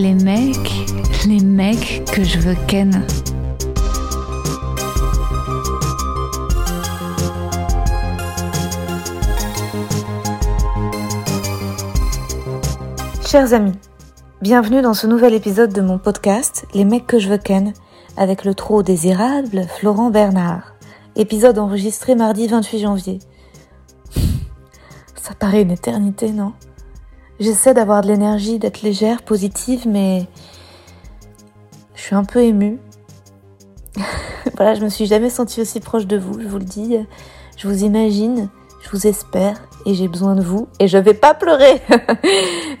Les mecs, les mecs que je veux ken. Chers amis, bienvenue dans ce nouvel épisode de mon podcast Les mecs que je veux ken avec le trop désirable Florent Bernard. Épisode enregistré mardi 28 janvier. Ça paraît une éternité, non? J'essaie d'avoir de l'énergie, d'être légère, positive, mais je suis un peu émue. voilà, je me suis jamais sentie aussi proche de vous, je vous le dis. Je vous imagine, je vous espère et j'ai besoin de vous et je vais pas pleurer.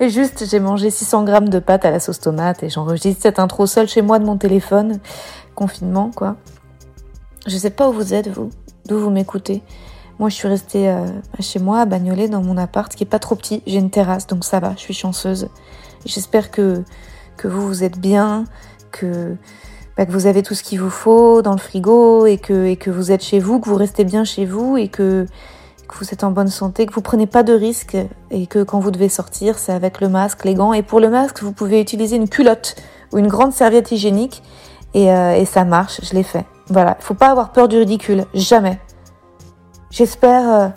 juste, j'ai mangé 600 grammes de pâtes à la sauce tomate et j'enregistre cette intro seule chez moi de mon téléphone. Confinement, quoi. Je sais pas où vous êtes, vous, d'où vous m'écoutez. Moi, je suis restée euh, chez moi, à Bagnolet, dans mon appart, qui est pas trop petit. J'ai une terrasse, donc ça va, je suis chanceuse. J'espère que, que vous, vous êtes bien, que, bah, que vous avez tout ce qu'il vous faut dans le frigo et que, et que vous êtes chez vous, que vous restez bien chez vous et que, que vous êtes en bonne santé, que vous prenez pas de risques et que quand vous devez sortir, c'est avec le masque, les gants. Et pour le masque, vous pouvez utiliser une culotte ou une grande serviette hygiénique et, euh, et ça marche, je l'ai fait. Voilà, il faut pas avoir peur du ridicule, jamais. J'espère, euh,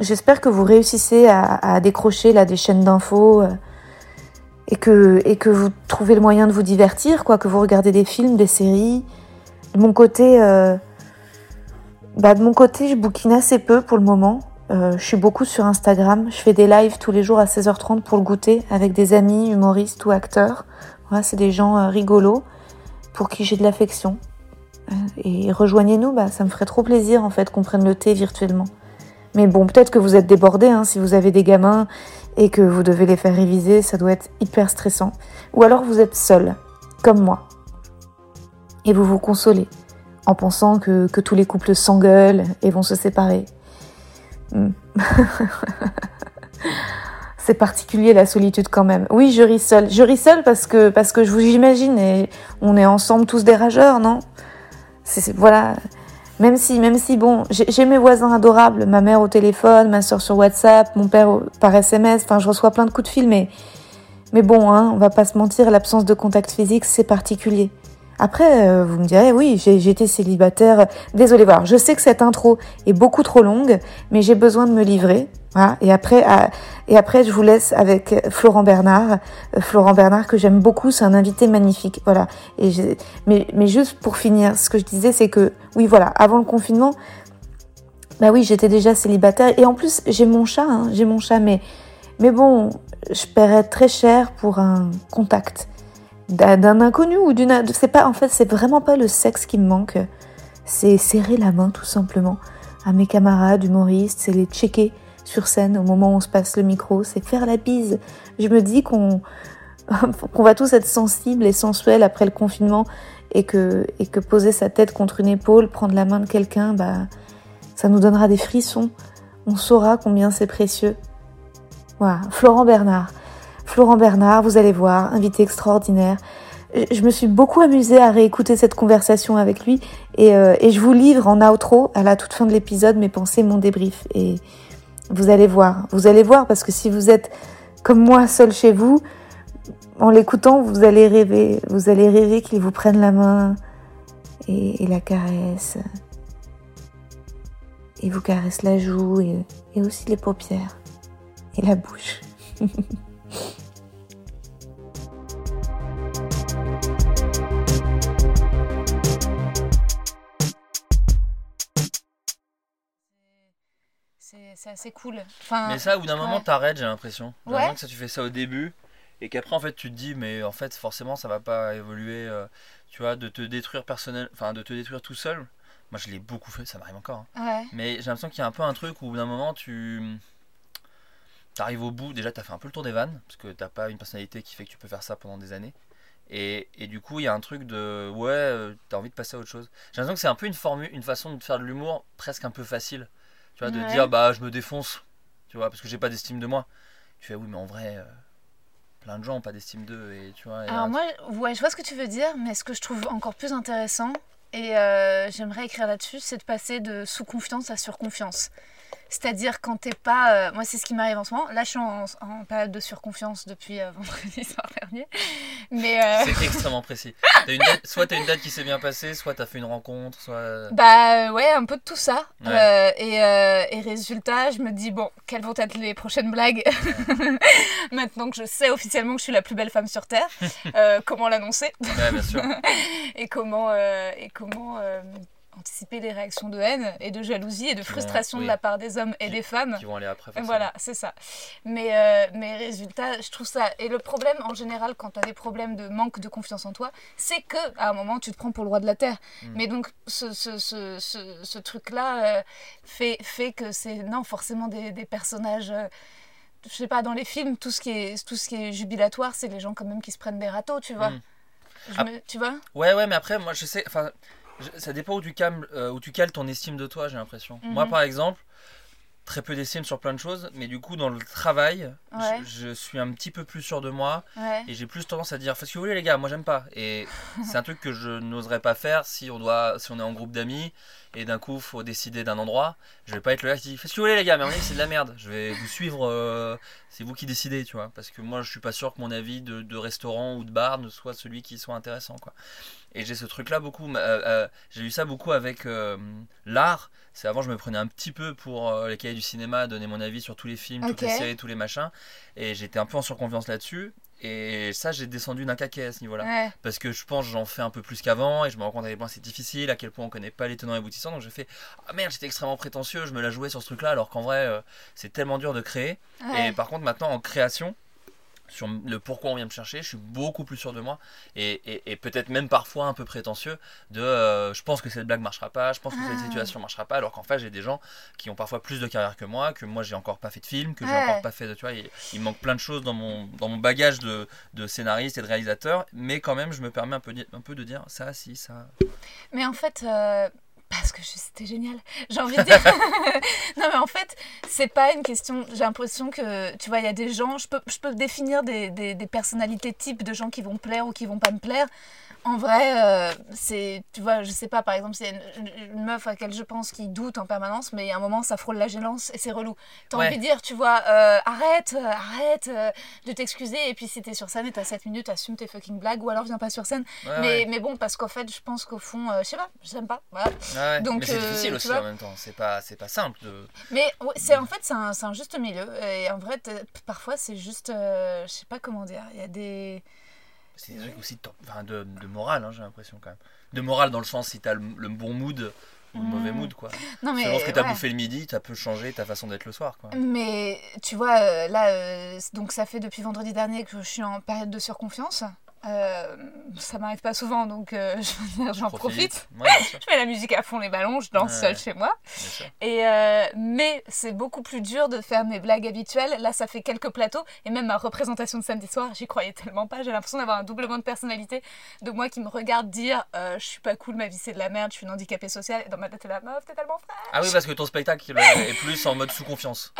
j'espère que vous réussissez à, décrocher là des chaînes d'infos euh, et que et que vous trouvez le moyen de vous divertir, quoi, que vous regardez des films, des séries. De mon côté, euh, bah de mon côté, je bouquine assez peu pour le moment. je suis beaucoup sur Instagram. Je fais des lives tous les jours à 16h30 pour le goûter avec des amis humoristes ou acteurs. Voilà, c'est des gens rigolos pour qui j'ai de l'affection. Et rejoignez-nous, bah, ça me ferait trop plaisir en fait qu'on prenne le thé virtuellement. Mais bon, peut-être que vous êtes débordés hein, si vous avez des gamins et que vous devez les faire réviser, ça doit être hyper stressant. Ou alors vous êtes seul, comme moi. Et vous vous consolez en pensant que, tous les couples s'engueulent et vont se séparer. Hmm. C'est particulier la solitude quand même. Oui, je ris seule. Je ris seule parce que parce que je vous imagine et on est ensemble tous des rageurs, non? Voilà. Même si, même si, bon, j'ai mes voisins adorables, ma mère au téléphone, ma soeur sur WhatsApp, mon père par SMS, enfin, je reçois plein de coups de fil, mais, mais bon, hein, on va pas se mentir, l'absence de contact physique, c'est particulier. Après, euh, vous me direz, oui, j'ai été célibataire. Désolé, voir. Je sais que cette intro est beaucoup trop longue, mais j'ai besoin de me livrer. Et après, et après, je vous laisse avec Florent Bernard. Euh, Florent Bernard que j'aime beaucoup, c'est un invité magnifique. Voilà. Et mais, mais juste pour finir, ce que je disais, c'est que, oui, voilà, avant le confinement, bah oui, j'étais déjà célibataire. Et en plus, j'ai mon chat, hein, j'ai mon chat, mais, mais bon, je paierais très cher pour un contact d'un inconnu ou d'une c'est pas en fait c'est vraiment pas le sexe qui me manque c'est serrer la main tout simplement à mes camarades humoristes c'est les checker sur scène au moment où on se passe le micro c'est faire la bise je me dis qu'on qu'on va tous être sensibles et sensuels après le confinement et que et que poser sa tête contre une épaule prendre la main de quelqu'un bah ça nous donnera des frissons on saura combien c'est précieux voilà Florent Bernard Florent Bernard, vous allez voir, invité extraordinaire. Je me suis beaucoup amusée à réécouter cette conversation avec lui et, euh, et je vous livre en outro à la toute fin de l'épisode mes pensées, mon débrief. Et vous allez voir, vous allez voir parce que si vous êtes comme moi seul chez vous, en l'écoutant, vous allez rêver, vous allez rêver qu'il vous prenne la main et, la caresse. Et vous caresse la joue et aussi les paupières et la bouche. c'est assez cool. Enfin, mais ça, au bout d'un moment, t'arrêtes, j'ai l'impression. J'ai l'impression que ça, tu fais ça au début et qu'après, en fait, tu te dis, mais en fait, forcément, ça va pas évoluer, euh, tu vois, de te détruire personnel, enfin, de te détruire tout seul. Moi, je l'ai beaucoup fait, ça m'arrive encore. Hein. Mais j'ai l'impression qu'il y a un peu un truc où, au bout d'un moment, tu t'arrives au bout, déjà t'as fait un peu le tour des vannes, parce que t'as pas une personnalité qui fait que tu peux faire ça pendant des années. Et, et du coup, il y a un truc de ouais, euh, t'as envie de passer à autre chose. J'ai l'impression que c'est un peu une formule, une façon de faire de l'humour presque un peu facile. Tu vois, de Ouais. dire bah je me défonce, tu vois, parce que j'ai pas d'estime de moi. Tu fais oui, mais en vrai, euh, plein de gens ont pas d'estime d'eux, et tu vois. Alors moi, ouais, je vois ce que tu veux dire, mais ce que je trouve encore plus intéressant, et euh, j'aimerais écrire là-dessus, c'est de passer de sous-confiance à surconfiance. C'est-à-dire quand t'es pas... euh, moi, c'est ce qui m'arrive en ce moment. Là, je suis en, en période de surconfiance depuis euh, vendredi soir dernier. Mais... euh, C'est extrêmement précis. T'as une date- soit t'as une date qui s'est bien passée, soit t'as fait une rencontre, soit. Bah ouais, un peu de tout ça. Ouais. Et, et résultat, je me dis, bon, quelles vont être les prochaines blagues? Maintenant que je sais officiellement que je suis la plus belle femme sur Terre, comment l'annoncer? Ouais, bien sûr. et comment, et comment anticiper les réactions de haine et de jalousie et de Qui vont- frustration de la part des hommes et Qui- des femmes. Qui vont aller après. forcément. Voilà, c'est ça. Mais, euh, mais résultat, je trouve ça. Et le problème, en général, quand tu as des problèmes de manque de confiance en toi, c'est que à un moment, tu te prends pour le roi de la terre. Mm. Mais donc, ce, ce, ce, ce, truc-là euh, fait, fait que c'est. Non, forcément, des, des personnages. euh, je sais pas, dans les films, tout ce qui est, tout ce qui est jubilatoire, c'est les gens quand même qui se prennent des râteaux, tu vois. Mm. Je Ah. me- tu vois? Ouais, ouais, mais après, moi, je sais. Enfin, ça dépend où tu, calmes, euh, où tu cales ton estime de toi, j'ai l'impression. Mhm. Moi, par exemple, très peu d'estime sur plein de choses, mais du coup, dans le travail, je- suis un petit peu plus sûr de moi Ouais. et j'ai plus tendance à dire Faites ce que vous voulez, les gars, moi, j'aime pas. Et c'est un truc que je n'oserais pas faire si on, doit, si on est en groupe d'amis et d'un coup, faut décider d'un endroit. Je vais pas être le gars qui dit Faites ce que vous voulez, les gars, mais c'est de la merde. Je vais vous suivre, euh, c'est vous qui décidez, tu vois. Parce que moi, je suis pas sûr que mon avis de, de restaurant ou de bar ne soit celui qui soit intéressant, quoi. Et j'ai ce truc-là beaucoup. euh, euh, j'ai eu ça beaucoup avec l'art. C'est avant, je me prenais un petit peu pour les cahiers du cinéma, donner mon avis sur tous les films, toutes les séries, tous les machins. Et j'étais un peu en surconfiance là-dessus. Et ça, j'ai descendu d'un caquet à ce niveau-là. Ouais. Parce que je pense que j'en fais un peu plus qu'avant et je me rends compte à quel point c'est difficile, à quel point on connaît pas les tenants et aboutissants. Donc j'ai fait Ah merde, j'étais extrêmement prétentieux, je me la jouais sur ce truc-là, alors qu'en vrai, euh, c'est tellement dur de créer. Ouais. Et par contre, maintenant en création, sur le pourquoi on vient me chercher, je suis beaucoup plus sûr de moi et, et- et peut-être même parfois un peu prétentieux de euh, je pense que cette blague marchera pas, je pense que cette Ah. situation marchera pas, alors qu'en fait j'ai des gens qui ont parfois plus de carrière que moi, que moi j'ai encore pas fait de film, que j'ai Ouais. encore pas fait de tu vois, il, il manque plein de choses dans mon, dans mon bagage de, de scénariste et de réalisateur, mais quand même je me permets un peu, un peu de dire ça, si, ça. Mais en fait, euh, parce que c'était génial. J'ai envie de dire. non, mais en fait, c'est pas une question. J'ai l'impression que, tu vois, il y a des gens. Je peux, je peux définir des, des, des personnalités types de gens qui vont plaire ou qui vont pas me plaire. En vrai, euh, c'est. Tu vois, je sais pas, par exemple, c'est une, une- meuf à laquelle je pense qui doute en permanence, mais il y a un moment, ça frôle la gênance et c'est relou. T'as Ouais. envie de dire, tu vois, euh, arrête, euh, arrête euh, de t'excuser. Et puis, si t'es sur scène et t'as 7 minutes, assume tes fucking blagues ou alors viens pas sur scène. Ouais, mais, ouais. mais bon, parce qu'en fait, je pense qu'au fond, je sais pas, je t'aime pas. Voilà. Donc, mais c'est difficile aussi vois. en même temps, c'est pas, c'est pas simple de. Mais c'est en fait c'est un, c'est un juste milieu et en vrai parfois c'est juste je sais pas comment dire il y a des C'est des trucs aussi de, enfin, de, de morale, hein, j'ai l'impression quand même. De morale dans le sens si t'as le, le bon mood ou le mauvais Mm. mood, quoi. non mais Selon ce que t'as ouais. bouffé le midi, ça peut changer ta façon d'être le soir, quoi. mais tu vois euh, là euh, donc ça fait depuis vendredi dernier que je suis en période de surconfiance Euh, ça m'arrive pas souvent donc euh, j'en profite Ouais, je mets la musique à fond les ballons je danse Ouais. seule chez moi. Et euh, mais c'est beaucoup plus dur de faire mes blagues habituelles. Là, ça fait quelques plateaux. Et même ma représentation de samedi soir, j'y croyais tellement pas. J'ai l'impression d'avoir un doublement de personnalité de moi qui me regarde dire Je suis pas cool, ma vie c'est de la merde, je suis une handicapée sociale. Et dans ma tête, la meuf, t'es tellement fraîche. Ah oui, parce que ton spectacle est plus en mode sous confiance.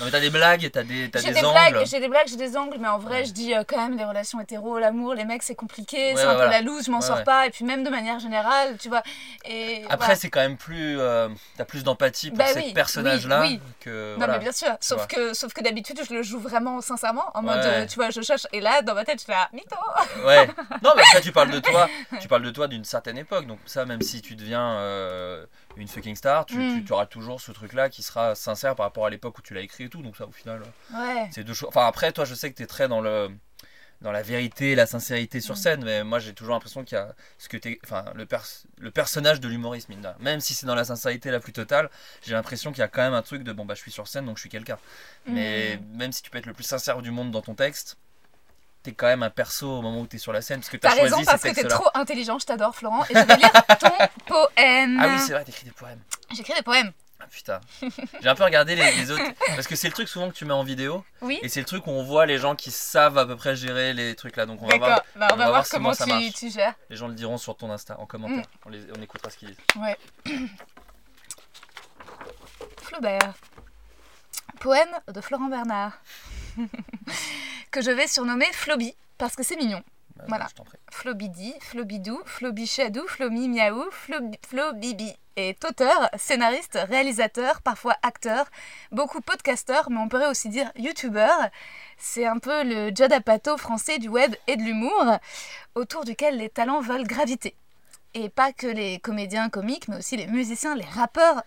Non, mais t'as des blagues, t'as des, t'as j'ai des, des, angles. blagues, j'ai des blagues, j'ai des angles, mais en vrai, Ouais. je dis euh, quand même les relations hétéro, l'amour, les mecs, c'est compliqué, Ouais, c'est un peu la loose, je m'en sors pas. Et puis même de manière générale, tu vois. Et Après, voilà. c'est quand même plus. euh, t'as plus d'empathie pour Bah ces oui, personnages-là oui, oui. que. Non voilà. mais bien sûr, sauf que, sauf que d'habitude je le joue vraiment sincèrement, en mode euh, tu vois je cherche et là dans ma tête je fais ah, mytho Ouais. Non, mais après, tu parles de toi. Tu parles de toi d'une certaine époque. Donc, ça, même si tu deviens une fucking star, tu, Mm. tu- tu auras toujours ce truc-là qui sera sincère par rapport à l'époque où tu l'as écrit et tout. Donc, ça, au final, euh, Ouais. c'est deux choses. Enfin, après, toi, je sais que tu es très dans le dans la vérité, la sincérité sur Mm. scène, mais moi j'ai toujours l'impression qu'il y a ce que enfin le, pers- le personnage de l'humoriste, mine même si c'est dans la sincérité la plus totale, j'ai l'impression qu'il y a quand même un truc de bon bah je suis sur scène donc je suis quelqu'un. Mais même si tu peux être le plus sincère du monde dans ton texte, t'es quand même un perso au moment où t'es sur la scène parce que t'as choisi raison parce que t'es trop intelligent, je t'adore Florent et je vais lire ton poème. Ah oui, c'est vrai, t'écris des poèmes. J'écris des poèmes. Ah putain. J'ai un peu regardé les, autres. Parce que c'est le truc souvent que tu mets en vidéo. Oui. Et c'est le truc où on voit les gens qui savent à peu près gérer les trucs là. Donc on va voir. Bah, on, va, voir, comment, ça tu, tu, gères. Les gens le diront sur ton Insta en commentaire. Mm. On, on écoutera ce qu'ils disent. Ouais. Flaubert. Poème de Florent Bernard. que je vais surnommer Floby parce que c'est mignon. Bah, voilà. Flobidi, Flobidou, Flobichadou, Flomi Miaou, Flobibi est auteur, scénariste, réalisateur, parfois acteur, beaucoup podcasteur, mais on pourrait aussi dire youtubeur. C'est un peu le Judd Apatow français du web et de l'humour, autour duquel les talents veulent graviter. Et pas que les comédiens comiques, mais aussi les musiciens, les rappeurs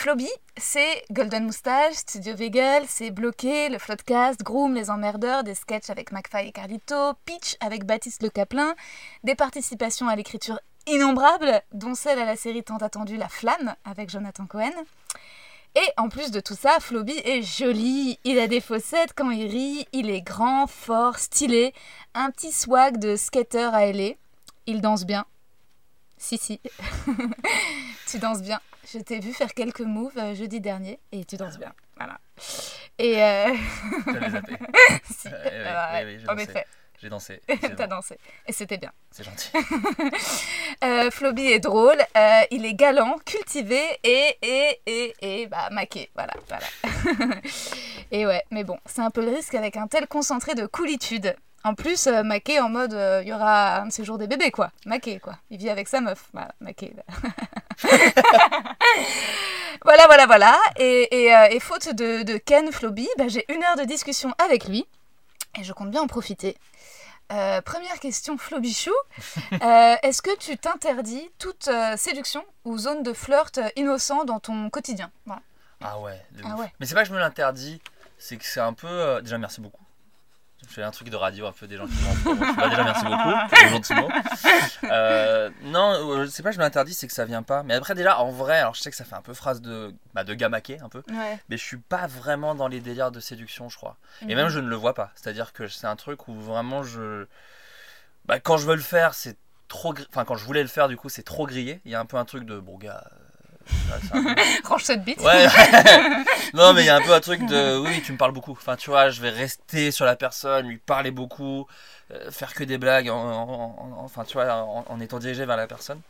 Floby, c'est Golden Moustache, Studio Vegel, c'est Bloqué, le Floodcast, Groom, Les Emmerdeurs, des sketchs avec McFly et Carlito, Pitch avec Baptiste Le Caplin, des participations à l'écriture innombrables, dont celle à la série tant attendue La Flamme avec Jonathan Cohen. Et en plus de tout ça, Floby est joli, il a des fossettes quand il rit, il est grand, fort, stylé, un petit swag de skater à LA. Il danse bien. Si, si. tu danses bien. Je t'ai vu faire quelques moves euh, jeudi dernier et tu danses bien. Voilà. Et. Euh... zappé. si. en effet. J'ai dansé. T'as dansé. Et c'était bien. C'est gentil. euh, Floby est drôle, euh, il est galant, cultivé et, et, et, et bah, maqué. Voilà, voilà. et ouais, mais bon, c'est un peu le risque avec un tel concentré de coolitude. En plus, euh, Maquet en mode, euh, il y aura un de ces jours des bébés, quoi. Maquet, quoi. Il vit avec sa meuf. Voilà, Maquet. voilà, voilà, voilà. Et, et, euh, faute de, de, Ken Floby, bah, j'ai une heure de discussion avec lui. Et je compte bien en profiter. première question, Flobichou. Est-ce que tu t'interdis toute séduction ou zone de flirt innocent dans ton quotidien? Ah ouais, ah ouais. Mais c'est pas que je me l'interdis, c'est que c'est un peu. Déjà, merci beaucoup. Je fais un truc de radio un peu des gens qui m'en déjà merci beaucoup euh, non, je sais pas, je m'interdis, c'est que ça vient pas. Mais après déjà, en vrai, alors je sais que ça fait un peu phrase de, bah, de gamaqué un peu. Mais je suis pas vraiment dans les délires de séduction, je crois. Et même mhm. je ne le vois pas. C'est-à-dire que c'est un truc où vraiment je... Bah, quand je veux le faire, c'est trop... Enfin, quand je voulais le faire, du coup, c'est trop grillé. Il y a un peu un truc de, bon gars Range cette bite. Ouais. non, mais il y a un peu un truc de oui, tu me parles beaucoup. Enfin, tu vois, je vais rester sur la personne, lui parler beaucoup, euh, faire que des blagues, en, enfin, tu vois, en, étant dirigé vers la personne.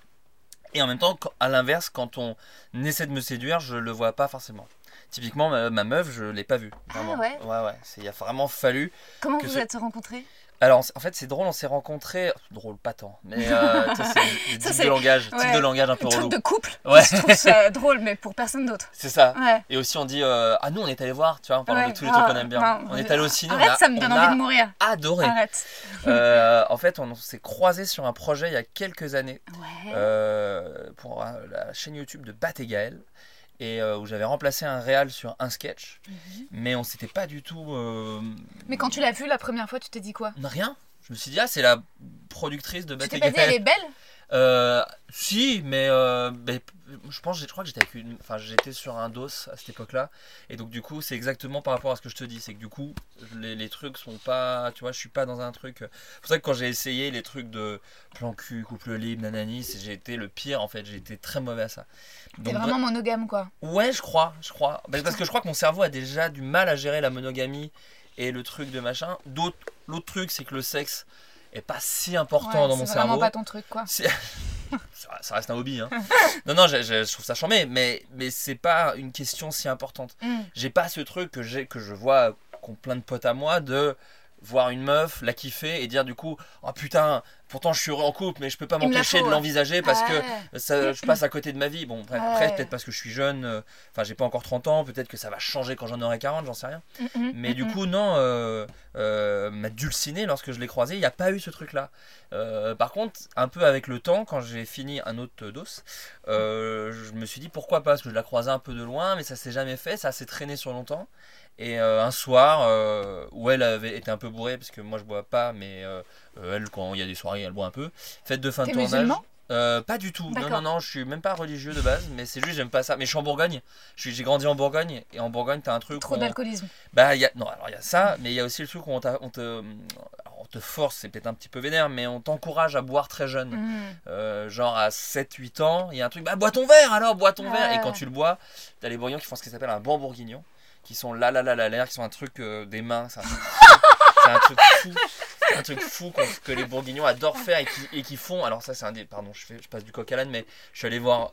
Et en même temps, à l'inverse, quand on essaie de me séduire, je le vois pas forcément. Typiquement, ma, meuf, je l'ai pas vue. Ah ouais Ouais, ouais. Il a vraiment fallu. Comment vous êtes rencontrés? Alors en fait c'est drôle, on s'est rencontrés, drôle pas tant, mais euh, c'est des types de langage, type de langage un peu relou. de couple. Ouais. Je trouve ça drôle, mais pour personne d'autre. C'est ça. Et aussi on dit euh, ah nous on est allé voir, tu vois, on parle de tous les trucs qu'on aime bien. on est allé au cinéma. Arrête, ça me donne envie de mourir. Adoré. Arrête. Euh, en fait on s'est croisés sur un projet il y a quelques années pour la chaîne YouTube de Bat et Gaël et euh, où j'avais remplacé un réal sur un sketch, mhm. mais on s'était pas du tout. Euh, mais quand tu l'as vu la première fois, tu t'es dit quoi? Rien. Je me suis dit ah c'est la productrice de Tu t'es pas dit elle est belle? Euh, si, mais, euh, je pense, je crois que j'étais avec une, enfin, j'étais sur un dos à cette époque-là, et donc du coup, c'est exactement par rapport à ce que je te dis, c'est que du coup, les, les, trucs sont pas, tu vois, je suis pas dans un truc. C'est pour ça que quand j'ai essayé les trucs de plan cul, couple libre, nanani, j'ai été le pire en fait, j'ai été très mauvais à ça. T'es vraiment monogame quoi. Ouais, je crois, je crois, parce que je crois que mon cerveau a déjà du mal à gérer la monogamie et le truc de machin. D'autres, l'autre truc, c'est que le sexe est pas si important dans mon cerveau. C'est vraiment pas ton truc, quoi. ça, reste un hobby. Hein. non, non, je, trouve ça charmé, mais, mais c'est pas une question si importante. Mm. J'ai pas ce truc que, que je vois, qu'ont plein de potes à moi, de voir une meuf, la kiffer et dire du coup, oh putain, pourtant je suis heureux en couple, mais je peux pas m'empêcher de l'envisager parce que ça, je passe à côté de ma vie. Bon, après, peut-être parce que je suis jeune, euh, enfin, j'ai pas encore 30 ans, peut-être que ça va changer quand j'en aurai 40, j'en sais rien. Mm, mm, mais du mm, coup, non, euh, euh, ma dulcinée, lorsque je l'ai croisée, il n'y a pas eu ce truc-là. par contre, un peu avec le temps, quand j'ai fini un autre dos, je me suis dit pourquoi pas, parce que je la croisais un peu de loin, mais ça s'est jamais fait, ça s'est traîné sur longtemps. Et un soir, où elle avait été un peu bourrée, parce que moi je bois pas, mais elle, quand il y a des soirées, elle boit un peu. Fête de fin de tournage. Euh, pas du tout. Non, non, non, je suis même pas religieux de base, mais c'est juste, j'aime pas ça. Mais je suis en Bourgogne. J'ai grandi en Bourgogne, et en Bourgogne, t'as un truc. Trop d'alcoolisme. Bah, y a... non, alors il y a ça, mais il y a aussi le truc où on, te... on te force, c'est peut-être un petit peu vénère, mais on t'encourage à boire très jeune. Mm. genre à 7-8 ans, il y a un truc, bah bois ton verre alors, bois ton verre. Et quand tu le bois, t'as les bourguignons qui font ce qui s'appelle un bon bourguignon, qui sont là, là, là, là, l'air, qui sont un truc des mains. C'est un, truc fou. un truc fou que les bourguignons adorent faire et qui, et qui font. Alors, ça, c'est un des. Pardon, je, fais, je passe du coq à l'âne, mais je suis allé voir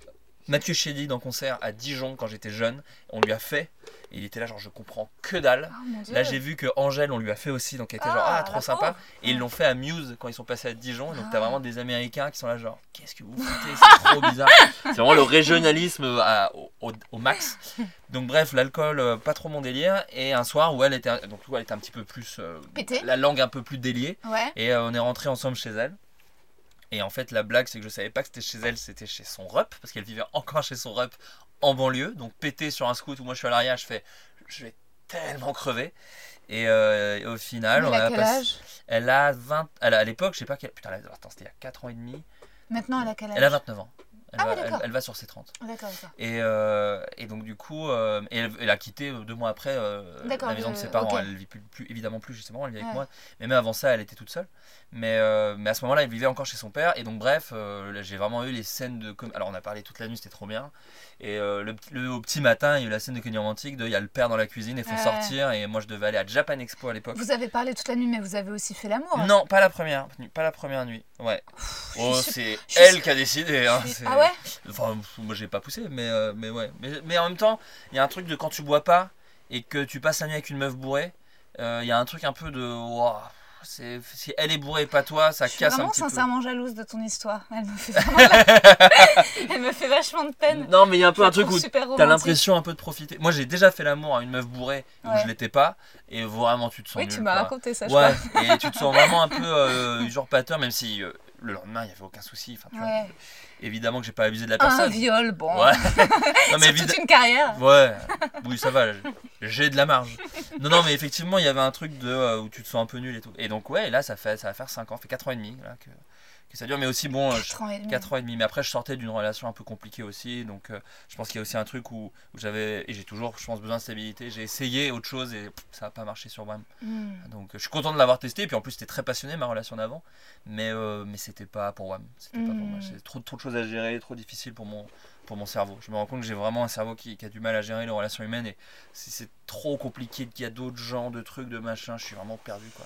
Mathieu Chédid en concert à Dijon quand j'étais jeune. On lui a fait. Et il était là, genre, je comprends que dalle. Oh, là, j'ai vu que Angèle, on lui a fait aussi. Donc, elle était genre, ah, ah trop sympa. Et ils l'ont fait à Muse quand ils sont passés à Dijon. Donc, t'as ah. vraiment des Américains qui sont là, genre, qu'est-ce que vous foutez C'est trop bizarre. C'est vraiment le régionalisme au, max. Donc, bref, l'alcool, euh, pas trop mon délire. Et un soir où elle était, donc, où elle était un petit peu plus. Euh, la langue un peu plus déliée. Et euh, on est rentré ensemble chez elle. Et en fait, la blague, c'est que je savais pas que c'était chez elle, c'était chez son rep, parce qu'elle vivait encore chez son rep en banlieue. Donc, pété sur un scout où moi je suis à l'arrière, je fais, je vais tellement crever. Et, euh, au final, elle a quel âge? Elle a 20. Elle a, à l'époque, je sais pas quel. Putain, attends, c'était il y a 4 ans et demi. Maintenant, elle a quel âge Elle a 29 ans. Elle, ah va, elle, va, sur ses 30. D'accord, et, euh, et, donc, du coup, euh, elle, a quitté deux mois après la maison de ses parents. Elle vit plus, plus, évidemment plus justement, elle vit avec moi. Mais même avant ça, elle était toute seule. Mais, euh, mais à ce moment-là, il vivait encore chez son père. Et donc, bref, euh, j'ai vraiment eu les scènes de. Alors, on a parlé toute la nuit, c'était trop bien. Et euh, le, le, au petit matin, il y a eu la scène de comédie romantique de il y a le père dans la cuisine, il faut sortir. Et moi, je devais aller à Japan Expo à l'époque. Vous avez parlé toute la nuit, mais vous avez aussi fait l'amour Non, pas la première. Pas la première nuit. Ouais. oh, c'est elle qui a décidé. Hein, ah ouais? Enfin, moi, j'ai pas poussé, mais, mais ouais. Mais, mais, en même temps, il y a un truc de quand tu bois pas et que tu passes la nuit avec une meuf bourrée, il y a un truc un peu de si elle est bourrée et pas toi, ça casse un petit peu. Je suis vraiment sincèrement jalouse de ton histoire. Elle me fait vraiment Elle me fait vachement de peine. Non, mais il y a un peu un truc où t'as l'impression un peu de profiter. Moi, j'ai déjà fait l'amour à une meuf bourrée où je l'étais pas. Et vraiment, tu te sens. Oui, tu m'as raconté ça, je ouais, et tu te sens vraiment un peu euh, usurpateur, même si euh, le lendemain, il n'y avait aucun souci. Enfin, tu vois, évidemment que j'ai pas abusé de la personne. Un viol, bon. Ouais. non, mais toute une carrière. Ouais. Oui, ça va. J'ai de la marge. Non, non, mais effectivement, il y avait un truc de euh, où tu te sens un peu nul et tout. Et donc, ouais, là, ça fait ça va faire 5 ans, ça fait 4 ans et demi là, que, que ça dure. Mais aussi, bon, 4 ans et demi. 4 ans et demi. Mais après, je sortais d'une relation un peu compliquée aussi. Donc, euh, je pense qu'il y a aussi un truc où, où j'avais, et j'ai toujours, je pense, besoin de stabilité. J'ai essayé autre chose et ça n'a pas marché sur moi. Hmm. Donc, je suis content de l'avoir testé. Et puis, en plus, c'était très passionné ma relation d'avant. Mais, euh, mais c'était pas pour WAM. C'était pas pour moi. Hmm. Trop, trop de choses à gérer, trop difficile pour mon, pour mon cerveau. Je me rends compte que j'ai vraiment un cerveau qui, qui, a du mal à gérer les relations humaines. Et si c'est trop compliqué, qu'il y a d'autres gens, de trucs, de machin, je suis vraiment perdu. Quoi.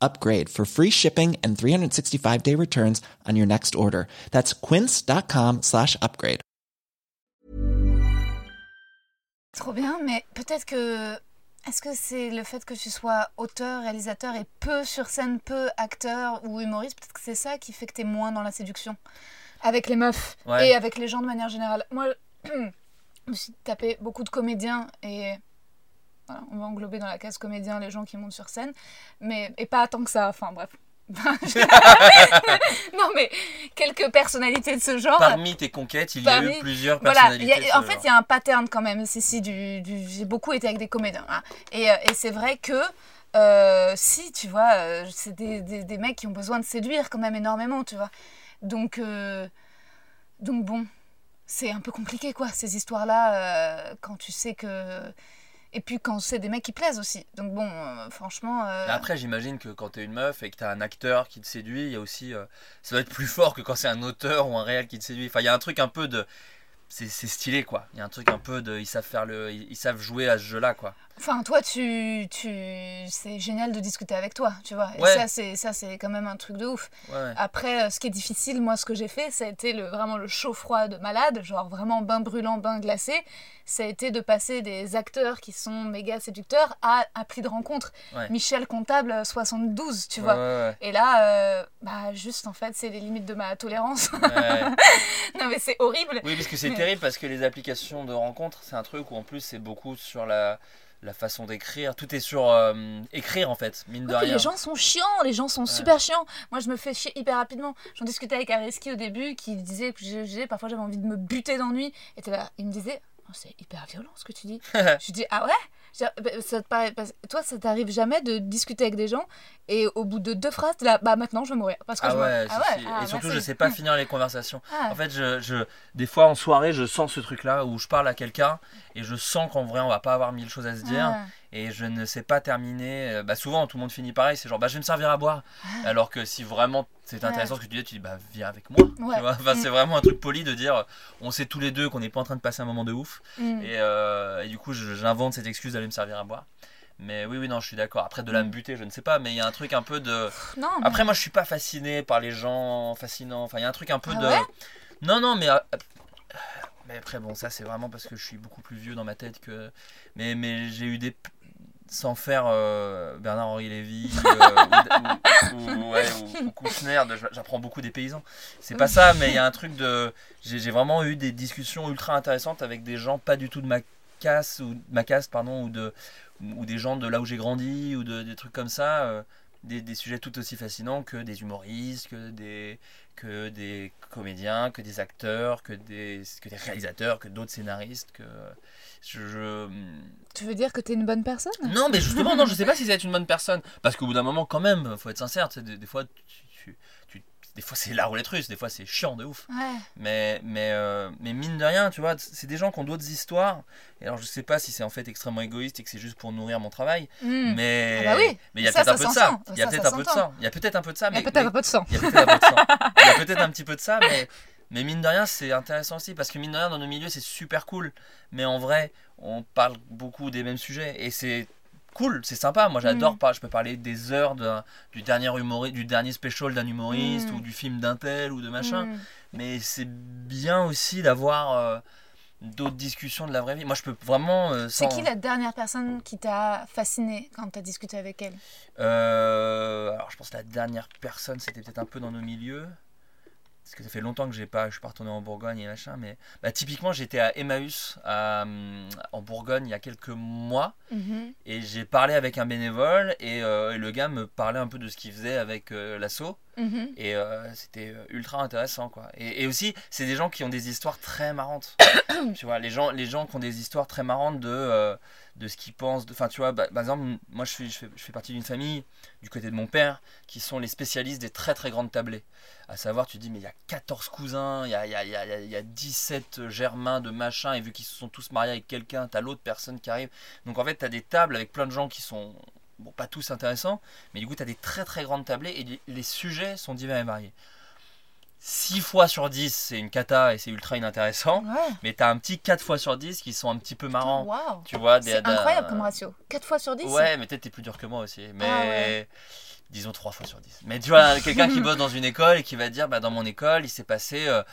upgrade for free shipping and 365 day returns on your next order. That's quince.com slash upgrade. Trop bien, mais peut-être que. Est-ce que c'est le fait que tu sois auteur, réalisateur et peu sur scène, peu acteur ou humoriste Peut-être que c'est ça qui fait que tu es moins dans la séduction avec les meufs et avec les gens de manière générale. Moi, je me suis tapé beaucoup de comédiens et voilà, on va englober dans la case comédien les gens qui montent sur scène, mais et pas tant que ça. Enfin bref. non mais quelques personnalités de ce genre. Parmi tes conquêtes, il y a eu plusieurs personnalités. Voilà, en fait, il y a un pattern quand même. Si, si, du, j'ai beaucoup été avec des comédiens. Hein. Et, euh, et c'est vrai que euh, si, tu vois, euh, c'est des, des, des, mecs qui ont besoin de séduire quand même énormément, tu vois. Donc, euh, donc bon, c'est un peu compliqué, quoi, ces histoires-là, euh, quand tu sais que... Et puis quand c'est des mecs qui plaisent aussi. Donc bon, euh, franchement... Après, j'imagine que quand t'es une meuf et que t'as un acteur qui te séduit, il y a aussi... ça doit être plus fort que quand c'est un auteur ou un réel qui te séduit. Enfin, il y a un truc un peu de c'est stylé quoi. Il y a un truc un peu de ils savent faire le ils savent jouer à ce jeu là quoi. Enfin toi tu tu c'est génial de discuter avec toi, tu vois. Et ça c'est ça c'est quand même un truc de ouf. Après euh, ce qui est difficile moi ce que j'ai fait, ça a été le vraiment le chaud froid de malade, genre vraiment bain brûlant, bain glacé ça a été de passer des acteurs qui sont méga séducteurs à appli de rencontre. Michel Comptable 72, tu vois. Et là, euh, bah juste en fait, c'est les limites de ma tolérance. non mais c'est horrible. Oui, parce que c'est terrible parce que les applications de rencontre, c'est un truc où en plus c'est beaucoup sur la la façon d'écrire, tout est sur euh, écrire en fait, mine de rien. Les gens sont chiants, les gens sont super chiants. Moi, je me fais chier hyper rapidement. J'en discutais avec Ariski au début, qui disait que parfois j'avais envie de me buter d'ennui. Et là, il me disait, oh, c'est hyper violent ce que tu dis. je dis, ah ouais? Ça te paraît, toi, ça t'arrive jamais de discuter avec des gens et au bout de deux phrases, là, bah maintenant je vais mourir. Parce que ah, ouais, ah ouais, ah, et surtout, je sais pas finir les conversations. En fait, je, je, des fois en soirée, je sens ce truc-là où je parle à quelqu'un et je sens qu'en vrai, on va pas avoir mille choses à se dire et je ne sais pas terminer. Euh, bah, souvent, tout le monde finit pareil c'est genre, bah, je vais me servir à boire. Alors que si vraiment c'est intéressant ce que tu dis, tu dis, bah, viens avec moi. Enfin, mm. C'est vraiment un truc poli de dire, on sait tous les deux qu'on n'est pas en train de passer un moment de ouf. Mm. Et, euh, et, du coup, j'invente cette excuse d'aller me servir à boire. Mais oui, oui, non, je suis d'accord. Après, de la me mm. buter, je ne sais pas, mais il y a un truc un peu de. Non, Après, moi, je suis pas fasciné par les gens fascinants. Enfin, il y a un truc un peu ah de. non, non, mais. Euh, mais après, bon, ça, c'est vraiment parce que je suis beaucoup plus vieux dans ma tête que. Mais, mais j'ai eu des, sans faire euh, Bernard-Henri Lévy euh, ou, Kouchner, j'apprends beaucoup des paysans. C'est pas ça, mais il y a un truc de. J'ai vraiment eu des discussions ultra intéressantes avec des gens pas du tout de ma casse, ou, ma caste, pardon, ou, de, ou des gens de là où j'ai grandi, ou de, des trucs comme ça. Euh, des, des, sujets tout aussi fascinants que des humoristes, que des, que des comédiens, que des acteurs, que des, que des réalisateurs, que d'autres scénaristes. Que je, Tu veux dire que tu es une bonne personne? Non, mais justement, non, je sais pas si c'est une bonne personne. Parce qu'au bout d'un moment, quand même, faut être sincère, des, des fois, tu, tu, des fois c'est la roulette russe, des fois c'est chiant de ouf. Mais, mais, euh, mais mine de rien, tu vois, c'est des gens qui ont d'autres histoires. Et alors je sais pas si c'est en fait extrêmement égoïste et que c'est juste pour nourrir mon travail. Hmm. Mais ah bah oui. mais il y a peut-être un peu de ça. Il y a peut-être un peu de ça. Il y a peut-être un peu de ça. Il y a peut-être un peu de sang. Il y a peut-être un peu de sang. Il y a peut-être un petit peu de ça, mais. Mais mine de rien, c'est intéressant aussi parce que mine de rien, dans nos milieux, c'est super cool. Mais en vrai, on parle beaucoup des mêmes sujets et c'est cool, c'est sympa. Moi, j'adore mm. pas. Je peux parler des heures du dernier humoriste, du dernier special d'un humoriste mm. ou du film d'un tel ou de machin. Mm. Mais c'est bien aussi d'avoir euh, d'autres discussions de la vraie vie. Moi, je peux vraiment. Euh, c'est qui la dernière personne qui t'a fasciné quand tu as discuté avec elle? Euh, Alors, je pense que la dernière personne, c'était peut-être un peu dans nos milieux parce que ça fait longtemps que j'ai pas, je suis pas retourné en Bourgogne et machin, mais bah, typiquement j'étais à Emmaüs en Bourgogne il y a quelques mois mhm. et j'ai parlé avec un bénévole euh, et, le gars me parlait un peu de ce qu'il faisait avec euh, l'assaut mhm. et euh, c'était ultra intéressant quoi. Et, aussi c'est des gens qui ont des histoires très marrantes, tu vois, les gens, les gens qui ont des histoires très marrantes de de ce qu'ils pensent. Enfin, tu vois, bah, par exemple, moi je fais, je fais, je fais partie d'une famille, du côté de mon père, qui sont les spécialistes des très très grandes tablées. À savoir, tu dis, mais il y a 14 cousins, il y a, y, a, y, a, y a 17 germains de machin, et vu qu'ils se sont tous mariés avec quelqu'un, t'as l'autre personne qui arrive. Donc en fait, t'as des tables avec plein de gens qui sont, bon, pas tous intéressants, mais du coup, t'as des très très grandes tablées, et les sujets sont divers et variés. 6 fois sur 10, c'est une cata et c'est ultra inintéressant. Mais t'as un petit 4 fois sur 10 qui sont un petit peu marrants. Tu vois, c'est incroyable comme ratio. 4 fois sur 10 Ouais, mais peut-être t'es plus dur que moi aussi. Mais ah disons 3 fois sur 10. Mais tu vois, quelqu'un qui bosse dans une école et qui va dire bah, dans mon école, il s'est passé. Euh,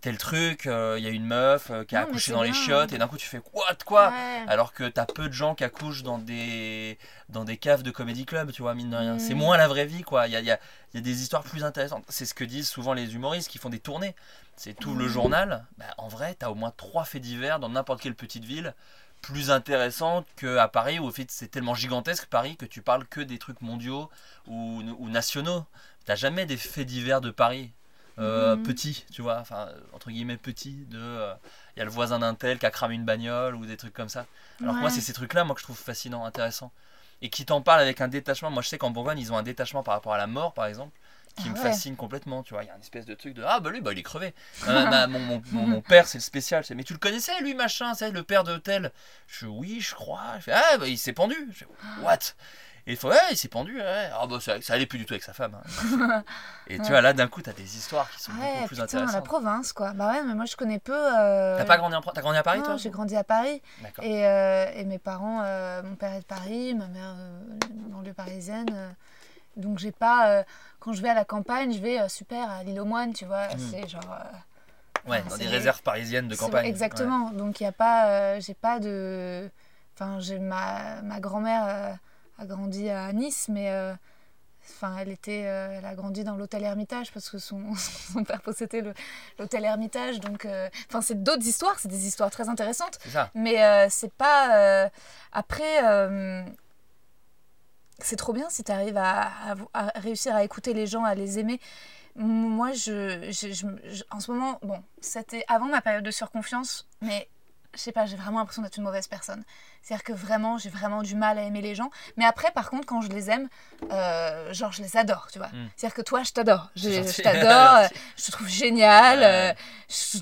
tel truc, euh, il y a une meuf euh, qui a accouché dans les chiottes et d'un coup tu fais what quoi? Alors que t'as peu de gens qui accouchent dans des dans des caves de comédie club, tu vois, mine de rien. C'est mm. moins la vraie vie quoi. Il y a, y, a, y a, des histoires plus intéressantes. C'est ce que disent souvent les humoristes qui font des tournées. C'est tout le mm. journal. Bah, en vrai, t'as au moins trois faits divers dans n'importe quelle petite ville plus intéressante qu'à Paris où fait c'est tellement gigantesque Paris que tu parles que des trucs mondiaux ou, ou nationaux. T'as jamais des faits divers de Paris. Euh, mhm. petit, tu vois, enfin, entre guillemets petit, de. Il euh, y a le voisin d'un tel qui a cramé une bagnole ou des trucs comme ça. Alors que moi, c'est ces trucs-là, moi, que je trouve fascinant, intéressant. Et qui t'en parlent avec un détachement. Moi, je sais qu'en Bourgogne, ils ont un détachement par rapport à la mort, par exemple qui ah me fascine complètement. Tu vois, il y a une espèce de truc de ah bah lui bah il est crevé. Euh, mon, mon, mon, père c'est le spécial. Mais tu le connaissais lui machin, c'est le père de tel? Je oui je crois. ah bah il s'est pendu. Je what? Et il faut, ouais, il s'est pendu, ouais. Ah bah ça, ça, allait plus du tout avec sa femme. Hein. et tu vois, là d'un coup, t'as des histoires qui sont beaucoup plus putain, intéressantes. la province, quoi. Bah ouais, mais moi je connais peu. Euh... T'as pas grandi, en... Grandi à Paris, toi j'ai grandi à Paris. Et, euh, et mes parents, euh, mon père est de Paris, ma mère dans banlieue parisienne. donc j'ai pas. quand je vais à la campagne, je vais super à l'île aux moines, tu vois. Hmm. C'est genre. ouais, dans des réserves parisiennes de campagne. Exactement. Donc il y a pas. j'ai pas de. Enfin, j'ai ma, ma grand-mère a grandi à Nice, mais euh, Enfin, elle était, elle a grandi dans l'hôtel Hermitage parce que son, son père possédait l'hôtel Hermitage. Donc, enfin, c'est d'autres histoires, c'est des histoires très intéressantes. Ça. Mais c'est pas. après, c'est trop bien si tu arrives à, réussir à écouter les gens, à les aimer. Moi, je, en ce moment, bon, c'était avant ma période de surconfiance, mais je sais pas, j'ai vraiment l'impression d'être une mauvaise personne. C'est-à-dire que vraiment, j'ai vraiment du mal à aimer les gens. Mais après, par contre, quand je les aime, euh, genre, je les adore, tu vois. Hmm. C'est-à-dire que toi, je t'adore. Je, t'adore, euh, je te trouve génial. Euh,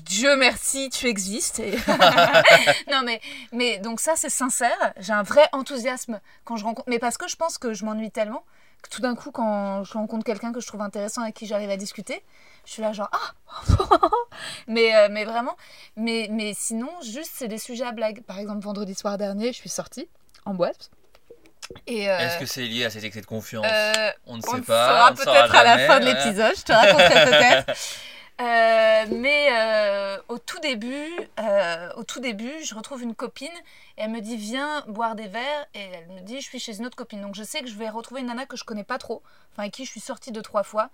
Dieu merci, tu existes. non, mais, mais donc ça, c'est sincère. J'ai un vrai enthousiasme quand je rencontre. Mais parce que je pense que je m'ennuie tellement tout d'un coup, quand je rencontre quelqu'un que je trouve intéressant avec qui j'arrive à discuter, je suis là genre ah! Mais euh, mais vraiment mais mais sinon juste c'est des sujets à blague. Par exemple vendredi soir dernier je suis sortie en boîte et euh, est-ce que c'est lié à cet excès de confiance? euh, on ne sait pas on peut-être à la fin de l'épisode je te raconterai peut-être mais au tout début, au tout début, je retrouve une copine et elle me dit viens boire des verres et elle me dit je suis chez une autre copine donc je sais que je vais retrouver une nana que je connais pas trop, enfin avec qui je suis sortie deux trois fois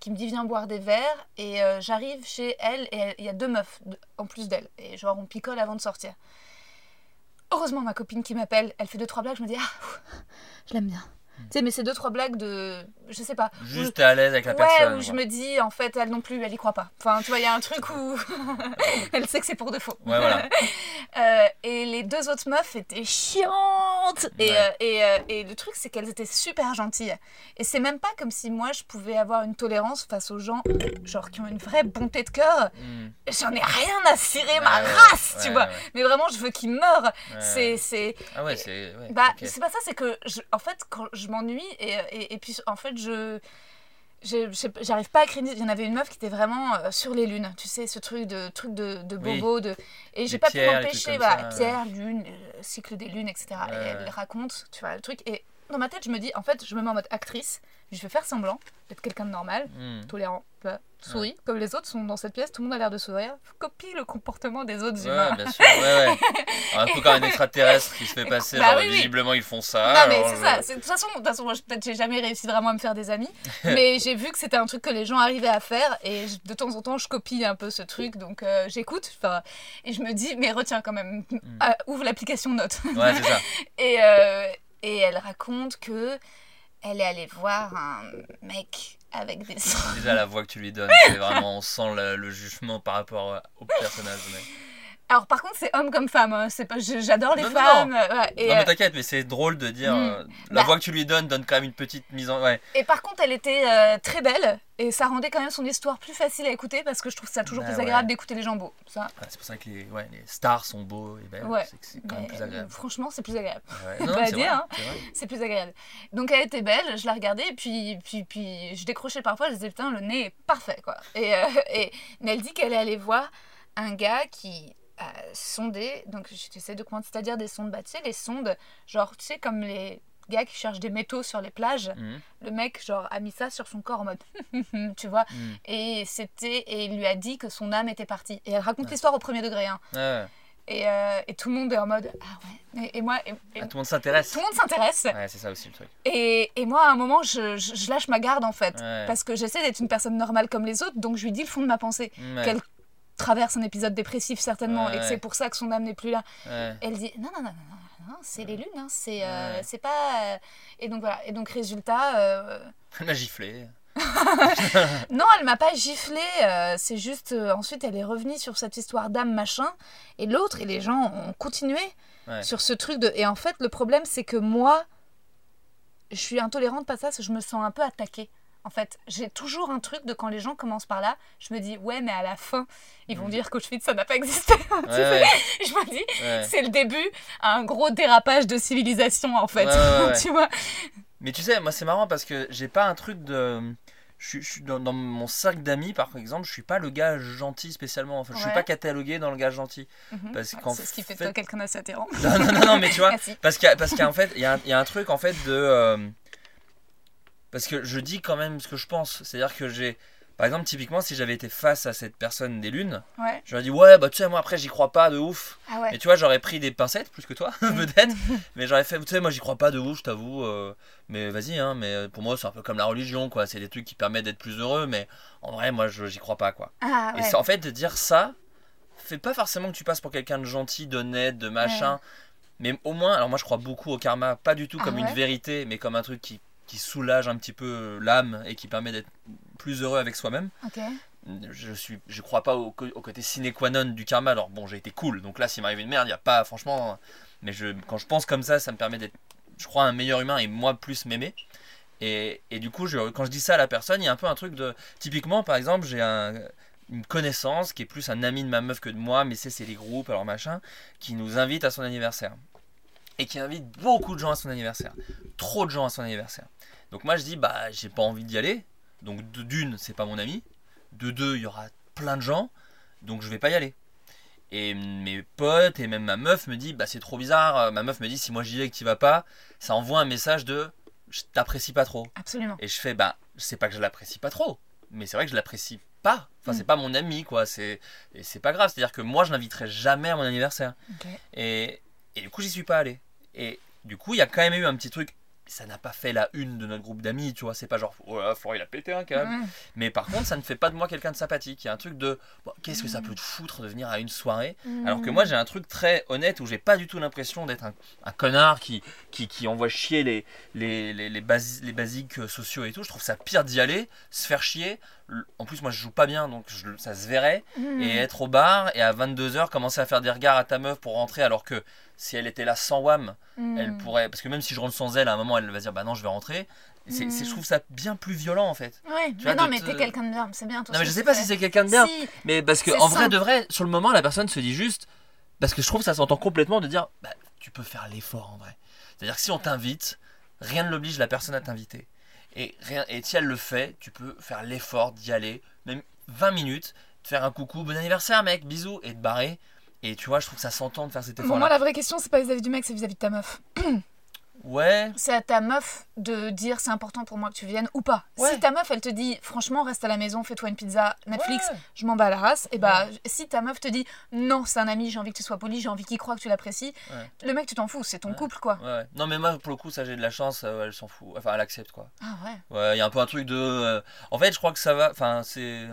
qui me dit viens boire des verres et euh, j'arrive chez elle et il y a deux meufs en plus d'elle et genre on picole avant de sortir. Heureusement ma copine qui m'appelle, elle fait deux trois blagues, je me dis ah je l'aime bien. Tu sais, mais c'est deux, trois blagues de. Je sais pas. Juste à l'aise avec la ouais, personne. où je me dis, en fait, elle non plus, elle y croit pas. Enfin, tu vois, il y a un truc où. elle sait que c'est pour de faux. Ouais, voilà. Euh, et les deux autres meufs étaient chiantes. Et, euh, et, euh, et, le truc, c'est qu'elles étaient super gentilles. Et c'est même pas comme si moi, je pouvais avoir une tolérance face aux gens, genre, qui ont une vraie bonté de cœur. Hmm. J'en ai rien à cirer ma race, tu vois. Mais vraiment, je veux qu'ils meurent. C'est. Ah ouais, c'est. bah, c'est pas ça, c'est que, je, en fait, quand je m'ennuie et, et, et, puis en fait je j'arrive pas à créer il y en avait une meuf qui était vraiment euh, sur les lunes tu sais ce truc de truc de, de bobo de et j'ai pas pu m'empêcher voilà pierre lune euh, cycle des lunes etc et elle raconte tu vois le truc et dans ma tête je me dis en fait je me mets en mode actrice je vais faire semblant d'être quelqu'un de normal, hmm. tolérant, bah, souris, comme les autres sont dans cette pièce, tout le monde a l'air de sourire, copie le comportement des autres humains. bien sûr, ouais, ouais. un peu comme un extraterrestre qui se fait passer, bah, visiblement ils font ça. Non, mais c'est ça, de toute façon, façon moi peut-être j'ai jamais réussi vraiment à me faire des amis, mais j'ai vu que c'était un truc que les gens arrivaient à faire, et de temps en temps je copie un peu ce truc, donc euh, j'écoute, et je me dis, mais retiens quand même, hmm. euh, ouvre l'application Note. Ouais, c'est ça. et, euh, et elle raconte que elle est allée voir un mec avec des Déjà la voix que tu lui donnes, c'est vraiment on sent le, jugement par rapport au personnage. Alors par contre, c'est homme comme femme. Hein. C'est pas, j'adore les femmes. Non, non mais euh, t'inquiète, mais c'est drôle de dire. Hmm. Euh, la bah voix que tu lui donnes donne quand même une petite mise en. Ouais. Et par contre, elle était euh, très belle et ça rendait quand même son histoire plus facile à écouter parce que je trouve ça toujours bah plus agréable d'écouter les gens beaux. Ça. c'est pour ça que les, ouais, les, stars sont beaux et belles. C'est quand même plus agréable. Franchement, c'est plus agréable. Pas dire. Hein. C'est plus agréable. Donc elle était belle, je la regardais et puis, puis, puis je décrochais parfois. Je disais putain, le nez est parfait quoi. Et, et mais elle dit qu'elle est allée voir un gars qui sonder. Donc, j'essaie de comprendre, c'est-à-dire des sondes. Bah, tu sais, les sondes, genre, tu sais, comme les gars qui cherchent des métaux sur les plages. Mhm. Le mec, genre, a mis ça sur son corps en mode, tu vois. Mhm. Et c'était, et il lui a dit que son âme était partie. Et elle raconte l'histoire au premier degré. Hein. Et, euh, et, tout le monde est en mode ah ouais et, moi et, ah, tout le monde s'intéresse tout le monde s'intéresse ouais c'est ça aussi le truc et, et moi à un moment je, je, lâche ma garde en fait parce que j'essaie d'être une personne normale comme les autres donc je lui dis le fond de ma pensée traverse un épisode dépressif certainement et que c'est pour ça que son âme n'est plus là. Elle dit non non non non, non, c'est les lunes, hein, c'est euh, c'est pas euh, et donc voilà et donc résultat. Euh... Elle m'a giflé. non, elle m'a pas giflé. C'est juste ensuite elle est revenue sur cette histoire d'âme machin et l'autre et les gens ont continué sur ce truc de et en fait le problème c'est que moi je suis intolérante pas ça, je me sens un peu attaquée. En fait, j'ai toujours un truc de quand les gens commencent par là, je me dis ouais, mais à la fin, ils vont mm. dire qu'Auschwitz ça n'a pas existé. Je me dis c'est le début à un gros dérapage de civilisation en fait. tu vois. Mais tu sais, moi c'est marrant parce que j'ai pas un truc de je, suis dans, mon cercle d'amis, par exemple, je suis pas le gars gentil spécialement. Enfin, je suis pas catalogué dans le gars gentil. Mhm. parce qu'en c'est ce qui fait, toi quelqu'un d'assez attirant. Non, non, non, mais tu vois, parce qu'en fait, il y, a un truc en fait de. Euh, parce que je dis quand même ce que je pense. C'est-à-dire que j'ai Par exemple, typiquement, si j'avais été face à cette personne des lunes, Ouais. j'aurais dit ouais, bah tu sais, moi après j'y crois pas de ouf. Ah ouais. Et tu vois, j'aurais pris des pincettes plus que toi, peut-être. mais j'aurais fait, tu sais, moi j'y crois pas de ouf, je t'avoue. euh, mais vas-y, hein. Mais pour moi, c'est un peu comme la religion, quoi. C'est des trucs qui permettent d'être plus heureux, mais en vrai, moi, je j'y crois pas, quoi. Ah Et ouais. c'est- en fait, de dire ça, fait pas forcément que tu passes pour quelqu'un de gentil, d'honnête, de machin. Mais au moins, alors moi je crois beaucoup au karma, pas du tout Ah comme une vérité, mais comme un truc qui, qui soulage un petit peu l'âme et qui permet d'être plus heureux avec soi-même. Ok. Je suis, je crois pas au, côté sine qua non du karma. Alors bon, j'ai été cool, donc là s'il m'arrive une merde, il y a pas, franchement. Mais je, quand je pense comme ça, ça me permet d'être, je crois, un meilleur humain et moi plus m'aimer. Et, et du coup, je, quand je dis ça à la personne, il y a un peu un truc de. Typiquement, par exemple, j'ai un, une connaissance qui est plus un ami de ma meuf que de moi, mais c'est c'est les groupes, alors machin, qui nous invite à son anniversaire. Et qui invite beaucoup de gens à son anniversaire. Trop de gens à son anniversaire. Donc moi je dis, bah j'ai pas envie d'y aller. Donc d'une, c'est pas mon ami. De deux, il y aura plein de gens. Donc je vais pas y aller. Et mes potes et même ma meuf me dit, bah c'est trop bizarre. Ma meuf me dit, si moi j'y vais et que tu vas pas, ça envoie un message de, je t'apprécie pas trop. Absolument. Et je fais, bah, c'est pas que je l'apprécie pas trop, mais c'est vrai que je l'apprécie pas. Enfin, Mm. c'est pas mon ami, quoi. C'est, c'est pas grave. C'est-à-dire que moi, je l'inviterai jamais à mon anniversaire. Ok. Et, et du coup, j'y suis pas allé. Et du coup, il y a quand même eu un petit truc. Ça n'a pas fait la une de notre groupe d'amis, tu vois. C'est pas genre, oh là, Florent, il a pété un câble. Mais par contre, ça ne fait pas de moi quelqu'un de sympathique. Il y a un truc de, bon, qu'est-ce que ça peut te foutre de venir à une soirée? Alors que moi j'ai un truc très honnête où j'ai pas du tout l'impression d'être un, un connard qui, qui, qui envoie chier les, les, les, les, basi- les basiques sociaux et tout. Je trouve ça pire d'y aller, se faire chier. En plus moi je joue pas bien donc je- ça se verrait. Mm. Et être au bar et à 22h commencer à faire des regards à ta meuf pour rentrer alors que si elle était là sans wham, Mm. elle pourrait... Parce que même si je rentre sans elle, à un moment elle va dire bah non je vais rentrer. C'est, c'est- je trouve ça bien plus violent en fait. Ouais, Tu mais vois, non, mais te- t'es quelqu'un de bien, c'est bien. tout Non mais je sais pas si c'est quelqu'un de bien. Si. Mais parce que en vrai simple. de vrai, sur le moment, la personne se dit juste. Parce que je trouve que ça s'entend complètement de dire bah, tu peux faire l'effort en vrai. C'est-à-dire que si on t'invite, rien ne l'oblige la personne à t'inviter. Et, rien, et si elle le fait, tu peux faire l'effort d'y aller, même 20 minutes, de faire un coucou, bon anniversaire mec, bisous, et de barrer. Et tu vois, je trouve que ça s'entend de faire cet Pour effort-là. moi, la vraie question, c'est pas vis-à-vis du mec, c'est vis-à-vis de ta meuf. Ouais, C'est à ta meuf de dire c'est important pour moi que tu viennes ou pas. Ouais. Si ta meuf, elle te dit franchement, reste à la maison, fais-toi une pizza, Netflix, Ouais. je m'en bats à la race, et bah si ta meuf te dit non, c'est un ami, j'ai envie que tu sois poli, j'ai envie qu'il croit que tu l'apprécies, le mec, tu t'en fous, c'est ton couple quoi. ouais. Non mais moi, pour le coup, ça j'ai de la chance, euh, elle s'en fout. Enfin, elle accepte quoi. Ah ouais. Ouais, il y a un peu un truc de. euh, En fait, je crois que ça va. Enfin, c'est.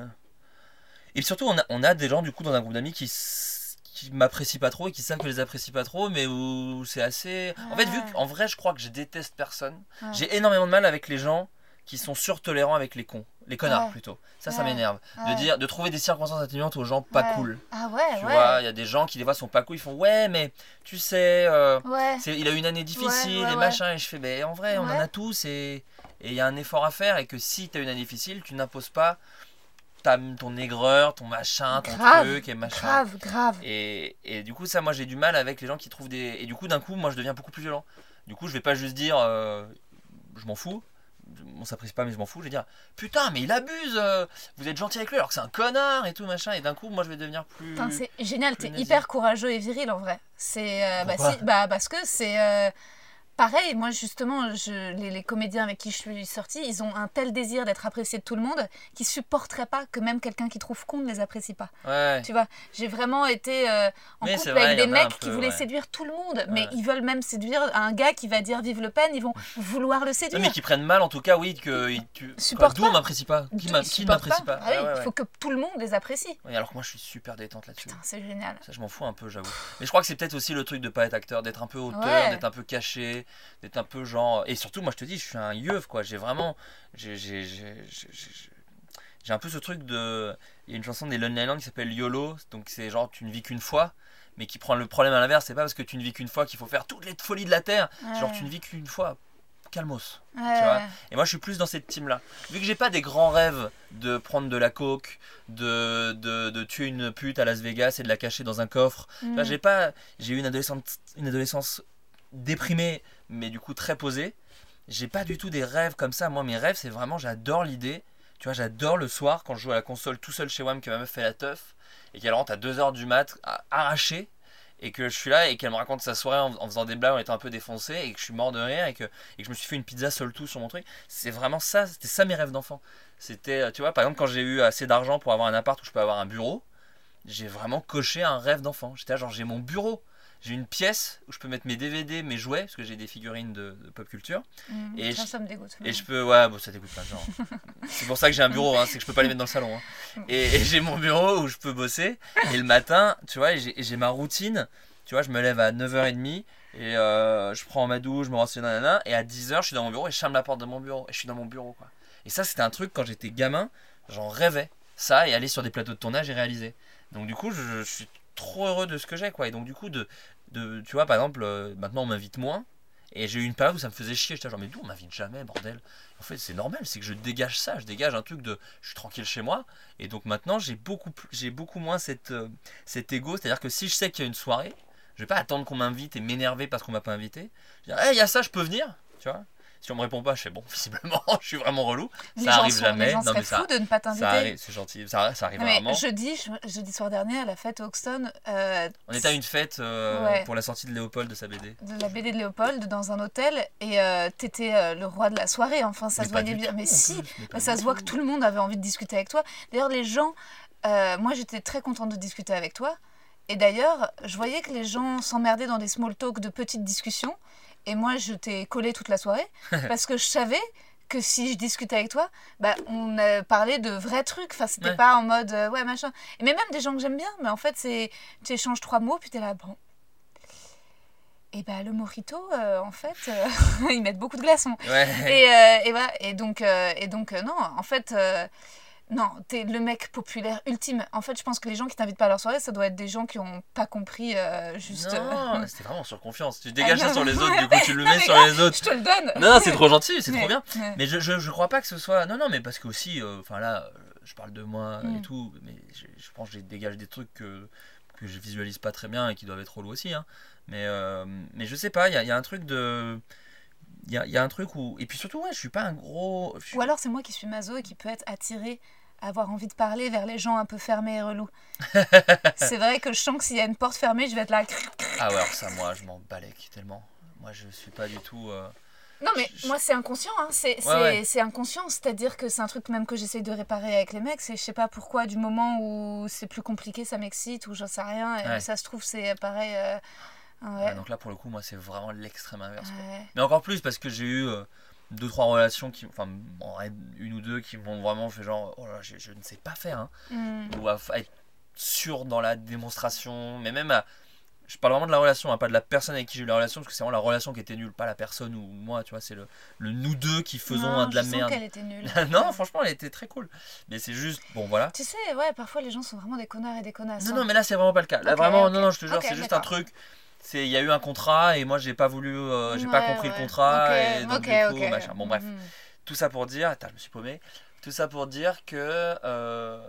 Et surtout, on a, on a des gens, du coup, dans un groupe d'amis qui, s- qui m'apprécient pas trop et qui savent que je les apprécie pas trop, mais où c'est assez. En fait, vu qu'en vrai, je crois que je déteste personne, Ouais. j'ai énormément de mal avec les gens qui sont surtolérants avec les cons. Les connards Ouais. plutôt. Ça, ça m'énerve. De dire, de trouver des circonstances atténuantes aux gens pas cool. Ah ouais, Tu vois, il y a des gens qui des fois sont pas cool, ils font ouais, mais tu sais, euh, il a eu une année difficile et machin et je fais ben en vrai on en a tous et et il y a un effort à faire et que si tu as une année difficile tu n'imposes pas ta, ton aigreur ton machin ton Grave, truc et machin. Grave, grave. et, et du coup ça moi j'ai du mal avec les gens qui trouvent des et du coup d'un coup moi je deviens beaucoup plus violent. Du coup je vais pas juste dire euh, je m'en fous. On s'apprécie pas mais je m'en fous. Je vais dire putain mais il abuse euh, vous êtes gentil avec lui alors que c'est un connard et tout machin. Et d'un coup moi je vais devenir plus c'est génial, t'es hyper courageux et viril en vrai. C'est euh, bah, si, bah, parce que c'est pareil. Moi justement, je, les, les comédiens avec qui je suis sortie, ils ont un tel désir d'être appréciés de tout le monde qu'ils supporteraient pas que même quelqu'un qui trouve con ne les apprécie pas. ouais Tu vois, j'ai vraiment été euh, en Mais couple vrai, avec des mecs qui voulaient ouais. séduire tout le monde, mais ils veulent même séduire un gars qui va dire vive Le Pen, ils vont vouloir le Non, séduire. mais qui prennent mal en tout cas oui que ils- tu Supporte d'où on pas. m'apprécie pas qui ne m'apprécie pas. Ah oui, il faut que tout le monde les apprécie. Oui, alors que moi je suis super détente là-dessus Putain, c'est génial. ça je m'en fous un peu j'avoue mais je crois que c'est peut-être aussi le truc de pas être acteur d'être un peu auteur d'être un peu caché d'être un peu genre et surtout moi je te dis je suis un yeuf quoi j'ai vraiment j'ai un peu ce truc de il y a une chanson des Lonely Island qui s'appelle YOLO donc c'est genre tu ne vis qu'une fois mais qui prend le problème à l'inverse c'est pas parce que tu ne vis qu'une fois qu'il faut faire toutes les folies de la terre genre tu ne vis qu'une fois calmos Ouais. vois. Et moi, je suis plus dans cette team-là. Vu que j'ai pas des grands rêves de prendre de la coke, de, de, de tuer une pute à Las Vegas et de la cacher dans un coffre. Tu Mm. j'ai pas, j'ai eu une adolescence, une adolescence déprimée, mais du coup très posée. J'ai pas du tout des rêves comme ça. Moi, mes rêves, c'est vraiment, j'adore l'idée. Tu vois, j'adore le soir quand je joue à la console tout seul chez WAM que ma meuf fait la teuf et qu'elle rentre à 2h du mat, arrachée. Et que je suis là et qu'elle me raconte sa soirée en, en faisant des blagues, en étant un peu défoncé, et que je suis mort de rire, et que, et que je me suis fait une pizza seul tout sur mon truc. C'est vraiment ça, c'était ça mes rêves d'enfant. C'était, tu vois, par exemple, quand j'ai eu assez d'argent pour avoir un appart où je peux avoir un bureau, j'ai vraiment coché un rêve d'enfant. J'étais genre, j'ai mon bureau. J'ai une pièce où je peux mettre mes DVD, mes jouets, parce que j'ai des figurines de, pop culture. Mmh, et, ça, ça me dégoûte. Et je peux, ouais, bon, ça dégoûte pas, genre. c'est pour ça que j'ai un bureau, hein, c'est que je peux pas les mettre dans le salon. Hein. Et, j'ai mon bureau où je peux bosser. Et le matin, tu vois, j'ai ma routine. Tu vois, je me lève à 9h30 et euh, je prends ma douche, je me renseigne, nanana, et à 10h, je suis dans mon bureau et je ferme la porte de mon bureau. Et je suis dans mon bureau, quoi. Et ça, c'était un truc, quand j'étais gamin, j'en rêvais. Ça, et aller sur des plateaux de tournage et réaliser. Donc, du coup, je, je suis trop heureux de ce que j'ai, quoi. Et donc, du coup, de, tu vois, par exemple, euh, maintenant on m'invite moins. Et j'ai eu une période où ça me faisait chier. J'étais genre, mais d'où on m'invite jamais, bordel? En fait, c'est normal, c'est que je dégage ça. Je dégage un truc de. Je suis tranquille chez moi. Et donc maintenant, j'ai beaucoup, j'ai beaucoup moins cette, euh, cet ego. C'est-à-dire que si je sais qu'il y a une soirée, je vais pas attendre qu'on m'invite et m'énerver parce qu'on m'a pas invité. Je vais dire, il y a ça, je peux venir. Tu vois? Si on me répond pas, je fais bon, visiblement, je suis vraiment relou. ça arrive jamais. Les gens non, mais ça, de ne pas t'inviter. C'est gentil, ça, ça arrive vraiment. Jeudi, jeudi soir dernier, à la fête Hoxton. Euh, on était à une fête euh, pour la sortie de Léopold de sa BD. De la BD de Léopold dans un hôtel et euh, t'étais euh, le roi de la soirée. Enfin, ça se voyait bien. Mais si, ça se voit que tout le monde avait envie de discuter avec toi. D'ailleurs, les gens, moi j'étais très contente de discuter avec toi. Et d'ailleurs, je voyais que les gens s'emmerdaient dans des small talk de petites discussions. Et moi, je t'ai collé toute la soirée parce que je savais que si je discutais avec toi, bah, on parlait de vrais trucs. Enfin, c'était pas en mode euh, ouais, machin. mais même des gens que j'aime bien, mais en fait, c'est tu échanges trois mots, puis t'es là, bon. Et bah, le mojito, euh, en fait, euh, ils mettent beaucoup de glaçons. Et, et, voilà, et donc, et donc non, en fait non, t'es le mec populaire ultime. En fait, je pense que les gens qui t'invitent pas à leur soirée, ça doit être des gens qui ont pas compris euh, juste. Non, c'était vraiment sur confiance. Tu dégages ça sur les autres, du coup tu le mets sur les autres. Je te le donne. Non, c'est trop gentil, c'est trop bien. Mais je, je, crois pas que ce soit. Non, non, mais parce que aussi, euh, enfin là, je parle de moi et mm. tout, mais je, pense que je dégage des trucs que, que je visualise pas très bien et qui doivent être relous aussi. Hein. Mais, euh, mais je sais pas, il y, y a un truc de il y a, y a, un truc où. Et puis surtout, ouais, je suis pas un gros. Ou alors c'est moi qui suis maso et qui peut être attiré avoir envie de parler vers les gens un peu fermés et relous. c'est vrai que je sens que s'il y a une porte fermée, je vais être là. ah ouais, alors ça, moi, je m'en balèque tellement. Moi, je suis pas du tout. Euh, non, mais moi, c'est inconscient. Hein. C'est inconscient. C'est-à-dire que c'est un truc même que j'essaye de réparer avec les mecs. C'est je sais pas pourquoi, du moment où c'est plus compliqué, ça m'excite ou j'en sais rien. Et ça se trouve, c'est pareil. Euh, donc là, pour le coup, moi, c'est vraiment l'extrême inverse. Mais encore plus parce que j'ai eu euh, deux, trois relations, qui, enfin, une ou deux qui m'ont vraiment fait genre, oh là, je, ne sais pas faire. Hein. Mm. Ou à, être sûr dans la démonstration. Mais même je parle vraiment de la relation, hein, pas de la personne avec qui j'ai eu la relation, parce que c'est vraiment la relation qui était nulle, pas la personne ou moi, tu vois, c'est le, le nous deux qui faisons de la merde. qu'elle était nulle. non, franchement, elle était très cool. Mais c'est juste, bon, voilà. Tu sais, ouais, parfois les gens sont vraiment des connards et des connasses. Non, hein. non, mais là, c'est vraiment pas le cas. Là, vraiment, non, non, je te jure, c'est juste un truc il y a eu un contrat et moi j'ai pas voulu euh, j'ai pas compris le contrat et donc du coup machin. Bon bref. Mhm. tout ça pour dire attends je me suis paumé. Tout ça pour dire que euh,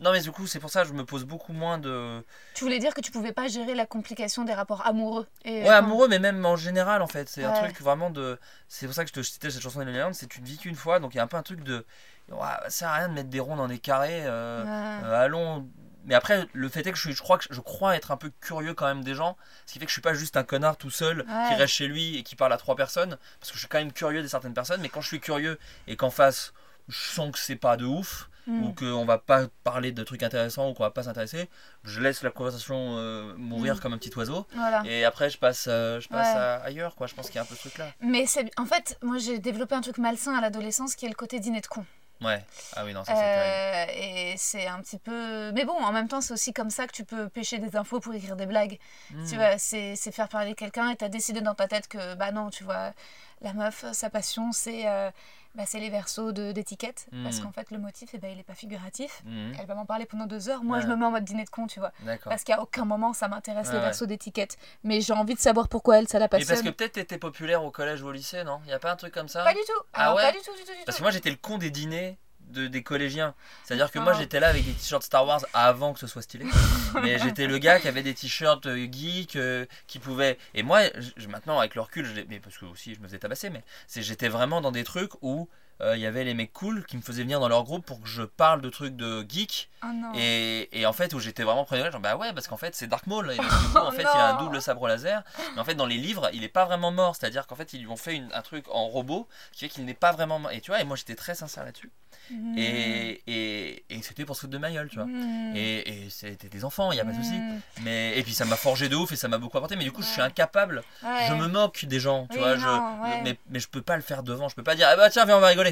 non mais du coup c'est pour ça que je me pose beaucoup moins de tu voulais dire que tu pouvais pas gérer la complication des rapports amoureux et ouais amoureux mais même en général en fait. C'est un truc vraiment de c'est pour ça que je te citais cette chanson de Léon c'est tu ne vis qu'une fois donc il y a un peu un truc de ça sert à rien de mettre des ronds dans des carrés euh, allons mais après, le fait est que je, je, crois que je crois être un peu curieux quand même des gens, ce qui fait que je suis pas juste un connard tout seul qui reste chez lui et qui parle à trois personnes, parce que je suis quand même curieux de certaines personnes, mais quand je suis curieux et qu'en face, je sens que c'est pas de ouf, mm. ou qu'on va pas parler de trucs intéressants, ou qu'on va pas s'intéresser, je laisse la conversation euh, mourir mm. comme un petit oiseau, et après je passe, euh, je passe ailleurs, quoi. Je pense qu'il y a un peu ce truc-là. Mais c'est, en fait, moi j'ai développé un truc malsain à l'adolescence qui est le côté dîner de con. Ouais. Ah oui, non, ça c'est euh, Et c'est un petit peu. Mais bon, en même temps, c'est aussi comme ça que tu peux pêcher des infos pour écrire des blagues. Hmm. Tu vois, c'est faire parler quelqu'un et t'as décidé dans ta tête que, bah non, tu vois, la meuf, sa passion, c'est euh, bah, les versos d'étiquette. Parce hmm. qu'en fait, le motif, eh ben, il est pas figuratif. Hmm. Elle va m'en parler pendant deux heures. Moi, je me mets en mode dîner de con, tu vois. Parce qu'à aucun moment, ça m'intéresse les versos d'étiquette. Mais j'ai envie de savoir pourquoi elle, ça la passionne. Mais parce que peut-être t'étais populaire au collège ou au lycée, non? Il y a pas un truc comme ça? Pas du tout. Ah ouais? Pas du tout, du tout, Parce que moi, j'étais le con des dîners de, des collégiens. C'est-à-dire que moi ah. j'étais là avec des t-shirts Star Wars avant que ce soit stylé. Mais j'étais le gars qui avait des t-shirts euh, geek, euh, qui pouvait. Et moi, je, maintenant avec le recul, je mais parce que aussi je me faisais tabasser, mais j'étais vraiment dans des trucs où il y avait les mecs cool qui me faisaient venir dans leur groupe pour que je parle de trucs de geek. Oh non. Et, et en fait, où j'étais vraiment premier genre, bah ouais, parce qu'en fait, c'est Dark Maul. Et du coup, en fait, il a un double sabre laser. Mais en fait, dans les livres, il est pas vraiment mort. C'est-à-dire qu'en fait, ils lui ont fait une- un truc en robot qui fait qu'il n'est pas vraiment mort. Et tu vois, et moi, j'étais très sincère là-dessus. Mm. Et, et, et c'était pour se foutre de ma gueule, tu vois. Mm. Et, et c'était des enfants, il y a pas de souci. Mm. Mais, et puis ça m'a forgé de ouf et ça m'a beaucoup apporté. Mais du coup, je suis incapable. Ouais. Je me moque des gens, tu Oui, vois. non, je, ouais. mais, mais je peux pas le faire devant. Je peux pas dire, ah bah tiens, viens, on va rigoler.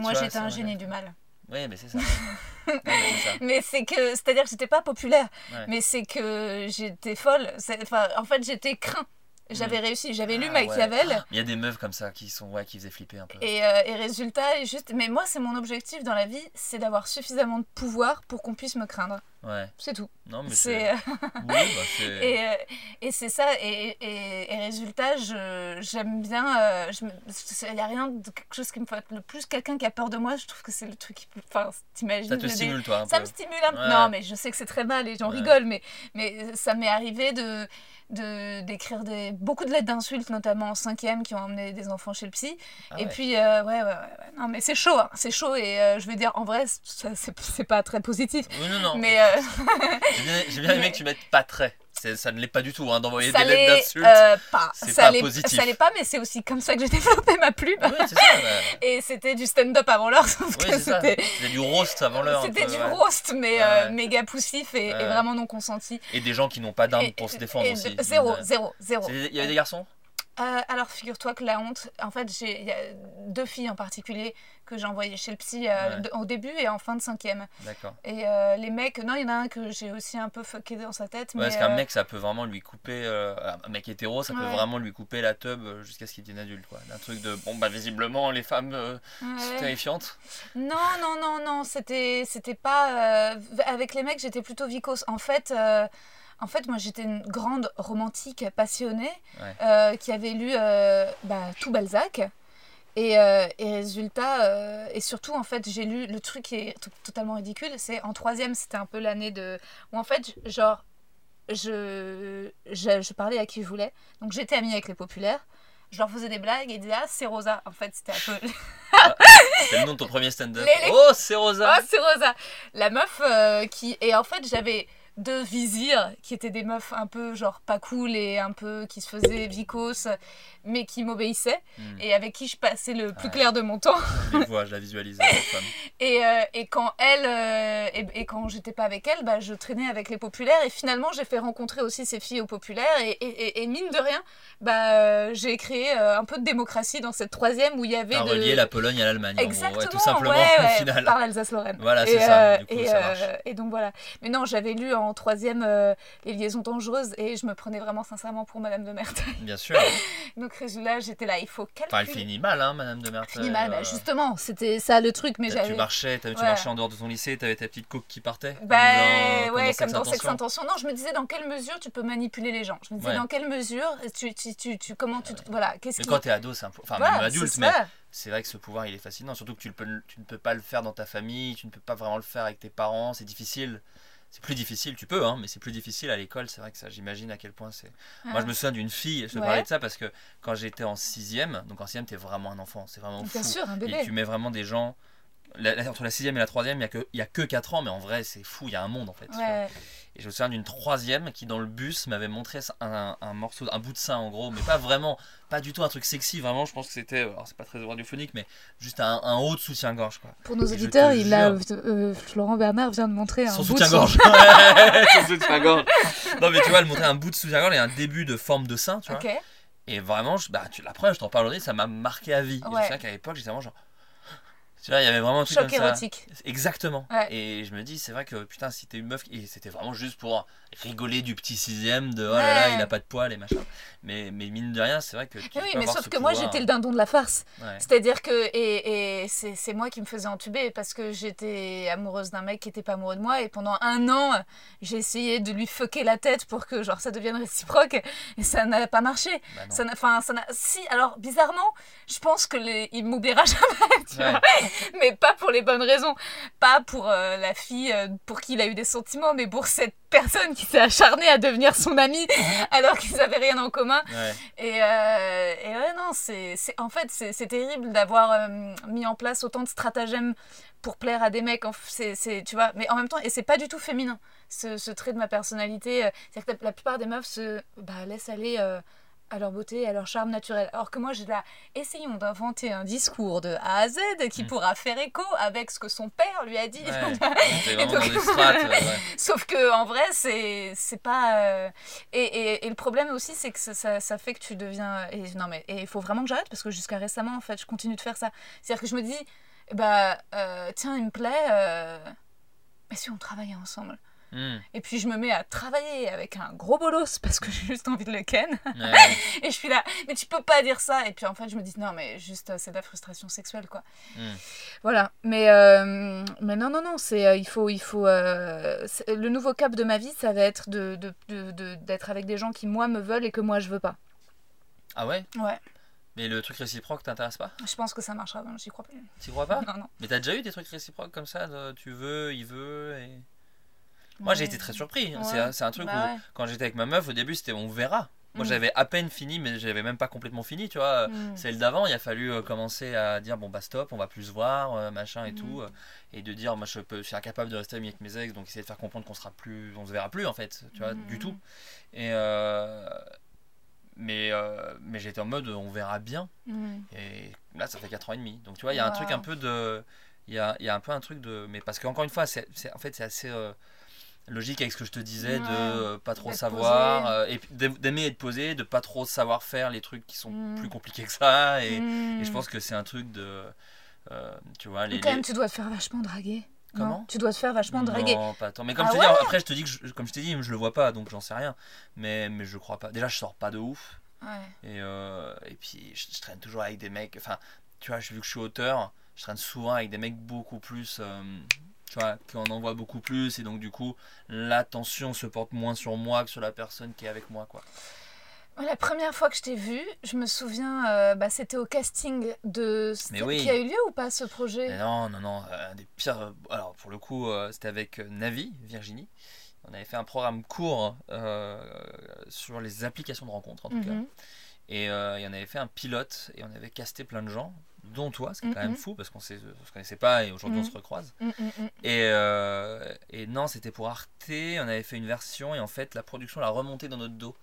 Moi j'étais un génie du mal. Oui, mais c'est ça. Mais c'est ça. Mais c'est que, c'est-à-dire que j'étais pas populaire, Ouais. mais c'est que j'étais folle. Enfin, en fait, j'étais craint. J'avais réussi, j'avais lu Ah, ouais. Machiavel. Il y a des meufs comme ça qui sont ouais, qui faisaient flipper un peu. Et, euh, et résultat, juste. Mais moi, c'est mon objectif dans la vie, c'est d'avoir suffisamment de pouvoir pour qu'on puisse me craindre. Ouais. C'est tout. Non, mais C'est. Oui, bah. Et, euh, et c'est ça, et, et, et résultat, je- j'aime bien. euh, je Il n'y a rien de quelque chose qui me fait le plus. Quelqu'un qui a peur de moi, je trouve que c'est le truc qui peut. Enfin, t'imagines. Ça te dé- stimule, toi, un Ça peu. me stimule un peu. Ouais. Non, mais je sais que c'est très mal, les gens Ouais. rigolent, mais, mais ça m'est arrivé de de- d'écrire des beaucoup de lettres d'insultes notamment en cinquième qui ont emmené des enfants chez le psy Ah et ouais. puis euh, ouais, ouais, ouais non mais c'est chaud hein, c'est chaud et euh, je veux dire en vrai c'est c'est pas très positif Oui, non, non. mais euh, J'ai bien, aimé que tu mettes pas très. Ça ne l'est pas du tout, hein, d'envoyer des lettres d'insultes. euh, pas c'est ça pas l'est positif. ça l'est pas mais c'est aussi comme ça que j'ai développé ma plume Oui, ça. et c'était du stand-up avant l'heure sauf Oui, que c'est ça. c'était du roast avant l'heure. c'était du ouais. roast mais Ouais. euh, méga poussif et, et vraiment non consenti Et des gens qui n'ont pas d'armes pour se défendre aussi. zéro zéro zéro Il y avait des garçons? Euh, alors, figure-toi que la honte, en fait, j'ai il y a deux filles en particulier que j'ai envoyées chez le psy euh, Ouais. de- au début et en fin de cinquième. D'accord. Et euh, les mecs, non, il y en a un que j'ai aussi un peu fucké dans sa tête. Ouais, mais parce qu'un mec, ça peut vraiment lui couper. un mec hétéro, ça peut vraiment lui couper la tub euh, jusqu'à ce qu'il devienne adulte. quoi. Un truc de. Bon, bah, visiblement, les femmes sont terrifiantes. Non, non, non, non, c'était c'était pas. avec les mecs, j'étais plutôt vicose. En fait. En fait, moi, j'étais une grande romantique passionnée Ouais. euh, qui avait lu euh, bah, tout Balzac. Et, euh, et résultat, et surtout, en fait, j'ai lu le truc qui est to- totalement ridicule. C'est en troisième, c'était un peu l'année de. où en fait, genre, je, je, je parlais à qui je voulais. Donc, j'étais amie avec les populaires. Je leur faisais des blagues et ils disaient Ah, c'est Rosa. En fait, c'était un peu. C'est le nom de ton premier stand-up. Les- Oh, c'est Rosa Ah, c'est Rosa La meuf euh, qui. Et en fait, j'avais deux vizirs qui étaient des meufs un peu genre pas cool et un peu qui se faisaient vicos, mais qui m'obéissaient Hmm. et avec qui je passais le plus Ouais. clair de mon temps. Je vois, je la visualise, femme. Et, euh, et quand elle. euh, et, et quand j'étais pas avec elle, bah, je traînais avec les populaires et finalement j'ai fait rencontrer aussi ces filles aux populaires et, et, et- et mine de rien, bah, euh, j'ai créé euh, un peu de démocratie dans cette troisième où il y avait. De... relié la Pologne à l'Allemagne. Exactement, Ouais, tout simplement, ouais, au ouais, final. par l'Alsace-Lorraine. Voilà, c'est ça, du coup, ça marche. et donc voilà. Mais non, j'avais lu en troisième euh, Les liaisons dangereuses et je me prenais vraiment sincèrement pour Madame de Merteuil. Bien sûr. Donc résultat, j'étais là, il faut calculer. Enfin, elle finit mal, hein, Madame de Merteuil. Finit mal, bah, euh, justement, c'était ça le truc, mais Tu marchais, tu Ouais. marchais en dehors de ton lycée, t'avais ta petite coque qui partait. Bah comme dans- ouais, comme dans Sex Intention. Non, je me disais dans quelle mesure tu peux manipuler les gens? Je me disais Ouais. dans quelle mesure tu, tu, tu, tu- comment tu, voilà, qu'est-ce Mais qui. quand t'es ado, c'est un peu. Enfin, Voilà, même c'est adulte, mais c'est vrai que ce pouvoir il est fascinant. Surtout que tu, le peux, tu ne peux pas le faire dans ta famille, tu ne peux pas vraiment le faire avec tes parents, c'est difficile. C'est plus difficile, tu peux, hein, mais c'est plus difficile à l'école. C'est vrai que ça, j'imagine à quel point c'est. Moi, je me souviens d'une fille, je te Ouais. parlais de ça parce que quand j'étais en sixième, donc en sixième, t'es vraiment un enfant, c'est vraiment Bien fou. sûr, un Et bébé. tu mets vraiment des gens. La- la- entre la sixième et la troisième, il n'y a, que- y a que 4 ans, mais en vrai, c'est fou, il y a un monde en fait. Ouais. Et je me souviens d'une troisième qui, dans le bus, m'avait montré un, un morceau, un bout de sein en gros, mais pas vraiment, pas du tout un truc sexy, vraiment. Je pense que c'était, alors c'est pas très radiophonique, mais juste un, un haut de soutien-gorge quoi. Pour nos auditeurs, te il a, jure. euh, Florent Bernard vient de montrer un Son bout de soutien-gorge. Ouais, son soutien-gorge. Non, mais tu vois, elle montrait un bout de soutien-gorge et un début de forme de sein, tu vois. Et vraiment, je- bah, tu, la preuve, je t'en parle aujourd'hui, ça m'a marqué à vie. Et je Ouais. me souviens qu'à l'époque, j'étais vraiment genre. Tu vois, il y avait vraiment un truc Choc comme ça. érotique. Exactement. Ouais. Et je me dis, c'est vrai que putain, si t'es une meuf, et c'était vraiment juste pour rigoler du petit sixième, de oh là là, il a pas de poil et machin. Mais, mais mine de rien, c'est vrai que. Tu oui, peux mais sauf que moi j'étais le dindon de la farce. Ouais. C'est-à-dire que, et, et c'est c'est moi qui me faisais entuber parce que j'étais amoureuse d'un mec qui était pas amoureux de moi et pendant un an j'ai essayé de lui fucker la tête pour que genre ça devienne réciproque et ça n'a pas marché. Bah. Ça n'a, enfin, ça n'a, si, alors bizarrement, je pense que les, il m'oubliera jamais. tu Ouais. vois. mais pas pour les bonnes raisons. Pas pour euh, la fille euh, pour qui il a eu des sentiments, mais pour cette personne qui s'est acharnée à devenir son ami alors qu'ils n'avaient rien en commun. Et, euh, et, ouais, non, c'est, en fait, c'est, terrible d'avoir mis en place autant de stratagèmes pour plaire à des mecs. C'est, tu vois, mais en même temps, et c'est pas du tout féminin, ce, ce trait de ma personnalité. C'est-à-dire que la, plupart des meufs se bah, laissent aller à leur beauté, à leur charme naturel. Alors que moi, j'ai là, essayons d'inventer un discours de A à Z qui mm. pourra faire écho avec ce que son père lui a dit. Sauf que en vrai, c'est c'est pas. Euh, et, et, et, le problème aussi, c'est que ça, ça, fait que tu deviens. Et, non mais il faut vraiment que j'arrête parce que jusqu'à récemment, en fait, je continue de faire ça. C'est-à-dire que je me dis, bah euh, tiens, il me plaît. Euh, mais si on travaillait ensemble Hmm. Et puis je me mets à travailler avec un gros bolos parce que j'ai juste envie de le ken. et je suis là, mais tu peux pas dire ça. Et puis en fait, je me dis, non, mais juste, c'est de la frustration sexuelle, quoi. Hmm. Voilà. Mais, euh, mais non, non, non, c'est, euh, il faut. Il faut euh, le nouveau cap de ma vie, ça va être de, de, de, d'être avec des gens qui, moi, me veulent et que moi, je veux pas. Ah ouais? Ouais. Mais le truc réciproque t'intéresse pas? Je pense que ça marchera, j'y crois plus. Tu crois pas? Non, non. Mais t'as déjà eu des trucs réciproques comme ça Tu veux, il veut et... Moi, j'ai été très surpris. C'est un truc bah où, quand j'étais avec ma meuf, au début, c'était on verra. Moi, mm. j'avais à peine fini, mais j'avais même pas complètement fini, tu vois. Mm. Celle d'avant, il a fallu euh, commencer à dire bon, bah stop, on va plus se voir, euh, machin et mm. tout. Euh, et de dire, moi, je, peux, suis incapable de rester ami avec mes ex, donc essayer de faire comprendre qu'on sera plus, on se verra plus, en fait, tu vois, du tout. Et. mais mais j'étais en mode on verra bien. Et là, ça fait 4 ans et demi. Donc, tu vois, il y a un truc un peu de. Il y a, y a, un peu un truc de. Mais parce qu'encore une fois, c'est en fait, c'est assez logique avec ce que je te disais de euh, pas trop savoir euh, et d'aimer être posé de pas trop savoir faire les trucs qui sont mm. plus compliqués que ça et, et je mm. pense que c'est un truc de euh, tu vois les, quand même tu dois te faire vachement draguer. Comment? tu dois te faire vachement draguer. non pas tant. Mais comme ah je te dis après je te dis que comme je t'ai dit je le vois pas donc j'en sais rien. Mais mais je crois pas. Déjà je sors pas de ouf. Et et puis je, traîne toujours avec des mecs enfin tu vois vu que je suis auteur je traîne souvent avec des mecs beaucoup plus tu vois, qu'on en voit beaucoup plus et donc du coup l'attention se porte moins sur moi que sur la personne qui est avec moi quoi. La première fois que je t'ai vu, je me souviens, euh, bah, c'était au casting de. Mais oui. Qui a eu lieu ou pas ce projet? Non, non, non. Un des pires. Euh, alors pour le coup, euh, c'était avec Navi, Virginie. On avait fait un programme court sur les applications de rencontres en tout cas. Mhm. Et euh, il en avait fait un pilote et on avait casté plein de gens, dont toi, ce qui est quand même fou parce qu'on ne se connaissait pas et aujourd'hui on se recroise. Et, euh, et non, c'était pour Arte, on avait fait une version et en fait la production l'a remonté dans notre dos.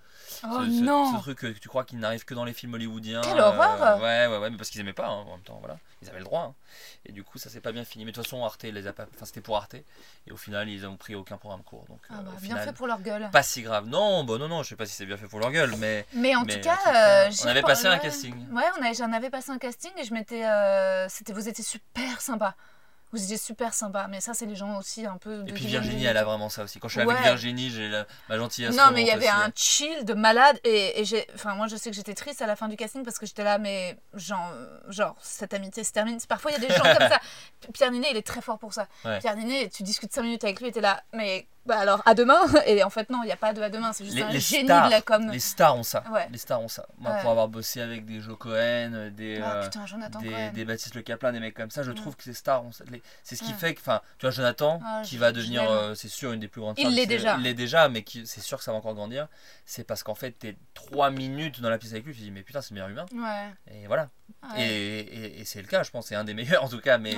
Oh ce, non. ce, truc que tu crois qu'il n'arrive que dans les films hollywoodiens. Quelle horreur euh, Ouais, ouais, ouais, mais parce qu'ils aimaient pas hein, en même temps, voilà. Ils avaient le droit. Hein. Et du coup, ça s'est pas bien fini. Mais de toute façon, Arte les a pas. Enfin, c'était pour Arte. Et au final, ils ont pris aucun programme court. Donc, ah bah, bien fait pour leur gueule. Pas si grave. Non, bon, non, non, je sais pas si c'est bien fait pour leur gueule, mais. Mais en tout cas, euh, on avait passé un casting. Ouais, on j'en avais passé un casting et je m'étais. Euh, c'était, vous étiez super sympa. Vous étiez super sympa, mais ça, c'est les gens aussi un peu. De et puis Virginie, elle a vraiment ça aussi. Quand je suis avec Virginie, j'ai ma gentillesse. Non, mais il y avait un chill de malade. Et, et j'ai. Enfin, moi, je sais que j'étais triste à la fin du casting parce que j'étais là, mais genre, genre, cette amitié se termine. Parfois, il y a des gens comme ça. Pierre Ninet, il est très fort pour ça. Pierre Ninet, tu discutes 5 minutes avec lui et t'es là, mais bah alors à demain. Et en fait non il n'y a pas de à demain. C'est juste un génie de la com. Les stars ont ça. Les stars ont ça. Moi pour avoir bossé avec des Joe Cohen des ah, euh, putain, des, des, Baptiste Le Caplin des mecs comme ça je trouve que ces stars ont ça. C'est ce qui fait que enfin tu vois Jonathan ah, qui va devenir euh, c'est sûr une des plus grandes il l'est déjà. il l'est déjà mais c'est sûr que ça va encore grandir. C'est parce qu'en fait t'es 3 minutes dans la pièce avec lui tu te dis mais putain c'est le meilleur humain. Et voilà. Et, et, c'est le cas je pense c'est un des meilleurs en tout cas mais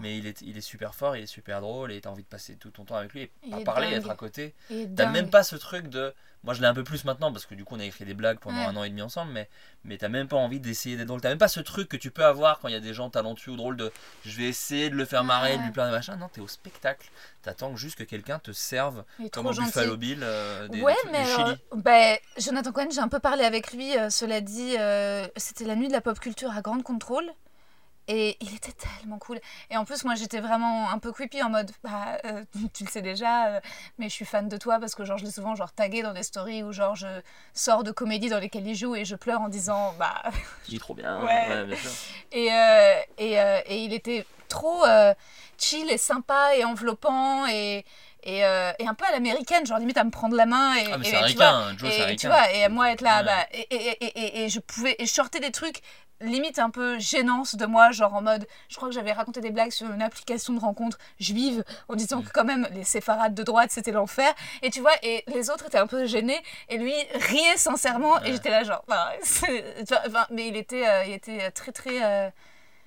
mais il est il est super fort il est super drôle et t'as envie de passer tout ton temps avec lui et pas parler être à côté T'as même pas ce truc de. Moi, je l'ai un peu plus maintenant parce que du coup, on a écrit des blagues pendant un an et demi ensemble, mais, mais t'as même pas envie d'essayer d'être drôle. T'as même pas ce truc que tu peux avoir quand il y a des gens talentueux ou drôles de je vais essayer de le faire marrer, de lui plaire de machin. Non, t'es au spectacle. T'attends juste que quelqu'un te serve comme au Buffalo Bill euh, des, ouais, mais ben, Jonathan Cohen, j'ai un peu parlé avec lui, euh, cela dit, euh, c'était la nuit de la pop culture à Grande Contrôle. Et il était tellement cool. Et en plus, moi, j'étais vraiment un peu creepy en mode, bah, euh, tu le sais déjà, euh, mais je suis fan de toi parce que genre, je l'ai souvent genre tagué dans des stories où genre je sors de comédies dans lesquelles il joue et je pleure en disant, bah. Il est trop bien. Ouais. bien sûr. Et, euh, et, et, il était trop chill et sympa et enveloppant et. Et, et, un peu à l'américaine, genre limite à me prendre la main et, ah, mais et, tu vois, Joe, et, tu vois, et moi être là, bah, et, et, et, et, je pouvais, et je sortais des trucs limite un peu gênance de moi, genre en mode, je crois que j'avais raconté des blagues sur une application de rencontre juive en disant que quand même les séfarades de droite c'était l'enfer. Et tu vois, et les autres étaient un peu gênés et lui riait sincèrement et j'étais là genre, enfin, mais il était, euh, il était très très euh,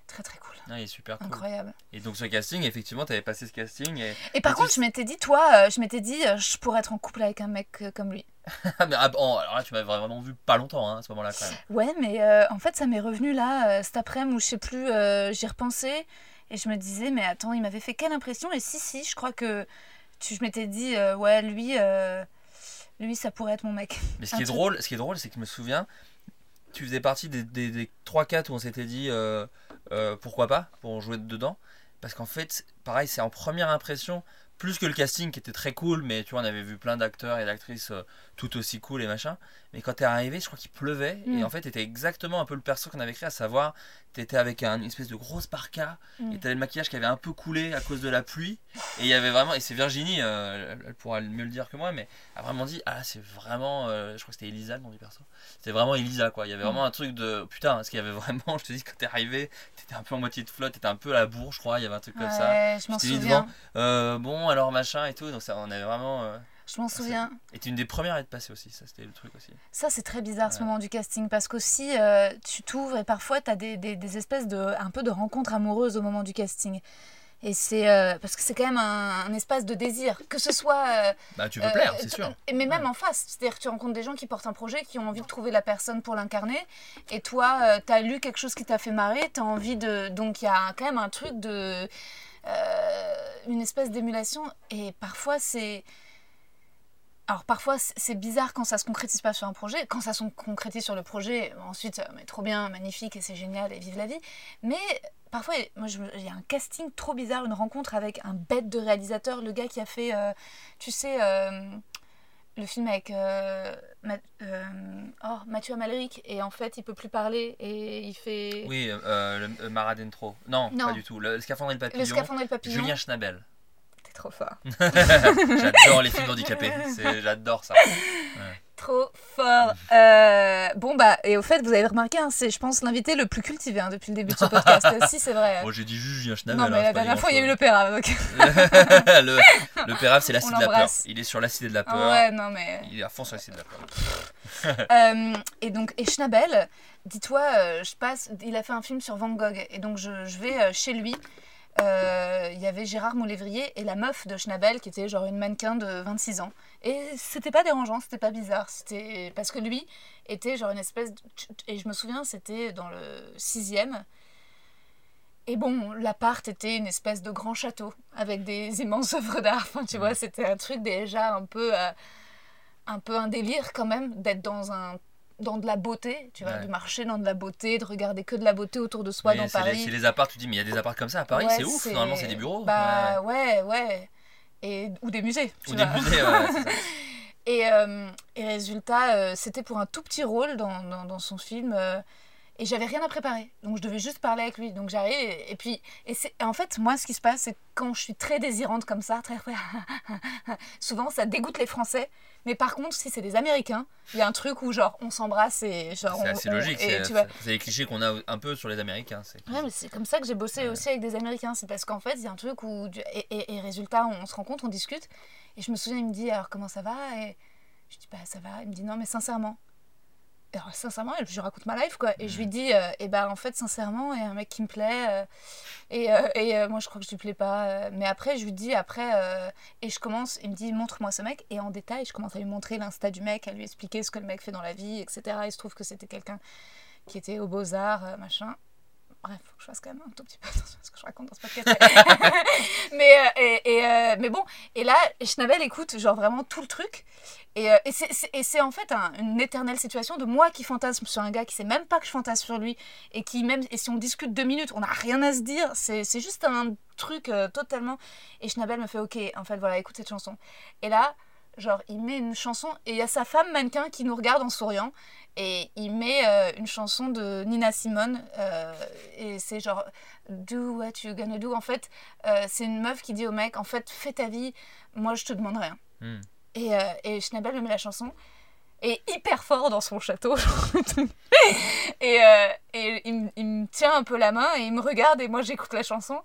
très très cool. Ah, il est super cool. Incroyable. Et donc ce casting, effectivement, tu avais passé ce casting. Et, et par contre, je m'étais dit, toi, je m'étais dit, je pourrais être en couple avec un mec comme lui. mais, ah, bon, alors là, tu m'avais vraiment vu pas longtemps hein, à ce moment-là quand même. Ouais, mais euh, en fait, ça m'est revenu là, euh, cet après-midi où je sais plus, euh, j'y repensais et je me disais, mais attends, il m'avait fait quelle impression Et si, si, je crois que tu, je m'étais dit, ouais, lui, lui, ça pourrait être mon mec. Mais ce qui, est drôle, ce qui est drôle, c'est que je me souviens, tu faisais partie des, des, des 3-4 où on s'était dit, pourquoi pas, pour jouer dedans. Parce qu'en fait, pareil, c'est en première impression, plus que le casting qui était très cool, mais tu vois, on avait vu plein d'acteurs et d'actrices euh, tout aussi cool et machin. Mais quand t'es arrivé, je crois qu'il pleuvait, et mm. en fait, t'étais exactement un peu le perso qu'on avait créé, à savoir, t'étais avec un, une espèce de grosse parka, mm. et t'avais le maquillage qui avait un peu coulé à cause de la pluie, et il y avait vraiment, et c'est Virginie, euh, elle pourra mieux le dire que moi, mais a vraiment dit, ah c'est vraiment, euh, je crois que c'était Elisa le nom du perso, c'était vraiment Elisa quoi, il y avait mm. vraiment un truc de, putain, parce qu'il y avait vraiment, je te dis, quand t'es arrivé, t'étais un peu en moitié de flotte, t'étais un peu à la bourre, je crois, il y avait un truc comme ça. Je m'en souviens. bon, alors machin et tout, donc ça, on avait vraiment. Je m'en souviens. Et tu une des premières à être passée aussi, ça c'était le truc aussi. Ça c'est très bizarre ce moment du casting parce qu'aussi euh, tu t'ouvres et parfois tu as des, des, des, espèces de un peu de rencontres amoureuses au moment du casting. Et c'est euh, parce que c'est quand même un, espace de désir, que ce soit. Euh, bah tu veux plaire, c'est sûr. Mais même en face, c'est-à-dire que tu rencontres des gens qui portent un projet, qui ont envie de trouver la personne pour l'incarner, et toi, tu as lu quelque chose qui t'a fait marrer, tu as envie de. Donc il y a quand même un truc de. une espèce d'émulation, et parfois c'est alors parfois c'est bizarre quand ça se concrétise pas sur un projet, quand ça se concrétise sur le projet, ensuite mais trop bien, magnifique et c'est génial et vive la vie. Mais parfois moi il y a un casting trop bizarre, une rencontre avec un bête de réalisateur, le gars qui a fait, euh, tu sais, euh, le film avec euh, oh, Mathieu Amalric et en fait il peut plus parler et il fait. Oui, le Maradentro. Non, non, pas du tout. Le scaphandre et le papillon. Le scaphandre et le papillon. Julien Schnabel trop fort. j'adore les films handicapés, j'adore ça. Trop fort. Euh, bon, bah, et au fait, vous avez remarqué, hein, c'est, je pense, l'invité le plus cultivé hein, depuis le début de ce podcast. si, c'est vrai. Moi, j'ai dit juste Julien Schnabel. Non, mais la dernière fois, il y a eu le Pérave. Donc... le, le Pérave, c'est l'acide de la peur. Il est sur l'acide de la peur. Ouais, non, mais. Il est à fond sur l'acide de la peur. Euh, et donc, et Schnabel, dis-toi, euh, je passe, il a fait un film sur Van Gogh. Et donc, je, je vais chez lui. Euh, il y avait Gérard Moulévrier et la meuf de Schnabel qui était genre une mannequin de 26 ans. Et c'était pas dérangeant, c'était pas bizarre. C'était parce que lui était genre une espèce. Et je me souviens, c'était dans le sixième. Et bon, l'appart était une espèce de grand château avec des immenses œuvres d'art. Enfin, tu vois, c'était un truc déjà un peu, euh, un peu un délire quand même d'être dans un dans de la beauté, tu vois, de marcher dans de la beauté, de regarder que de la beauté autour de soi dans Paris. C'est les apparts, tu dis, mais il y a des apparts comme ça à Paris, c'est ouf, normalement c'est des bureaux. Bah ouais, ouais. Et, ou des musées. ou des musées, ouais, ça. Et, euh, et résultat, euh, c'était pour un tout petit rôle dans, dans, dans son film. Euh, et j'avais rien à préparer. Donc je devais juste parler avec lui. Donc j'arrive et, puis et c'est en fait moi ce qui se passe c'est quand je suis très désirante comme ça, très souvent ça dégoûte les Français. Mais par contre si c'est des Américains, il y a un truc où genre on s'embrasse et genre c'est assez logique. C'est les clichés qu'on a un peu sur les Américains. Ouais mais c'est comme ça que j'ai bossé aussi avec des Américains. C'est parce qu'en fait il y a un truc où et, et, résultat on se rencontre, on discute et je me souviens il me dit alors comment ça va? Et je dis bah ça va. Il me dit non mais sincèrement alors, sincèrement, je raconte ma life, quoi. Et je lui mm. dis, et euh, eh ben, en fait, sincèrement, il y a un mec qui me plaît. Euh, et, euh, et moi, je crois que je lui plais pas. mais après, je lui dis, après, et je commence, il me dit, montre-moi ce mec. Et en détail, je commence à lui montrer l'insta du mec, à lui expliquer ce que le mec fait dans la vie, etc. Il se trouve que c'était quelqu'un qui était aux Beaux-Arts, machin. Bref, faut que je fasse quand même un tout petit peu attention à ce que je raconte dans ce podcast. mais, et, et, mais bon, et là, Schnabel écoute genre vraiment tout le truc. Et, euh, et c'est en fait une éternelle situation de moi qui fantasme sur un gars qui sait même pas que je fantasme sur lui et qui même et si on discute deux minutes on n'a rien à se dire c'est juste un truc euh, totalement et Schnabel me fait ok en fait voilà écoute cette chanson et là genre il met une chanson et il y a sa femme mannequin qui nous regarde en souriant et il met euh, une chanson de Nina Simone et c'est genre do what you gonna do en fait c'est une meuf qui dit au mec en fait fais ta vie moi je te demande rien hmm. Et, euh, et Schnabel me met la chanson. et hyper fort dans son château. et, euh, et il, il, me tient un peu la main et il me regarde et moi j'écoute la chanson.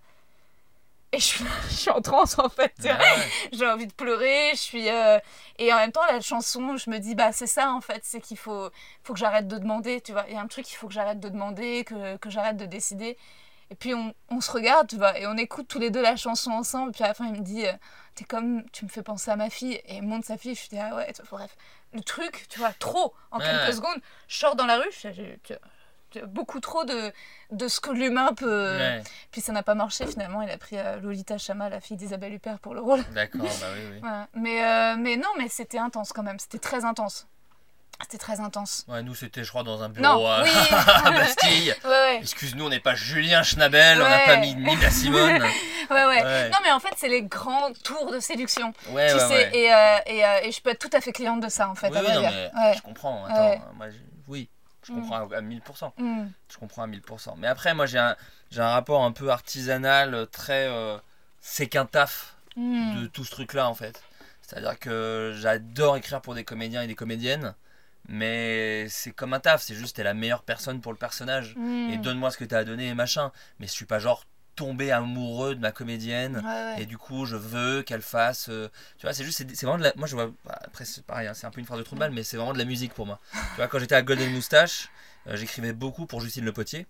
Et je suis, je suis en transe en fait. Ah ouais. J'ai envie de pleurer. Je suis, euh, Et en même temps, la chanson, je me dis, bah c'est ça en fait, c'est qu'il faut, faut que j'arrête de demander. Tu vois, il y a un truc qu'il faut que j'arrête de demander, que, que j'arrête de décider. Et puis on, on, se regarde, tu vois, et on écoute tous les deux la chanson ensemble. Et puis à la fin, il me dit, euh, t'es comme, tu me fais penser à ma fille. Et il montre sa fille. Je dis, ah ouais, bref. Le truc, tu vois, trop, en Ouais, quelques secondes. Je sors dans la rue, je, je- tu- tu- beaucoup trop de, de ce que l'humain peut. Ouais, Puis ça n'a pas marché finalement. Il a pris euh, Lolita Chama, la fille d'Isabelle Huppert, pour le rôle. d'accord, bah oui, oui. Mais, euh, mais non, mais c'était intense quand même. C'était très intense. C'était très intense. Ouais, nous, c'était, je crois, dans un bureau Non, à, oui. à Bastille. Ouais, ouais. Excuse-nous, on n'est pas Julien Schnabel, on n'a pas mis Nina Simone. Ouais, ouais. Ouais. Non, mais en fait, c'est les grands tours de séduction. Ouais, tu ouais, sais, et, euh, et, euh, et je peux être tout à fait cliente de ça, en fait. Oui, à non, mais je comprends. Attends, moi, je- oui, je Mm. comprends à, à 1000%. Mm. Je comprends à 1000%. Mais après, moi, j'ai un, rapport un peu artisanal, euh, très. euh, c'est qu'un taf Mm. de tout ce truc-là, en fait. C'est-à-dire que j'adore écrire pour des comédiens et des comédiennes, mais c'est comme un taf, c'est juste, t'es la meilleure personne pour le personnage. Mm. Et donne-moi ce que t'as à donner et machin. Mais je suis pas genre tombé amoureux de ma comédienne. Ouais, ouais. Et du coup, je veux qu'elle fasse. euh, tu vois, c'est juste, c'est vraiment de la. Moi, je vois. bah, après, c'est pareil, hein, c'est un peu une phrase de trou de balle, mais c'est vraiment de la musique pour moi. tu vois, quand j'étais à Golden Moustache, euh, j'écrivais beaucoup pour Justine Le Potier.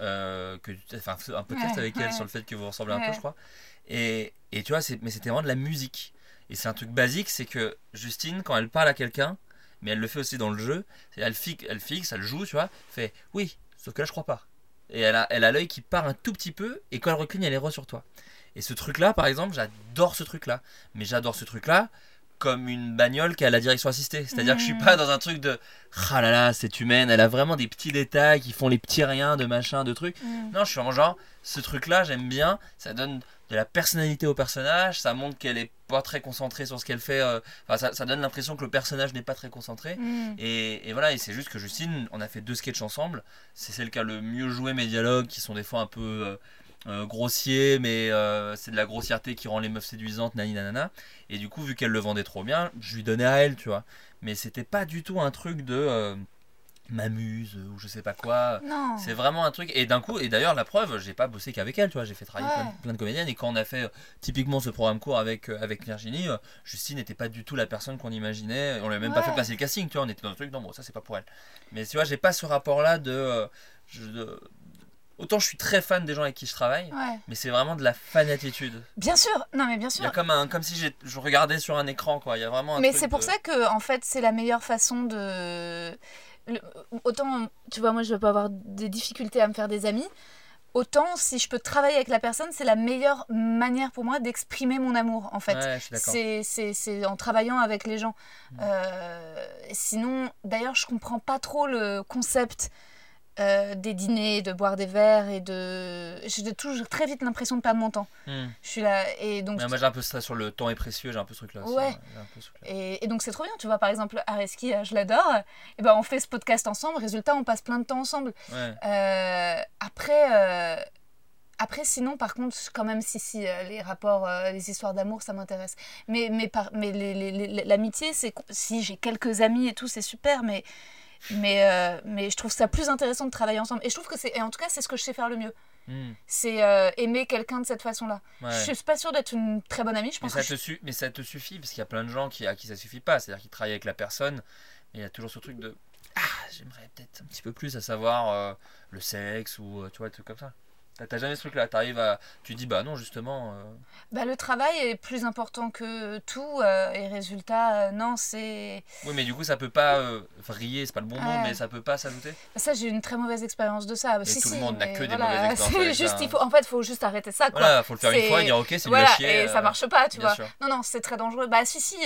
euh, que, enfin, un podcast Ouais, avec elle sur le fait que vous ressemblez un peu, je crois. Et, et tu vois, c'est- mais c'était vraiment de la musique. Et c'est un truc basique, c'est que Justine, quand elle parle à quelqu'un, mais elle le fait aussi dans le jeu, elle fixe, elle fixe, elle joue, tu vois, fait oui, sauf que là je crois pas. Et elle a elle a l'œil qui part un tout petit peu, et quand elle recline, elle est re sur toi. Et ce truc-là, par exemple, j'adore ce truc-là. Mais j'adore ce truc-là comme une bagnole qui a la direction assistée. C'est-à-dire que je suis pas dans un truc de ah là là, c'est humaine, elle a vraiment des petits détails qui font les petits riens de machin, de trucs. Mm. Non, je suis vraiment genre, ce truc-là, j'aime bien, ça donne de la personnalité au personnage, ça montre qu'elle est pas très concentrée sur ce qu'elle fait, euh, enfin, ça, ça donne l'impression que le personnage n'est pas très concentré. Mm. Et, et voilà, et c'est juste que Justine, on a fait deux sketchs ensemble, c'est celle qui a le mieux joué mes dialogues, qui sont des fois un peu euh, euh, grossiers, mais euh, c'est de la grossièreté qui rend les meufs séduisantes, nani nanana. Et du coup, vu qu'elle le vendait trop bien, je lui donnais à elle, tu vois. Mais c'était pas du tout un truc de m'amuse ou je sais pas quoi. C'est vraiment un truc. Et d'un coup, et d'ailleurs, la preuve, j'ai pas bossé qu'avec elle, tu vois. J'ai fait travailler Ouais. plein, plein de comédiennes. Et quand on a fait euh, typiquement ce programme court avec, euh, avec Virginie, euh, Justine n'était pas du tout la personne qu'on imaginait. On lui a même pas fait passer le casting, tu vois. On était dans le truc, non, bon, ça c'est pas pour elle. Mais tu vois, j'ai pas ce rapport-là de. euh, je- de- Autant je suis très fan des gens avec qui je travaille, Ouais. mais c'est vraiment de la fanatitude. Bien sûr. Non, mais bien Il y a sûr. comme, un, comme si je regardais sur un écran, quoi. Il y a vraiment un Mais c'est pour de- ça que, en fait, c'est la meilleure façon de. Le- Autant, tu vois, moi, je vais pas avoir des difficultés à me faire des amis. Autant, si je peux travailler avec la personne, c'est la meilleure manière pour moi d'exprimer mon amour, en fait. Ouais, c'est en travaillant avec les gens. Mm. Euh, sinon, d'ailleurs, je comprends pas trop le concept euh, des dîners, de boire des verres et de. J'ai toujours très vite l'impression de perdre mon temps. Hmm. Je suis là et donc. Moi j'ai un peu ça sur le temps est précieux, j'ai un peu ce truc là. Ouais. j'ai un peu ce truc-là. Et, et donc c'est trop bien, tu vois, par exemple, Areski, euh, je l'adore, et ben on fait ce podcast ensemble, résultat, on passe plein de temps ensemble. Ouais. Euh, après, euh, après, sinon, par contre, quand même, si, si, les rapports, les histoires d'amour, ça m'intéresse. Mais, mais, par, mais l'amitié, c'est. Si j'ai quelques amis et tout, c'est super, mais. Mais, euh, mais je trouve ça plus intéressant de travailler ensemble. Et je trouve que c'est. Et en tout cas, c'est ce que je sais faire le mieux. Hmm. C'est euh, aimer quelqu'un de cette façon-là. Ouais. Je suis pas sûre d'être une très bonne amie. Je Mais pense ça, que te je- mais ça te suffit parce qu'il y a plein de gens qui, à qui ça suffit pas. C'est-à-dire qu'ils travaillent avec la personne, mais il y a toujours ce truc de Ah, j'aimerais peut-être un petit peu plus à savoir euh, le sexe ou tu vois, des trucs comme ça. T'as jamais ce truc-là. T'arrives à. Tu dis Bah non, justement. euh, Bah, le travail est plus important que tout. euh, et résultat, euh, non, c'est. Oui, mais du coup, ça peut pas vriller, c'est pas le bon mot, mais ça peut pas s'ajouter. Ça, j'ai une très mauvaise expérience de ça. Si, tout le monde n'a que des mauvaises expériences juste, il hein. faut, en fait, il faut juste arrêter ça, quoi. Voilà, faut le faire une fois et dire Ok, c'est Voilà, à chier. et ça marche pas, tu bien vois. sûr. Non, non, c'est très dangereux. Bah, si, si,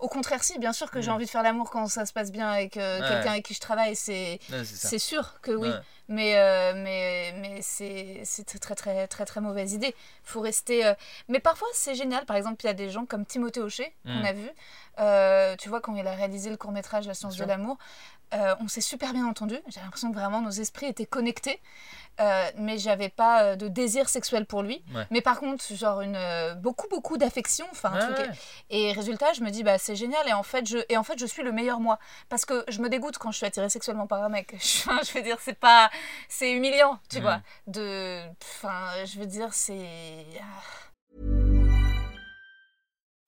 au contraire, si, bien sûr que j'ai Mm. envie de faire l'amour quand ça se passe bien avec quelqu'un avec qui je travaille, c'est. C'est sûr que oui. Mais, euh, mais, mais c'est c'est très, très, très, très, très mauvaise idée. faut rester. euh, Mais parfois, c'est génial. Par exemple, il y a des gens comme Timothée Hochet, qu'on Mm. a vu, euh, tu vois, quand il a réalisé le court-métrage La science de l'amour. Euh, on s'est super bien entendu. J'ai l'impression que vraiment nos esprits étaient connectés. Euh, mais j'avais pas euh, de désir sexuel pour lui. Ouais. Mais par contre, genre une euh, beaucoup beaucoup d'affection, enfin Ouais, ouais. Et résultat, je me dis bah c'est génial et en fait je et en fait je suis le meilleur moi parce que je me dégoûte quand je suis attirée sexuellement par un mec. Je, veux dire c'est pas c'est humiliant, tu Mhm. vois. De enfin je veux dire c'est ah.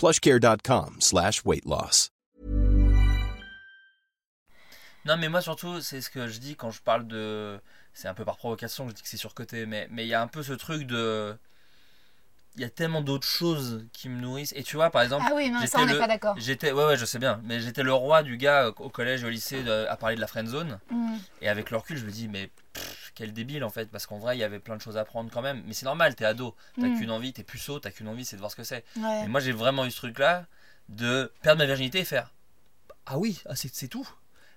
plushcare.com slash weight loss. Non, mais moi surtout, c'est ce que je dis quand je parle de. C'est un peu par provocation que je dis que c'est surcoté, mais mais il y a un peu ce truc de. Il y a tellement d'autres choses qui me nourrissent. Et tu vois, par exemple. Ah oui, non, ça on n'est pas d'accord. J'étais, ouais, ouais, je sais bien, mais j'étais le roi du gars au collège et au lycée de- à parler de la friend zone. Mm. Et avec le recul, je me dis, mais pff, quel débile en fait, parce qu'en vrai, il y avait plein de choses à prendre quand même. Mais c'est normal, t'es ado, t'as Mm. qu'une envie, t'es puceau, t'as qu'une envie, c'est de voir ce que c'est. Ouais. Et moi, j'ai vraiment eu ce truc-là de perdre ma virginité et faire Ah oui, ah, c'est c'est tout.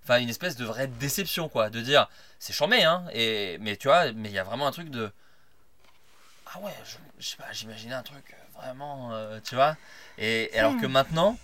Enfin, une espèce de vraie déception, quoi. De dire C'est chambé, hein. Et, mais tu vois, mais il y a vraiment un truc de Ah ouais, je, je sais pas, j'imaginais un truc vraiment. euh, tu vois Et, et alors que maintenant,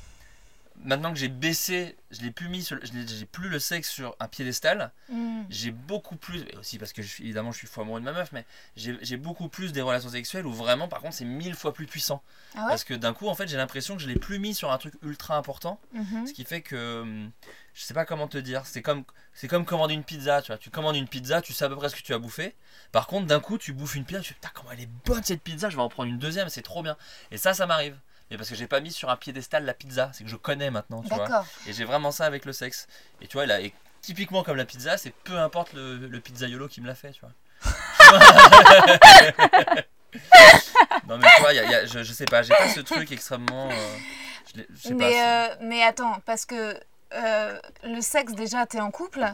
maintenant que j'ai baissé, je l'ai plus mis, sur, je j'ai plus le sexe sur un piédestal Mm. j'ai beaucoup plus, et aussi parce que je évidemment je suis fou amoureux de ma meuf, mais j'ai beaucoup plus des relations sexuelles où vraiment par contre c'est mille fois plus puissant. Ah ouais? Parce que d'un coup en fait j'ai l'impression que je l'ai plus mis sur un truc ultra important, Mhm. ce qui fait que hum, je sais pas comment te dire, c'est comme, c'est comme commander une pizza, tu vois, tu commandes une pizza, tu sais à peu près ce que tu vas bouffer, par contre d'un coup tu bouffes une pizza, tu fais putain comment elle est bonne cette pizza, je vais en prendre une deuxième, c'est trop bien. Et ça ça m'arrive. Mais parce que j'ai pas mis sur un piédestal la pizza, c'est que je connais maintenant, tu vois. Et j'ai vraiment ça avec le sexe. Et tu vois, là, et typiquement comme la pizza, c'est peu importe le, le pizzaiolo qui me l'a fait, tu vois. non mais tu vois, y a- y a- je, je sais pas, j'ai pas ce truc extrêmement... euh, je l'ai- je sais pas, Mais, c'est- euh, mais attends, parce que euh, le sexe, déjà, t'es en couple.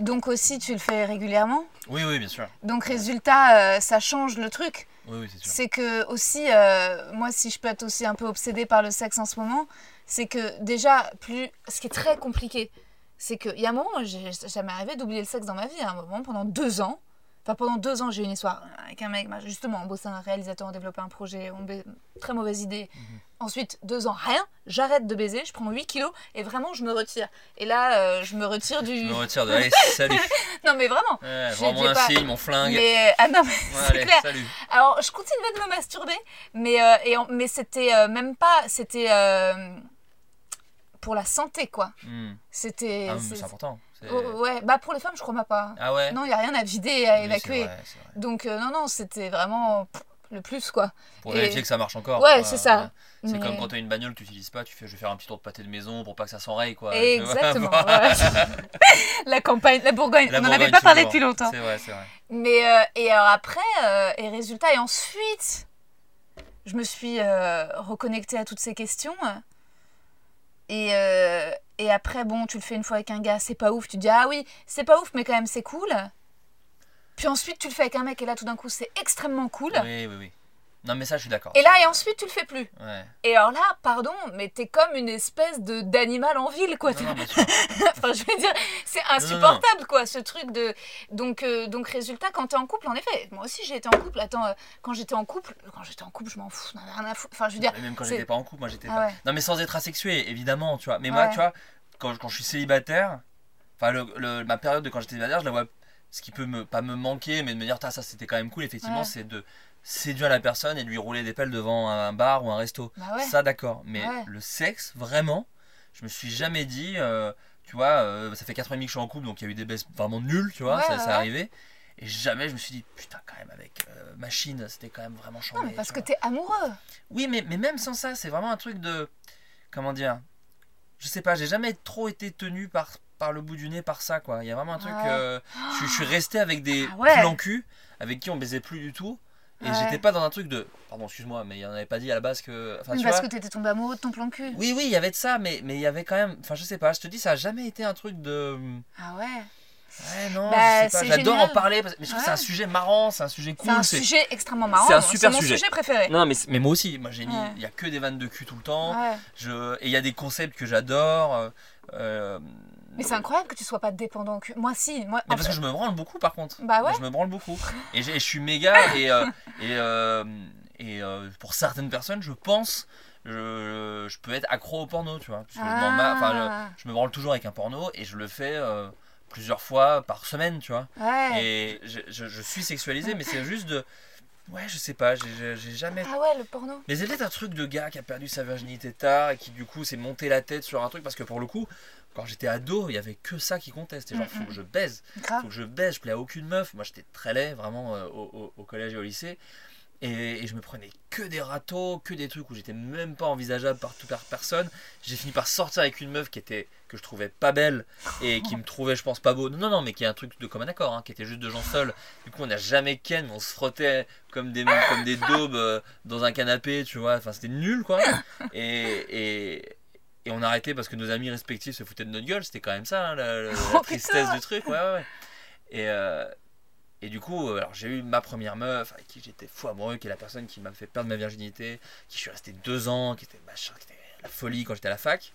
Donc aussi, tu le fais régulièrement. Oui, oui, bien sûr. Donc résultat, ça change le truc. Oui, c'est que aussi, euh, moi, si je peux être aussi un peu obsédée par le sexe en ce moment, c'est que déjà, plus, ce qui est très compliqué, c'est qu'il y a un moment, j'ai jamais arrivé d'oublier le sexe dans ma vie. À un moment, pendant deux ans, enfin pendant deux ans, j'ai eu une histoire avec un mec, bah, justement, on bossait un réalisateur, on développait un projet, on ba- très mauvaise idée. Mhm. Ensuite, deux ans, rien, j'arrête de baiser, je prends 8 kilos et vraiment, je me retire. Et là, euh, je me retire du. Je me retire de... Allez, salut. Non, mais vraiment. Ouais, J'ai- je rends mon flingue. Mais, ah non, mais Ouais, c'est clair. salut. Alors, je continuais de me masturber, mais, euh, et en- mais c'était euh, même pas. C'était euh, pour la santé, quoi. Hmm. C'était. Ah, c'est important. Oh, ouais, bah pour les femmes, je crois pas. Ah ouais Non, il n'y a rien à vider, à Oui, évacuer. vrai. Donc, euh, non, non, c'était vraiment le plus, quoi. Pour Et- vérifier que ça marche encore. Ouais, c'est ça. C'est Mais- comme quand t'as une bagnole tu utilises pas, tu fais je vais faire un petit tour de pâté de maison pour pas que ça s'enraye quoi. Exactement. La campagne, la Bourgogne, La on n'en avait pas parlé depuis longtemps. C'est vrai, c'est vrai. Mais euh, et alors après, euh, et résultat, et ensuite, je me suis euh, reconnectée à toutes ces questions. Et, euh, et après, bon, tu le fais une fois avec un gars, c'est pas ouf. Tu dis, ah oui, c'est pas ouf, mais quand même, c'est cool. Puis ensuite, tu le fais avec un mec, et là, tout d'un coup, c'est extrêmement cool. Oui, oui, oui. Non mais ça je suis d'accord. Et là, et ensuite, tu le fais plus. Ouais. Et alors là, pardon, mais t'es comme une espèce de d'animal en ville, quoi. Non, non, enfin, je veux dire, c'est insupportable, quoi, ce truc de. Donc, euh, donc résultat, quand t'es en couple, en effet, moi aussi j'ai été en couple. Attends, euh, quand j'étais en couple, quand j'étais en couple, je m'en fous, j'en avais rien à foutre. Enfin, je veux dire. Mais même quand j'étais pas en couple, moi j'étais Ah pas. ouais. Non mais sans être asexué, évidemment, tu vois. Mais moi, tu vois, quand, quand je suis célibataire, enfin le, le- ma période de quand j'étais célibataire, je la vois. Ce qui peut me pas me manquer, mais de me dire, Tain, ça c'était quand même cool. Effectivement, c'est de séduire la personne et de lui rouler des pelles devant un bar ou un resto. Bah ouais. Ça d'accord. Mais Ouais. le sexe, vraiment, je me suis jamais dit. euh, tu vois, euh, ça fait 4 ans et demi que je suis en couple, donc il y a eu des baisses vraiment nulles, tu vois, Ouais, ça, ça arrivé. Et jamais je me suis dit, putain, quand même, avec euh, machine, c'était quand même vraiment chambé. Non, mais parce que t'es amoureux. Oui, mais, mais même sans ça, c'est vraiment un truc de. Comment dire Je sais pas, j'ai jamais trop été tenu par, par le bout du nez par ça, quoi. Il y a vraiment un truc. Je, je suis resté avec des Ah plans cul avec qui on baisait plus du tout. Et Ouais. j'étais pas dans un truc de. Pardon, excuse-moi, mais il en avait pas dit à la base que. Enfin, tu parce vois. que t'étais tombé amoureux de ton plan cul. Oui, oui, il y avait de ça, mais mais il y avait quand même. Enfin, je sais pas, je te dis, ça a jamais été un truc de. Ah ouais. Ouais, non, Bah, j'adore en parler, parce- mais je trouve que c'est un Ouais. sujet marrant, c'est un sujet cool. C'est un sujet extrêmement marrant. c'est un super mon sujet. sujet préféré. Non, mais, mais moi aussi, moi j'ai mis, Ouais. il y a que des vannes de cul tout le temps. Ouais. Je, et il y a des concepts que j'adore. euh, euh, Mais c'est incroyable que tu sois pas dépendant. Que... Moi, si. Moi, Mais parce que je me branle beaucoup par contre. Bah ouais. Je me branle beaucoup. Et, je suis méga. Et, euh, et, euh, et euh, pour certaines personnes, je pense, je, je peux être accro au porno, tu vois. Parce que Ah. je- je me branle toujours avec un porno et je le fais euh, plusieurs fois par semaine, tu vois. Ouais. Et je, suis sexualisé, mais c'est juste de. Ouais, je sais pas, j'ai jamais. Ah ouais, le porno. Mais c'est peut-être un truc de gars qui a perdu sa virginité tard et qui du coup s'est monté la tête sur un truc parce que pour le coup, quand j'étais ado, il y avait que ça qui comptait. C'était genre, Mm, faut que je baise faut que je baise, je plais à aucune meuf. Moi j'étais très laid vraiment euh, au, collège et au lycée. Et, et je me prenais que des râteaux, que des trucs où j'étais même pas envisageable par toute personne. J'ai fini par sortir avec une meuf qui était que je trouvais pas belle et qui me trouvait, je pense, pas beau. Non, non, non, mais qui est un truc de commun accord, hein, qui était juste de gens seuls. Du coup, on n'a jamais ken, mais on se frottait comme des, comme des daubes euh, dans un canapé, tu vois. Enfin, c'était nul, quoi. Et, et, et on a arrêté parce que nos amis respectifs se foutaient de notre gueule. C'était quand même ça, hein, la, la- la Oh, tristesse putain. du truc. Ouais, ouais, ouais. Et, euh, et du coup, alors j'ai eu ma première meuf avec qui j'étais fou amoureux, qui est la personne qui m'a fait perdre ma virginité, qui je suis resté deux ans, qui était machin, qui était la folie quand j'étais à la fac.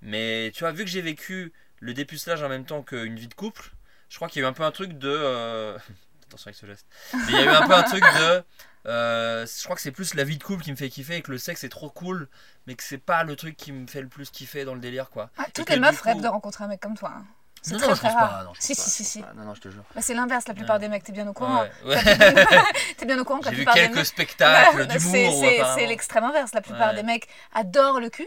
Mais tu vois, vu que j'ai vécu le dépucelage en même temps qu'une vie de couple, je crois qu'il y a eu un peu un truc de. euh, Attention avec ce geste. Mais il y a eu un peu un truc de. Euh, je crois que c'est plus la vie de couple qui me fait kiffer et que le sexe est trop cool, mais que c'est pas le truc qui me fait le plus kiffer dans le délire quoi. Ah, toutes les meufs coup- rêvent de rencontrer un mec comme toi. hein. C'est Non, très non, je très pense rare. pas. Non, je si, pense si, pas, si, je si. Non, non, je te jure. Bah, c'est l'inverse, la plupart Ouais. des mecs, t'es bien au courant. Ouais, ouais. T'es bien au courant que la J'ai vu plupart des quelques mecs. spectacles C'est- d'humour. c'est- l'extrême inverse. La plupart Ouais. des mecs adorent le cul,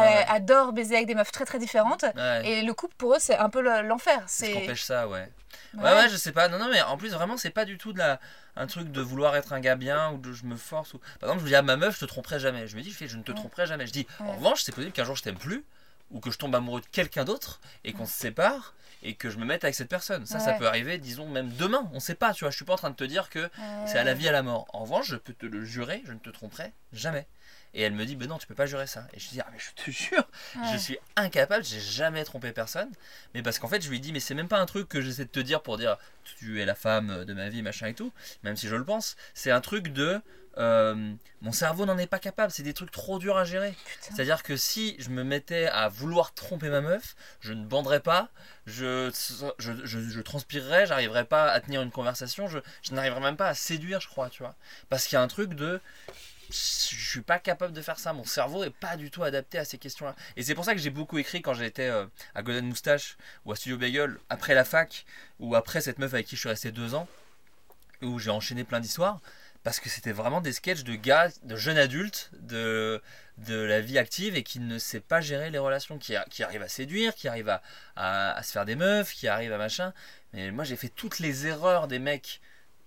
Ouais. adorent baiser avec des meufs très très différentes. Ouais. Et le couple, pour eux, c'est un peu le- l'enfer. C'est ce C'est. qu'empêche ça, ouais. Ouais. Ouais, je sais pas. Non, non, mais en plus, vraiment, c'est pas du tout de la... un truc de vouloir être un gars bien ou de je me force. Ou... Par exemple, je dis à ma meuf, je te tromperai jamais. Je me dis, je, fais, je ne te tromperai jamais. Je dis, en revanche, c'est possible qu'un jour je t'aime plus ou que je tombe amoureux de quelqu'un d'autre et qu'on se sépare et que je me mette avec cette personne. Ça, ça peut arriver, disons, même demain. On sait pas, tu vois. Je suis pas en train de te dire que c'est à la vie, à la mort. En revanche, je peux te le jurer, je ne te tromperai jamais. Et elle me dit, ben non, tu peux pas jurer ça. Et je dis, ah, mais je te jure, Ouais. je suis incapable, j'ai jamais trompé personne. Mais parce qu'en fait, je lui dis, mais c'est même pas un truc que j'essaie de te dire pour dire, tu es la femme de ma vie, machin et tout, même si je le pense. C'est un truc de, euh, mon cerveau n'en est pas capable, c'est des trucs trop durs à gérer. C'est-à-dire que si je me mettais à vouloir tromper ma meuf, je ne banderais pas, je, je, je, je transpirerais, j'arriverais pas à tenir une conversation, je, je n'arriverais même pas à séduire, je crois, tu vois. Parce qu'il y a un truc de. Je suis pas capable de faire ça, mon cerveau est pas du tout adapté à ces questions-là. Et c'est pour ça que j'ai beaucoup écrit quand j'étais euh, à Golden Moustache ou à Studio Bagel, après la fac, ou après cette meuf avec qui je suis resté deux ans, où j'ai enchaîné plein d'histoires parce que c'était vraiment des sketchs de gars, de jeunes adultes, de, de la vie active et qui ne sait pas gérer les relations, qui, a- arrive à séduire, qui arrive à, à, à se faire des meufs, qui arrive à machin. Mais moi j'ai fait toutes les erreurs des mecs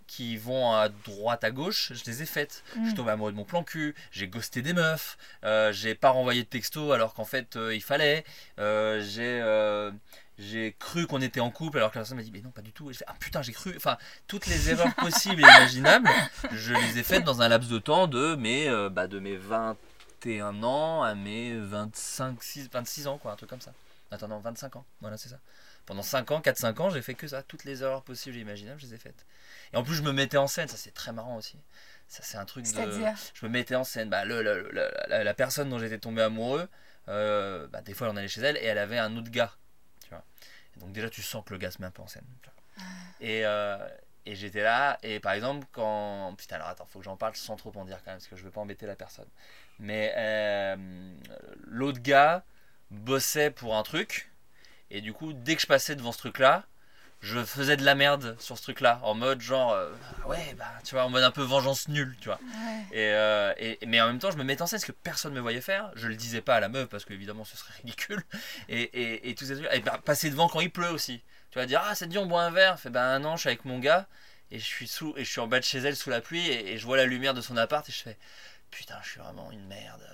qui vont à droite à gauche, je les ai faites. Je suis Mm. tombé amoureux de mon plan cul, j'ai ghosté des meufs, euh, j'ai pas renvoyé de texto alors qu'en fait euh, il fallait, euh, j'ai euh, j'ai cru qu'on était en couple alors que la personne m'a dit mais non pas du tout. Et je fais ah putain j'ai cru, enfin toutes les erreurs possibles et imaginables, je les ai faites dans un laps de temps de mes bah, de mes 21 ans à mes 25 6, 26 ans quoi, un truc comme ça. Attends non 25 ans, voilà c'est ça. Pendant 5 ans, 4-5 ans, j'ai fait que ça, toutes les erreurs possibles et imaginables, je les ai faites. Et en plus je me mettais en scène, ça c'est très marrant aussi. Ça c'est un truc de je me mettais en scène. Bah, le, le- le- la, la personne dont j'étais tombé amoureux, euh, bah, des fois, on allait chez elle et elle avait un autre gars. Tu vois. Et donc, déjà, tu sens que le gars se met un peu en scène. tu vois. Et, euh, et j'étais là, et par exemple, quand. Putain, alors attends, faut que j'en parle sans trop en dire quand même, parce que je veux pas embêter la personne. Mais euh, l'autre gars bossait pour un truc, et du coup, dès que je passais devant ce truc-là, je faisais de la merde sur ce truc-là, en mode genre, euh, Ah ouais, bah, tu vois, en mode un peu vengeance nulle, tu vois. Ouais. Et, euh, et- mais en même temps, je me mettais en scène parce que personne ne me voyait faire. Je le disais pas à la meuf parce qu'évidemment ce serait ridicule. Et, et, et tout ça. Et bah, passer devant quand il pleut aussi. Tu vas dire, ah, te dit, on boit un verre. Fait, ben non, je suis avec mon gars. Et je suis, sous, et je suis en bas de chez elle sous la pluie. Et, et je vois la lumière de son appart. Et je fais, putain, je suis vraiment une merde.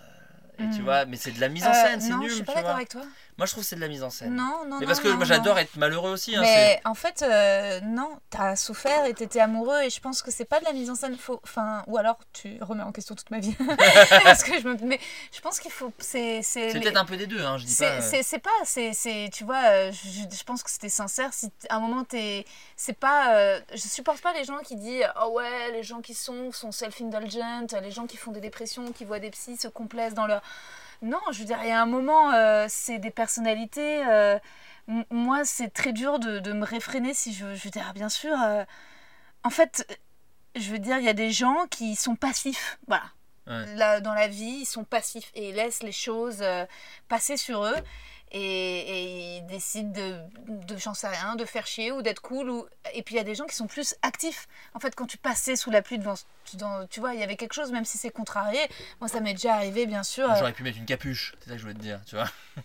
Et tu Mm. vois, mais c'est de la mise en Euh, scène, c'est non, nul. je suis pas d'accord avec toi. Moi, je trouve que c'est de la mise en scène. Non, non, Mais non. parce que moi, j'adore être malheureux aussi. hein, Mais en fait, euh, non, t'as souffert et t'étais amoureux et je pense que c'est pas de la mise en scène. Faut, enfin, ou alors tu remets en question toute ma vie. Parce que je me, mais je pense qu'il faut, c'est, c'est, c'est les- peut-être un peu des deux, hein, je dis pas. euh, c'est, c'est pas, c'est, c'est, tu vois, euh, je, je pense que c'était sincère. Si à un moment t'es, c'est pas, euh, je supporte pas les gens qui disent, oh ouais, les gens qui sont, sont self-indulgent, les gens qui font des dépressions, qui voient des psys se complaisent dans leur, non, je veux dire, il y a un moment, euh, c'est des personnalités. euh, moi, c'est très dur de, de me réfréner si je, je veux dire, bien sûr. euh, en fait, je veux dire, il y a des gens qui sont passifs. Voilà. Ouais. Là, dans la vie, ils sont passifs et ils laissent les choses passer sur eux. Et, et ils décident de, de j'en sais rien, de faire chier ou d'être cool. Ou... Et puis il y a des gens qui sont plus actifs. En fait, quand tu passais sous la pluie devant, dans- tu vois, il y avait quelque chose, même si c'est contrarié. Moi, ça m'est déjà arrivé, bien sûr. euh, J'aurais pu mettre une capuche, c'est ça que je voulais te dire, tu vois.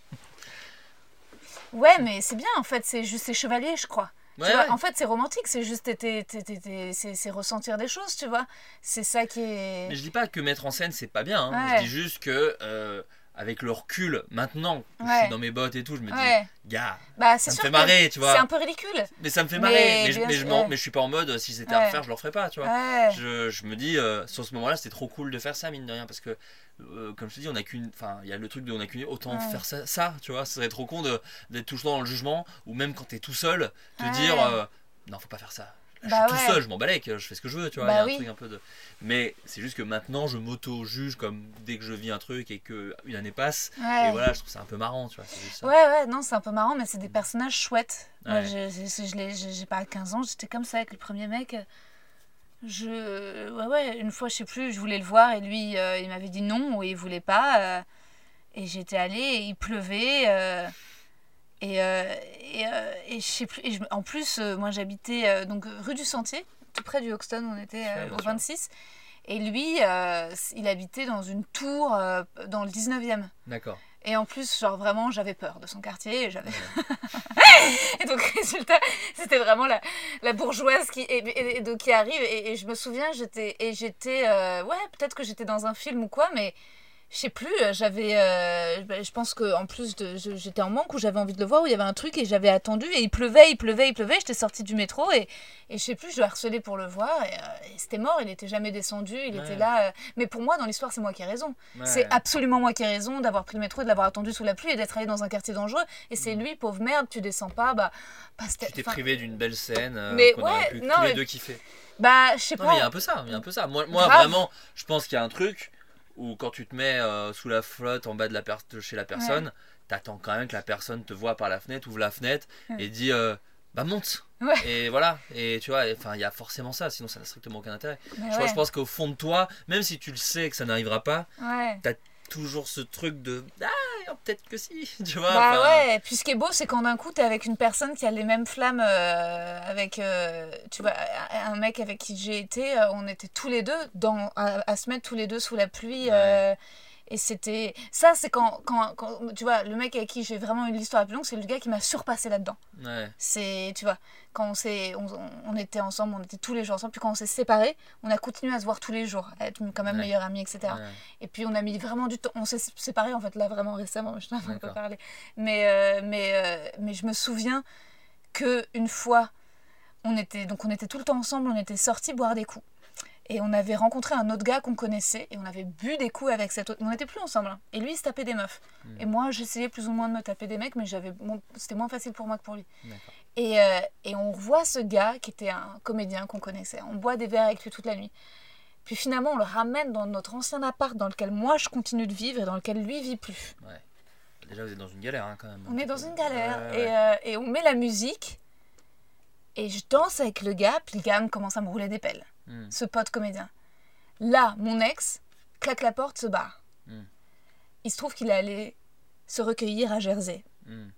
Ouais, mais c'est bien en fait, c'est juste c'est chevalier, je crois. Tu Ouais, vois, ouais. En fait, c'est romantique, c'est juste c'est c'est ressentir des choses, tu vois. C'est ça qui est. Mais je dis pas que mettre en scène c'est pas bien, hein. Ouais. je dis juste que euh, avec le recul, maintenant que je Ouais. suis dans mes bottes et tout, je me dis, Ouais, gars, bah ça me fait marrer, tu vois. C'est un peu ridicule. mais ça me fait marrer, mais, je, mais, je, ouais. je suis pas en mode si c'était à refaire, je le referais pas, tu vois. Je, je me dis, euh, sur ce moment-là, c'était trop cool de faire ça, mine de rien, parce que, euh, comme je te dis, on a qu'une. Enfin, il y a le truc de on a qu'une. Autant faire ça, ça, tu vois. Ce serait trop con d'être tout le temps dans le jugement, ou même quand t'es tout seul, te dire, euh, non, faut pas faire ça. Là, Bah je suis ouais. tout seul, je m'en balèque, je fais ce que je veux, tu vois. Bah il y a un oui. truc un peu de. Mais c'est juste que maintenant, je m'auto-juge comme dès que je vis un truc et que une année passe. Ouais. Et voilà, je trouve ça un peu marrant, tu vois. c'est juste ça. Ouais, ouais, non, c'est un peu marrant, mais c'est des personnages chouettes. Moi, Ouais. je, j'ai pas 15 ans, j'étais comme ça avec le premier mec. Je. Ouais, ouais, une fois, je sais plus, je voulais le voir et lui, euh, il m'avait dit non ou il voulait pas. euh, et j'étais allée et il pleuvait. euh, et, euh, et, euh, et je sais plus. Et je- en plus, euh, moi, j'habitais donc rue du Sentier, tout près du Hoxton, on était au sûr. 26. Et lui, il habitait dans une tour dans le 19e. D'accord. Et en plus, genre vraiment, j'avais peur de son quartier. et J'avais... et donc, résultat, c'était vraiment la, la bourgeoise qui, et, et- et donc, qui arrive. Et, je me souviens, j'étais, et j'étais, ouais, peut-être que j'étais dans un film ou quoi, mais je sais plus. J'avais, euh, ben, je pense que en plus, j'étais en manque où j'avais envie de le voir, où il y avait un truc et j'avais attendu. Et il pleuvait, il pleuvait, il pleuvait. J'étais sortie du métro et, et je sais plus, je le harcelais pour le voir. Et, euh, et c'était mort, il n'était jamais descendu, il Ouais. était là. euh, mais pour moi, dans l'histoire, c'est moi qui ai raison. Ouais. C'est absolument moi qui ai raison d'avoir pris le métro et de l'avoir attendu sous la pluie et d'être allé dans un quartier dangereux. Et c'est lui, pauvre merde, tu descends pas, bah. bah, c'était- Tu t'es privé d'une belle scène euh, Mais qu'on aurait ouais, pu non, tous les mais- deux kiffer. Bah, je sais Non, mais il y a pas. un peu ça, il y a un peu ça. Moi, moi vraiment, je pense qu'il y a un truc où quand tu te mets euh, sous la flotte en bas de, la per- chez la personne, t'attends quand même que la personne te voit par la fenêtre, ouvre la fenêtre Ouais. et dit euh, bah monte. Ouais. Et voilà, et tu vois, enfin il y a forcément ça, sinon ça n'a strictement aucun intérêt. Je, vois, ouais, je pense qu'au fond de toi, même si tu le sais que ça n'arrivera pas, ouais. Toujours ce truc de ah peut-être que si, tu vois. Bah enfin, ouais, puis ce qui est beau, c'est quand d'un coup, t'es avec une personne qui a les mêmes flammes euh, avec, euh, tu vois, un mec avec qui j'ai été, euh, on était tous les deux dans, à, à se mettre tous les deux sous la pluie. euh, et c'était... Ça, c'est quand, quand, quand, tu vois, le mec avec qui j'ai vraiment eu l'histoire la plus longue, c'est le gars qui m'a surpassé là-dedans. Ouais, C'est, tu vois, quand on, s'est, on, on était ensemble, on était tous les jours ensemble, puis quand on s'est séparés, on a continué à se voir tous les jours, à être quand même Ouais. meilleurs amis, etc. ouais. Et puis on a mis vraiment du temps. On s'est séparés en fait là vraiment récemment. Je t'en ai pas D'accord. parlé. Mais euh, mais euh, mais je me souviens que une fois, on était donc on était tout le temps ensemble. On était sortis boire des coups. Et on avait rencontré un autre gars qu'on connaissait et on avait bu des coups avec cet autre. On n'était plus ensemble. hein. Et lui, il se tapait des meufs. Hmm. Et moi, j'essayais plus ou moins de me taper des mecs, mais j'avais, bon, c'était moins facile pour moi que pour lui. Et, euh, et on revoit ce gars qui était un comédien qu'on connaissait. On boit des verres avec lui toute la nuit. Puis finalement, on le ramène dans notre ancien appart dans lequel moi je continue de vivre et dans lequel lui vit plus. Déjà vous êtes dans une galère hein, quand même. On est dans une galère Ouais, ouais. Et, euh, et on met la musique et je danse avec le gars, puis le gars me commence à me rouler des pelles. Hmm. Ce pote comédien. Là, mon ex claque la porte, se barre. Hmm. Il se trouve qu'il est allé se recueillir à Jersey Hmm.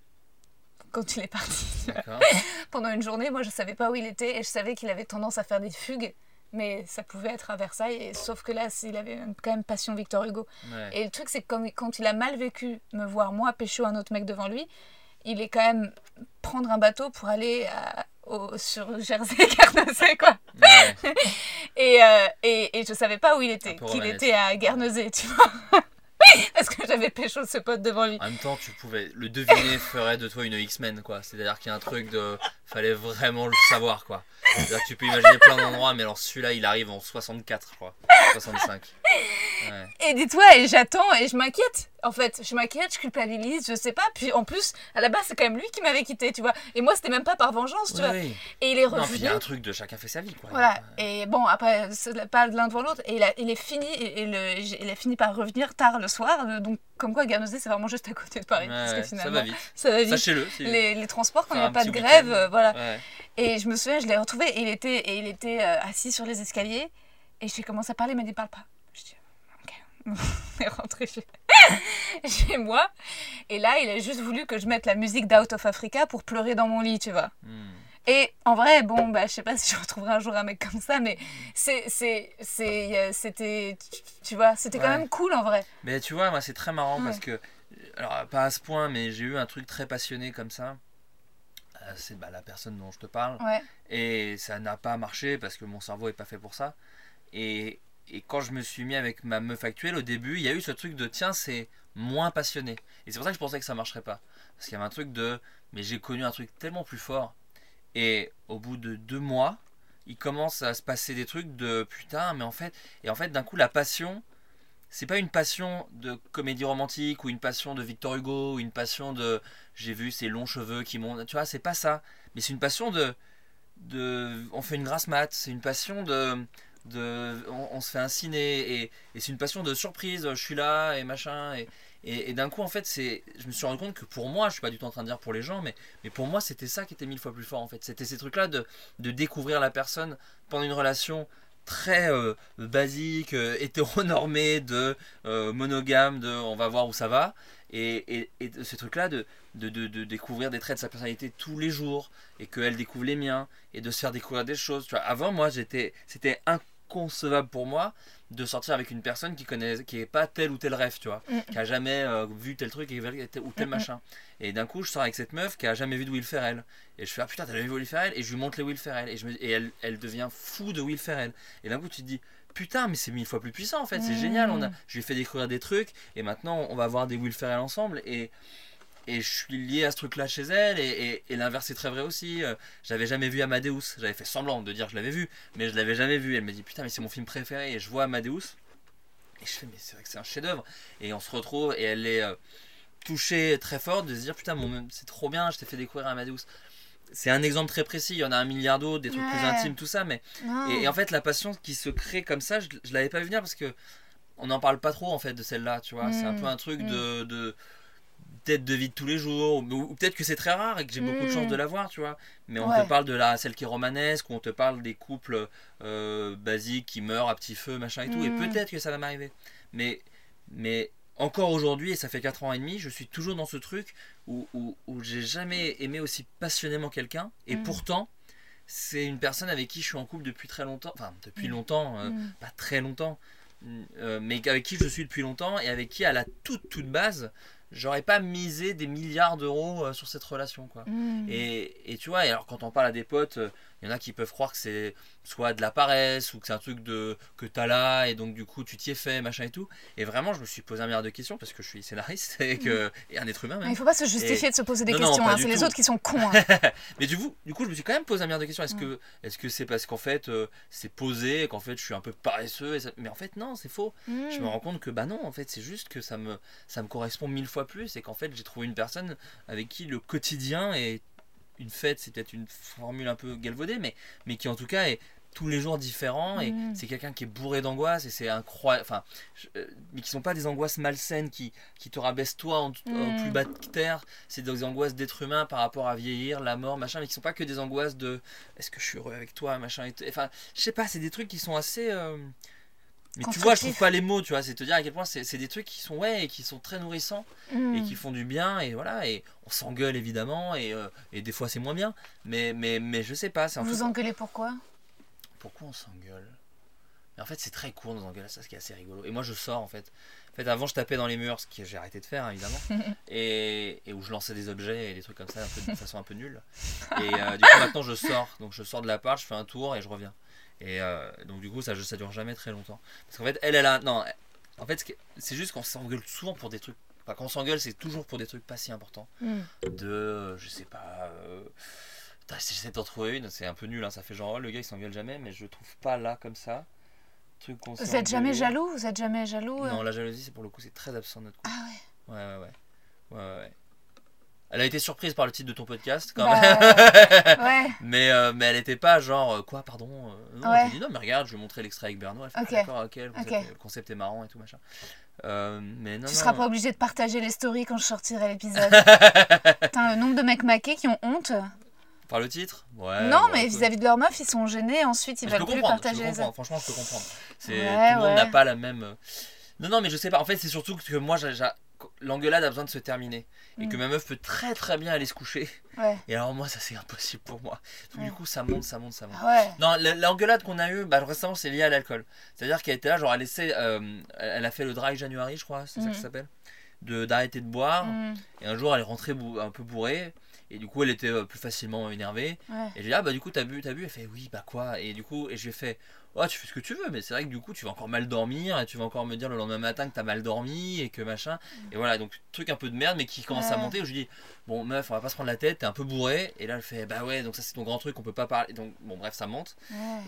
quand il est parti. Pendant une journée, moi je savais pas où il était et je savais qu'il avait tendance à faire des fugues. Mais ça pouvait être à Versailles, et, sauf que là, il avait quand même passion Victor Hugo. Ouais. Et le truc, c'est que comme- quand il a mal vécu me voir moi pécho un autre mec devant lui, il est quand même prendre un bateau pour aller à- au- sur Jersey, Guernesey, quoi. Ouais. Et, euh, et, et je savais pas où il était, qu'il était à Guernesey, tu vois. Parce que j'avais pécho ce pote devant lui. En même temps, tu pouvais. Le deviner ferait de toi une X-Men, quoi. C'est-à-dire qu'il y a un truc de. Fallait vraiment le savoir, quoi. Que tu peux imaginer plein d'endroits, mais alors celui-là, il arrive en 64, je crois. 65. Ouais. Et dis-toi, et j'attends et je m'inquiète. En fait, je m'inquiète, je culpabilise, je sais pas. Puis en plus, à la base, c'est quand même lui qui m'avait quitté, tu vois. Et moi, c'était même pas par vengeance, tu Oui, vois. oui. Et il est revenu. il y a un truc de chacun fait sa vie, quoi. Voilà, et bon, après, c'est pas l'un devant l'autre, et il, a- il est fini, et, et le, il a fini par revenir tard le soir, donc comme quoi Guernesey, c'est vraiment juste à côté de Paris, Ouais, parce que ouais, ça finalement, va vite. ça va vite. Sachez-le. Les, les transports, quand il n'y a pas de grève, euh, voilà. Ouais. Et je me souviens, je l'ai retrouvé, et il était, et il était euh, assis sur les escaliers, et j'ai commencé à parler, il m'a dit, parle pas. Je dis, ok. On est rentré chez... chez moi, et là, il a juste voulu que je mette la musique d'Out of Africa pour pleurer dans mon lit, tu vois. Hmm. Et en vrai, bon, bah, je sais pas si je retrouverai un jour un mec comme ça, mais c'est, c'est, c'est, euh, c'était, tu- vois, c'était quand même cool en vrai. Mais tu vois, moi, c'est très marrant Ouais. parce que. Alors, pas à ce point, mais j'ai eu un truc très passionné comme ça. Euh, C'est bah, la personne dont je te parle. Ouais. Et ça n'a pas marché parce que mon cerveau est pas fait pour ça. Et, et quand je me suis mis avec ma meuf actuelle, au début, il y a eu ce truc de tiens, c'est moins passionné. Et c'est pour ça que je pensais que ça marcherait pas. Parce qu'il y avait un truc de mais j'ai connu un truc tellement plus fort. Et au bout de deux mois, il commence à se passer des trucs de putain, mais en fait. Et en fait, d'un coup, la passion, c'est pas une passion de comédie romantique ou une passion de Victor Hugo ou une passion de j'ai vu ses longs cheveux qui montent. Tu vois, c'est pas ça. Mais c'est une passion de de, on fait une grasse mat, c'est une passion de, de on, se fait un ciné et, et c'est une passion de surprise, je suis là et machin et, et, d'un coup en fait c'est, je me suis rendu compte que pour moi, je suis pas du tout en train de dire pour les gens, mais, mais pour moi c'était ça qui était mille fois plus fort en fait, c'était ces trucs là de, de découvrir la personne pendant une relation très euh, basique, euh, hétéronormée, de euh, monogame, de on va voir où ça va et, et, et ce truc là de, de, de, découvrir des traits de sa personnalité tous les jours et qu'elle découvre les miens et de se faire découvrir des choses. Tu vois, avant, moi, c'était inconcevable pour moi de sortir avec une personne qui connaît, qui est pas tel ou tel rêve, tu vois, Mm. qui a jamais euh, vu tel truc et ou tel Mm, mm. machin. Et d'un coup, je sors avec cette meuf qui a jamais vu de Will Ferrell. Et je fais ah putain, t'as jamais vu Will Ferrell? Et je lui montre les Will Ferrell et je me, et elle, elle devient fou de Will Ferrell. Et d'un coup, tu te dis putain, mais c'est mille fois plus puissant en fait, c'est Mm. génial. On a, je lui ai fait découvrir des trucs et maintenant on va voir des Will Ferrell ensemble et et je suis lié à ce truc là chez elle et, et, et l'inverse est très vrai aussi. Euh, j'avais jamais vu Amadeus. J'avais fait semblant de dire que je l'avais vu mais je l'avais jamais vu. Elle m'a dit putain mais c'est mon film préféré et je vois Amadeus. Et je fais mais c'est vrai que c'est un chef d'œuvre et on se retrouve et elle est euh, touchée très fort de se dire putain c'est trop bien je t'ai fait découvrir Amadeus. C'est un exemple très précis il y en a un milliard d'autres des trucs plus intimes tout ça mais et, et en fait, la passion qui se crée comme ça, je, je l'avais pas vu venir parce que on n'en parle pas trop en fait de celle-là, tu vois. C'est un Mm, peu un truc mm. de, de peut-être de vie de tous les jours, ou, ou peut-être que c'est très rare et que j'ai beaucoup de Mm. chance de l'avoir, tu vois. Mais on Ouais. te parle de la celle qui est romanesque, ou on te parle des couples euh, basiques qui meurent à petit feu, machin et tout. Et Mm. peut-être que ça va m'arriver. Mais, mais encore aujourd'hui, et ça fait 4 ans et demi, je suis toujours dans ce truc où, où, où j'ai jamais aimé aussi passionnément quelqu'un. Et Mm. pourtant, c'est une personne avec qui je suis en couple depuis très longtemps. Enfin, depuis Mm. longtemps, euh, Mm. pas très longtemps. euh, mais avec qui je suis depuis longtemps et avec qui, à la toute, toute base, j'aurais pas misé des milliards d'euros euh, sur cette relation. Quoi. Mm. Et, et tu vois, et alors quand on parle à des potes, il y en a qui peuvent croire que c'est soit de la paresse ou que c'est un truc de, que t'as là et donc du coup tu t'y es fait, machin et tout. Et vraiment, je me suis posé un milliard de questions parce que je suis scénariste et, que, et un être humain même. Il faut pas se justifier Et- de se poser des Non, questions, hein, c'est les autres qui sont cons. hein. Mais du coup, du coup, je me suis quand même posé un milliard de questions. Est-ce Mm. que est-ce que c'est parce qu'en fait euh, c'est posé, qu'en fait je suis un peu paresseux et ça- Mais en fait non, c'est faux. Je me Mm. rends compte que bah non, en fait c'est juste que ça me ça me correspond mille fois plus et qu'en fait j'ai trouvé une personne avec qui le quotidien est une fête, c'est peut-être une formule un peu galvaudée, mais mais qui en tout cas est tous les jours différent et Mm. c'est quelqu'un qui est bourré d'angoisse et c'est incroyable enfin je- euh, mais qui sont pas des angoisses malsaines qui, qui te rabaissent toi en, en Mm. plus bas de terre c'est des angoisses d'être humain par rapport à vieillir la mort machin mais qui sont pas que des angoisses de est-ce que je suis heureux avec toi machin et enfin je sais pas c'est des trucs qui sont assez euh, mais tu vois je trouve pas les mots tu vois c'est te dire à quel point c'est des trucs qui sont ouais et qui sont très nourrissants et Mm. qui font du bien et voilà et on s'engueule évidemment et, euh, et des fois c'est moins bien mais mais mais je sais pas un Vous engueulez pourquoi? Pourquoi on s'engueule? Mais en fait, c'est très court nos engueulades, ça, ce qui est assez rigolo. Et moi, je sors en fait. En fait, avant, je tapais dans les murs, ce que j'ai arrêté de faire, hein, évidemment. et, et où je lançais des objets et des trucs comme ça, un peu, de façon un peu nulle. Et euh, du coup, maintenant, je sors. Donc, je sors de l'appart, je fais un tour et je reviens. Et euh, donc, du coup, ça, ça dure jamais très longtemps. Parce qu'en fait, elle, elle a. Non, En fait, c'est juste qu'on s'engueule souvent pour des trucs. Enfin, quand on s'engueule, c'est toujours pour des trucs pas si importants. Mm. De, je sais pas. Euh... J'essaie d'en trouver une, c'est un peu nul, hein, ça fait genre, oh, le gars il s'engueule jamais, mais je trouve pas là comme ça. Truc vous êtes jamais jaloux? Vous êtes jamais jaloux Non, la jalousie, c'est pour le coup, c'est très absent de notre couple. Ah ouais Ouais, ouais, ouais. ouais, ouais. Elle a été surprise par le titre de ton podcast quand bah, même. ouais. mais, euh, mais elle était pas genre euh, quoi, pardon. Euh, non, ouais. dit non, mais regarde, je vais montrer l'extrait avec Bernard. Elle fait d'accord, ok, le concept, le concept, est marrant et tout machin. mais non, tu non. seras pas obligé de partager les stories quand je sortirai l'épisode. Putain, le nombre de mecs maqués qui ont honte. Par le titre? Ouais, Non, mais vis-à-vis de leur meuf, ils sont gênés. Ensuite, ils veulent plus partager les Franchement, je peux comprendre. C'est tout le monde n'a pas la même. Non, non, mais je sais pas. En fait, c'est surtout que moi, j'ai l'engueulade a besoin de se terminer. Et que mm. ma meuf peut très très bien aller se coucher. Et alors moi ça c'est impossible pour moi. Donc du coup ça monte ça monte ça monte. Non l'engueulade qu'on a eu bah, récemment c'est lié à l'alcool. C'est à dire qu'elle était là genre elle essaie euh, elle a fait le dry January je crois c'est ça que ça mm. s'appelle de d'arrêter de boire. Mm. et un jour elle est rentrée un peu bourrée. Et du coup elle était euh, plus facilement énervée. Et j'ai dit ah bah du coup t'as bu t'as bu? Elle fait oui bah quoi? Et du coup et je lui ai fait oh, tu fais ce que tu veux, mais c'est vrai que du coup, tu vas encore mal dormir et tu vas encore me dire le lendemain matin que t'as mal dormi et que machin. Et voilà, donc truc un peu de merde, mais qui commence à monter où je dis bon, meuf, on va pas se prendre la tête, t'es un peu bourré. Et là, elle fait bah ouais, donc ça c'est ton grand truc, on peut pas parler. Donc bon, bref, ça monte.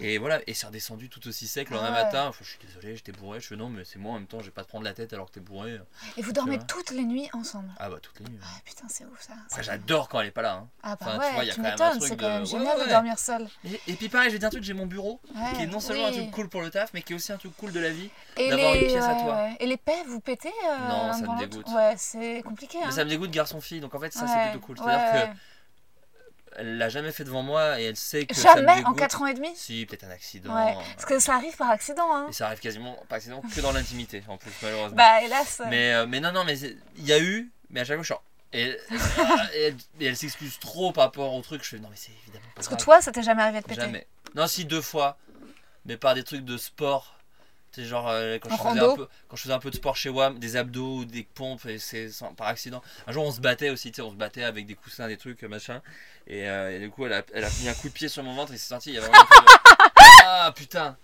Et voilà, et c'est redescendu tout aussi sec le lendemain matin. je suis désolé, j'étais bourré. Je fais non, mais c'est moi en même temps, je vais pas te prendre la tête alors que t'es bourré. Et vous dormez toutes les nuits ensemble Ah bah, toutes les nuits. Ah putain, c'est ouf ça. j'adore quand elle est pas là. Hein. Ah bah ouais, tu, m'étonnes, c'est quand même génial de dormir seul. Et, puis pareil, je vais dire un truc, j'ai mon bureau qui est non seulement un truc cool pour le mais qui est aussi un truc cool de la vie d'avoir une pièce à toi. Et les paix, vous pétez euh, Non, ça me dégoûte. Ouais, c'est compliqué. Mais ça me dégoûte garçon-fille, donc en fait, ça c'est plutôt cool. C'est-à-dire que elle l'a jamais fait devant moi et elle sait que jamais ça me en 4 ans et demi si peut-être un accident parce que ça arrive par accident hein. et ça arrive quasiment par accident que dans l'intimité en plus malheureusement bah hélas mais, euh, mais non non mais il y a eu mais à chaque fois je suis et, et, elle, s'excuse trop par rapport au truc je fais non mais c'est évidemment pas parce que toi ça t'est jamais arrivé de péter jamais non si deux fois mais par des trucs de sport. C'est genre euh, quand, je faisais un peu, quand je faisais un peu de sport chez WAM, des abdos ou des pompes, et c'est par accident. Un jour on se battait aussi, on se battait avec des coussins, des trucs, machin. Et, euh, et du coup elle a, elle a, mis un coup de pied sur mon ventre et c'est sorti. Il y avait vraiment Ah putain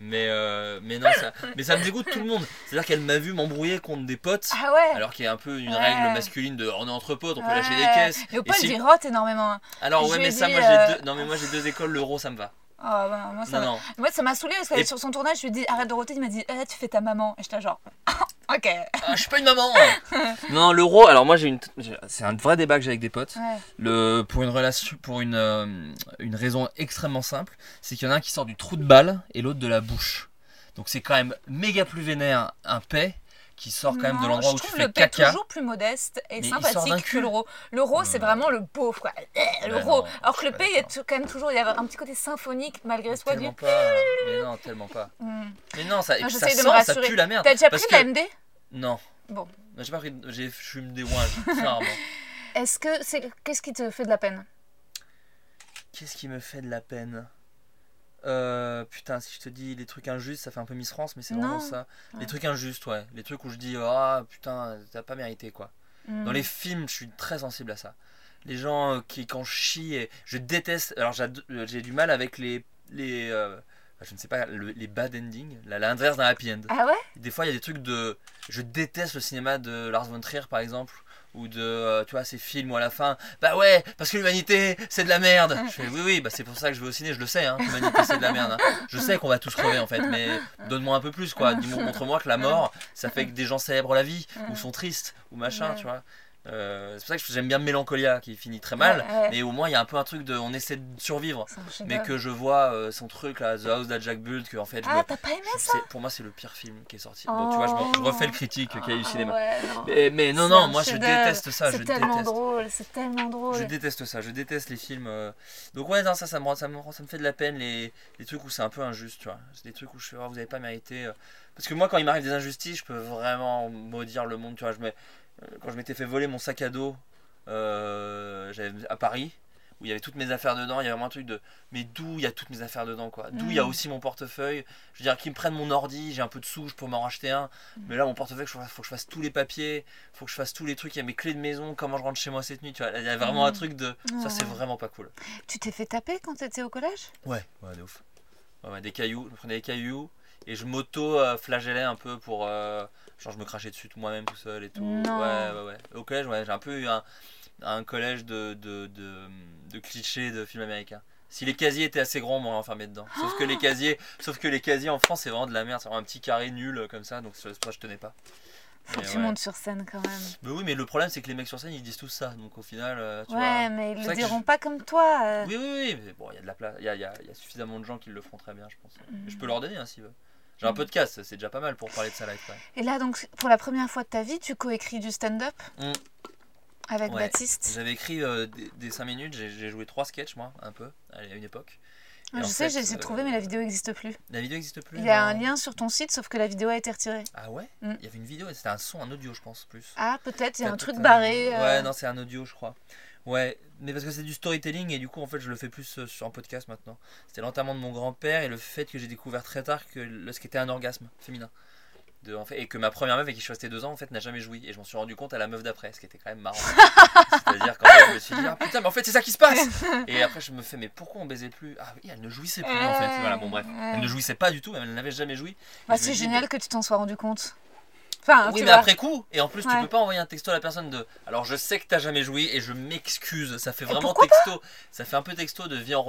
mais, euh, mais non, ça, mais ça me dégoûte tout le monde. C'est-à-dire qu'elle m'a vu m'embrouiller contre des potes. Ah ouais. Alors qu'il y a un peu une règle masculine de on est entre potes, on peut lâcher des caisses. Et au pas, si... rote énormément. Alors ouais, mais ça, moi j'ai deux... Non, mais moi j'ai deux écoles, l'euro ça me va. Oh, bah, moi, ça moi, ça m'a saoulé parce que sur son tournage, je lui ai dit arrête de roter. Il m'a dit eh, tu fais ta maman. Et j'étais genre ok. Ah, je suis pas une maman. non, l'euro. Alors moi, j'ai une. C'est un vrai débat que j'ai avec des potes. Le pour une relation, pour une euh, une raison extrêmement simple, c'est qu'il y en a un qui sort du trou de balle et l'autre de la bouche. Donc c'est quand même méga plus vénère un paix qui sort quand même de l'endroit où tu fais caca. Le toujours plus modeste et sympathique que l'euro. L'euro, c'est vraiment le pauvre, quoi. L'euro. Alors que le P, il y a quand même toujours, il y a un petit côté symphonique malgré soi. Tellement pas. Mais non, tellement pas. Hmm. Mais non, ça, et puis ça sent, ça pue la merde. T'as déjà pris la MD Non. Bon. J'ai pas pris. Je fume des rarement. Est-ce que c'est. Qu'est-ce qui te fait de la peine? Qu'est-ce qui me fait de la peine? Euh, putain, si je te dis les trucs injustes, ça fait un peu Miss France, mais c'est vraiment ça. Les trucs injustes, ouais. Les trucs où je dis, ah putain, t'as pas mérité, quoi. Hmm. Dans les films, je suis très sensible à ça. Les gens euh, qui, quand je chie, et je déteste. Alors, euh, j'ai du mal avec les. les je ne sais pas, les bad endings, l'inverse d'un happy end. Ah ouais? Des fois, il y a des trucs de. Je déteste le cinéma de Lars von Trier, par exemple, ou de euh, tu vois ces films où à la fin. Bah ouais parce que l'humanité c'est de la merde. Je fais oui oui bah c'est pour ça que je vais au ciné je le sais hein l'humanité c'est de la merde hein. je sais qu'on va tous crever en fait mais donne-moi un peu plus quoi. Montre-moi que la mort ça fait que des gens célèbrent la vie ou sont tristes ou machin tu vois euh, c'est pour ça que j'aime bien Mélancolia qui finit très mal, mais au moins il y a un peu un truc de on essaie de survivre. Mais que je vois euh, son truc là, The House that Jack Built, que en fait. Ah, t'as pas aimé ça Pour moi, c'est le pire film qui est sorti. Bon, tu vois, je, refais le critique qu'il y a eu cinéma. mais, non, non, moi je déteste ça. C'est tellement drôle, c'est tellement drôle. Je déteste ça, je déteste les films. Euh. Donc, ouais, non, ça, ça me, ça, me, ça me fait de la peine les, les trucs où c'est un peu injuste, tu vois. C'est des trucs où je fais, oh, vous avez pas mérité. Parce que moi, quand il m'arrive des injustices, je peux vraiment maudire le monde, tu vois. Je quand je m'étais fait voler mon sac à dos euh, à Paris, où il y avait toutes mes affaires dedans, il y avait vraiment un truc de mais d'où il y a toutes mes affaires dedans quoi? D'où il y a mm. aussi mon portefeuille? Je veux dire qu'ils me prennent mon ordi, j'ai un peu de sous, je peux m'en racheter un. Mm. Mais là mon portefeuille, il faut que je fasse tous les papiers, faut que je fasse tous les trucs, il y a mes clés de maison, comment je rentre chez moi cette nuit, tu vois? Il y a vraiment un mm. truc de ça c'est vraiment pas cool. Tu t'es fait taper quand tu étais au collège? Ouais, ouais, de ouf. Ouais, des cailloux, je prenais des cailloux et je m'auto-flagellais un peu pour. euh, genre, je me crachais dessus tout moi-même tout seul et tout. Non. Ouais, ouais, ouais. Au collège, ouais, j'ai un peu eu un, un collège de, de, de, de clichés de films américains. Si les casiers étaient assez grands, on m'aurait enfermé dedans. Sauf que les casiers, sauf que les casiers en France, c'est vraiment de la merde. C'est vraiment un petit carré nul euh, comme ça, donc c'est pour je tenais pas. Faut que tu montes sur scène quand même. Mais oui, mais le problème, c'est que les mecs sur scène, ils disent tous ça. Donc au final, euh, tu vois. Ouais, mais ils le diront je- pas comme toi. euh. Oui, oui, oui, mais bon, il y a de la place, il y a, y a- il y a suffisamment de gens qui le feront très bien, je pense. Et Je peux leur donner hein, s'ils veulent. J'ai un podcast, c'est déjà pas mal pour parler de quand même. Et là, donc, pour la première fois de ta vie, tu coécris du stand-up Mm. avec Ouais. Baptiste. J'avais écrit euh, des, des 5 minutes, j'ai joué 3 sketchs, moi, un peu, à une époque. Et je sais, j'ai essayé de euh, trouver, mais la vidéo n'existe plus. La vidéo n'existe plus Il y a non un lien sur ton site, sauf que la vidéo a été retirée. Ah ouais? Mm. Il y avait une vidéo, c'était un son, un audio, je pense, plus. Ah, peut-être, il y a un truc barré. euh, Ouais, non, c'est un audio, je crois. Ouais, mais parce que c'est du storytelling et du coup, en fait, je le fais plus euh, sur un podcast maintenant. C'était l'enterrement de mon grand-père et le fait que j'ai découvert très tard que ce qu'était un orgasme féminin. De, en fait, et que ma première meuf avec qui je suis resté deux ans en fait n'a jamais joui. Et je m'en suis rendu compte à la meuf d'après ce qui était quand même marrant. C'est-à-dire qu'en fait je me suis dit ah putain mais en fait c'est ça qui se passe. Et après je me fais mais pourquoi on baisait plus? Ah oui elle ne jouissait plus en fait. Voilà bon bref. Elle ne jouissait pas du tout elle n'avait jamais joui. Bah, c'est génial que tu t'en sois rendu compte. Enfin, oui, mais vois. après coup, et en plus, tu peux pas envoyer un texto à la personne de. Alors, je sais que t'as jamais joué et je m'excuse. Ça fait vraiment texto. Ça fait un peu texto de vie en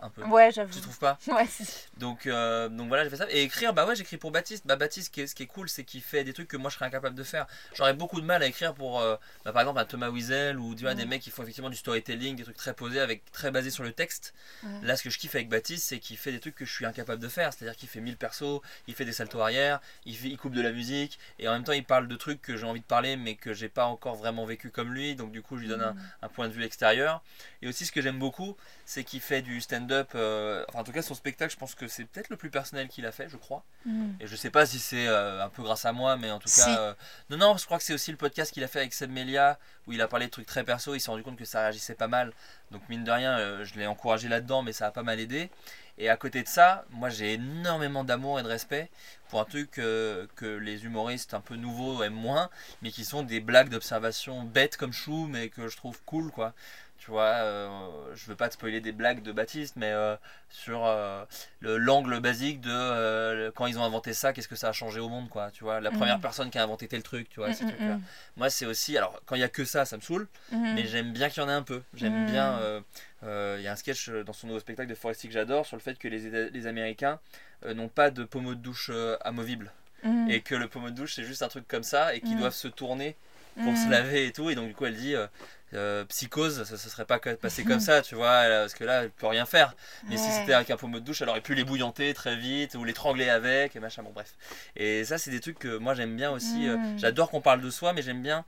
un peu. Ouais, j'avoue. Tu trouves pas? Ouais, si. donc, euh, donc voilà, j'ai fait ça. Et écrire, bah ouais, j'écris pour Baptiste. Bah, Baptiste, ce qui est, cool, c'est qu'il fait des trucs que moi je serais incapable de faire. J'aurais beaucoup de mal à écrire pour, euh, bah, par exemple, un Thomas Wiesel ou tu vois, des mecs qui font effectivement du storytelling, des trucs très posés, avec très basés sur le texte. Là, ce que je kiffe avec Baptiste, c'est qu'il fait des trucs que je suis incapable de faire. C'est-à-dire qu'il fait 1000 persos, il fait des saltos arrière, il, fait- il coupe de la musique, et en même temps, il parle de trucs que j'ai envie de parler, mais que j'ai pas encore vraiment vécu comme lui. Donc, du coup, je lui donne un, un point de vue extérieur. Et aussi, ce que j'aime beaucoup, c'est qu'il fait du stand-up. euh, enfin, en tout cas, son spectacle, je pense que c'est peut-être le plus personnel qu'il a fait, je crois. Mm. Et je sais pas si c'est euh, un peu grâce à moi, mais en tout Si. cas. euh, non, non, je crois que c'est aussi le podcast qu'il a fait avec Seb Melia, où il a parlé de trucs très perso. Il s'est rendu compte que ça réagissait pas mal. Donc, mine de rien, je l'ai encouragé là-dedans, mais ça a pas mal aidé. Et à côté de ça, moi j'ai énormément d'amour et de respect pour un truc euh, que les humoristes un peu nouveaux aiment moins, mais qui sont des blagues d'observation bêtes comme chou, mais que je trouve cool quoi. Tu vois, euh, je veux pas te spoiler des blagues de Baptiste, mais euh, sur euh, le- l'angle basique de quand ils ont inventé ça, qu'est-ce que ça a changé au monde quoi. Tu vois, la première personne qui a inventé tel truc, tu vois, ces Mm, trucs-là. mm, Moi c'est aussi, alors quand il y a que ça, ça me saoule. mm. Mais j'aime bien qu'il y en ait un peu. J'aime Mm. bien. Il y a un sketch dans son nouveau spectacle de Foresti que j'adore sur le fait que les, les Américains n'ont pas de pommeau de douche amovible. Mm. Et que le pommeau de douche c'est juste un truc comme ça et qu'ils Mm. doivent se tourner pour Mm. se laver et tout. Et donc du coup elle dit. Euh, euh, psychose, ça, ça serait pas passé comme ça, tu vois, elle- parce que là, elle peut rien faire. Mais si c'était avec un pommeau de douche, elle aurait pu les bouillanter très vite ou l'étrangler avec et machin, bon bref. Et ça, c'est des trucs que moi j'aime bien aussi. euh, Mm. J'adore qu'on parle de soi, mais j'aime bien.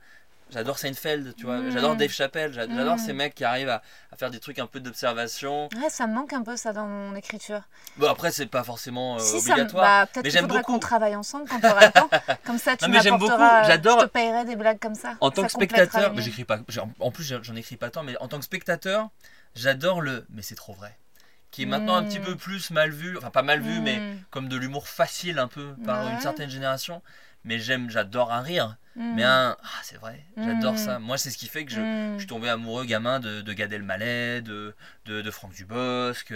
J'adore Seinfeld, tu vois. Mm. J'adore Dave Chappelle. j'a- J'adore Mm. ces mecs qui arrivent à, à faire des trucs un peu d'observation. Ouais, ça me manque un peu ça dans mon écriture. Bon, après, c'est pas forcément euh, si ça me... obligatoire. bah, peut-être mais j'aime beaucoup. qu'on travaille ensemble quand tu auras le temps. Comme ça, tu Non, mais j'aime beaucoup, m'apporteras. j'adore- Je te payerai des blagues comme ça. En tant Ça que spectateur, mais j'écris pas. En plus, j'en écris pas tant, mais en tant que spectateur, j'adore le. Mais c'est trop vrai. Qui est maintenant un petit Mm. peu plus mal vu. Enfin, pas mal vu, mais Mm. comme de l'humour facile un peu par Ouais. une certaine génération. Mais j'aime, j'adore un rire. Mm. Mais un. Ah, c'est vrai. J'adore Mm. ça. Moi, c'est ce qui fait que je. Mm. Je suis tombé amoureux gamin de, de Gad Elmaleh, de, de, de Franck Dubosc,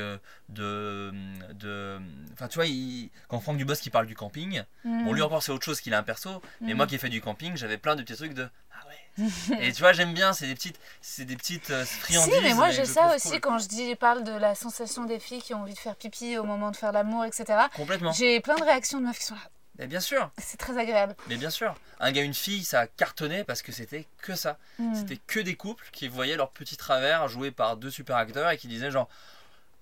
de, de... Enfin, tu vois, il- quand Franck Dubosc il parle du camping, bon, lui encore c'est autre chose qu'il a un perso, mais moi qui ai fait du camping, j'avais plein de petits trucs de... Ah ouais Et tu vois, j'aime bien, c'est des petites, c'est des petites euh, friandises. Si, mais moi j'ai je ça aussi cool. quand je dis, parle de la sensation des filles qui ont envie de faire pipi au moment de faire l'amour, etc. Complètement. J'ai plein de réactions de meufs qui sont là. Mais bien sûr, C'est très agréable. mais bien sûr. Un gars, une fille, ça a cartonné parce que c'était que ça. Mm. C'était que des couples qui voyaient leur petit travers joué par deux super acteurs et qui disaient genre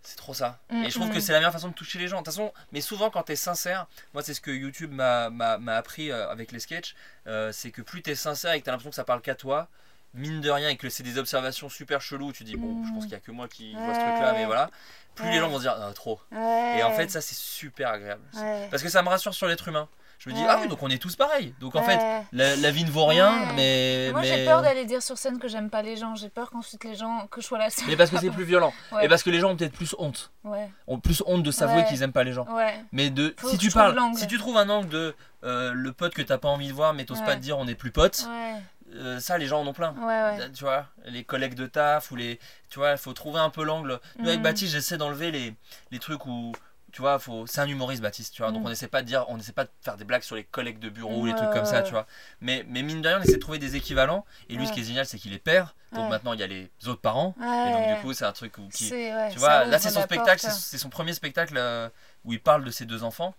c'est trop ça. Mm, et je trouve mm. que c'est la meilleure façon de toucher les gens. De toute façon, mais souvent quand t'es sincère, moi c'est ce que YouTube m'a appris euh, avec les sketchs, euh, c'est que plus t'es sincère et que t'as l'impression que ça parle qu'à toi, mine de rien et que c'est des observations super cheloues, tu dis bon, je pense qu'il y a que moi qui vois ce Mm. Ouais. truc là, mais voilà. Plus Ouais. les gens vont se dire Ah, trop. Ouais. Et en fait, ça c'est super agréable. Ouais. Parce que ça me rassure sur l'être humain. Je me dis Ouais. ah oui, donc on est tous pareils. Donc en fait, la, la vie ne vaut rien, Ouais. mais. Moi mais... j'ai peur d'aller dire sur scène que j'aime pas les gens. J'ai peur qu'ensuite les gens, que je sois la seule. Mais parce que c'est plus violent. Ouais. Et parce que les gens ont peut-être plus honte. Ouais. Ont plus honte de s'avouer Ouais. qu'ils aiment pas les gens. Ouais. Mais de Faut si que tu parles, si tu trouves un angle de euh, le pote que t'as pas envie de voir, mais t'oses Ouais. pas te dire on est plus potes, Ouais. Euh, ça les gens en ont plein. Ouais, ouais. Tu vois, les collègues de taf ou les, tu vois, il faut trouver un peu l'angle. Nous avec Mhm. Baptiste, j'essaie d'enlever les, les trucs où tu vois, faut... c'est un humoriste, Baptiste, tu vois. Donc Mm. on essaie pas de dire, on essaie pas de faire des blagues sur les collègues de bureau ou les trucs comme ça, tu vois. Mais, mais mine de rien, on essaie de trouver des équivalents. Et lui, ce qui est génial, c'est qu'il est père. Donc maintenant, il y a les autres parents. Et donc, du coup, c'est un truc où, qui, tu vois, là c'est son spectacle, c'est son premier spectacle euh, où il parle de ses deux enfants.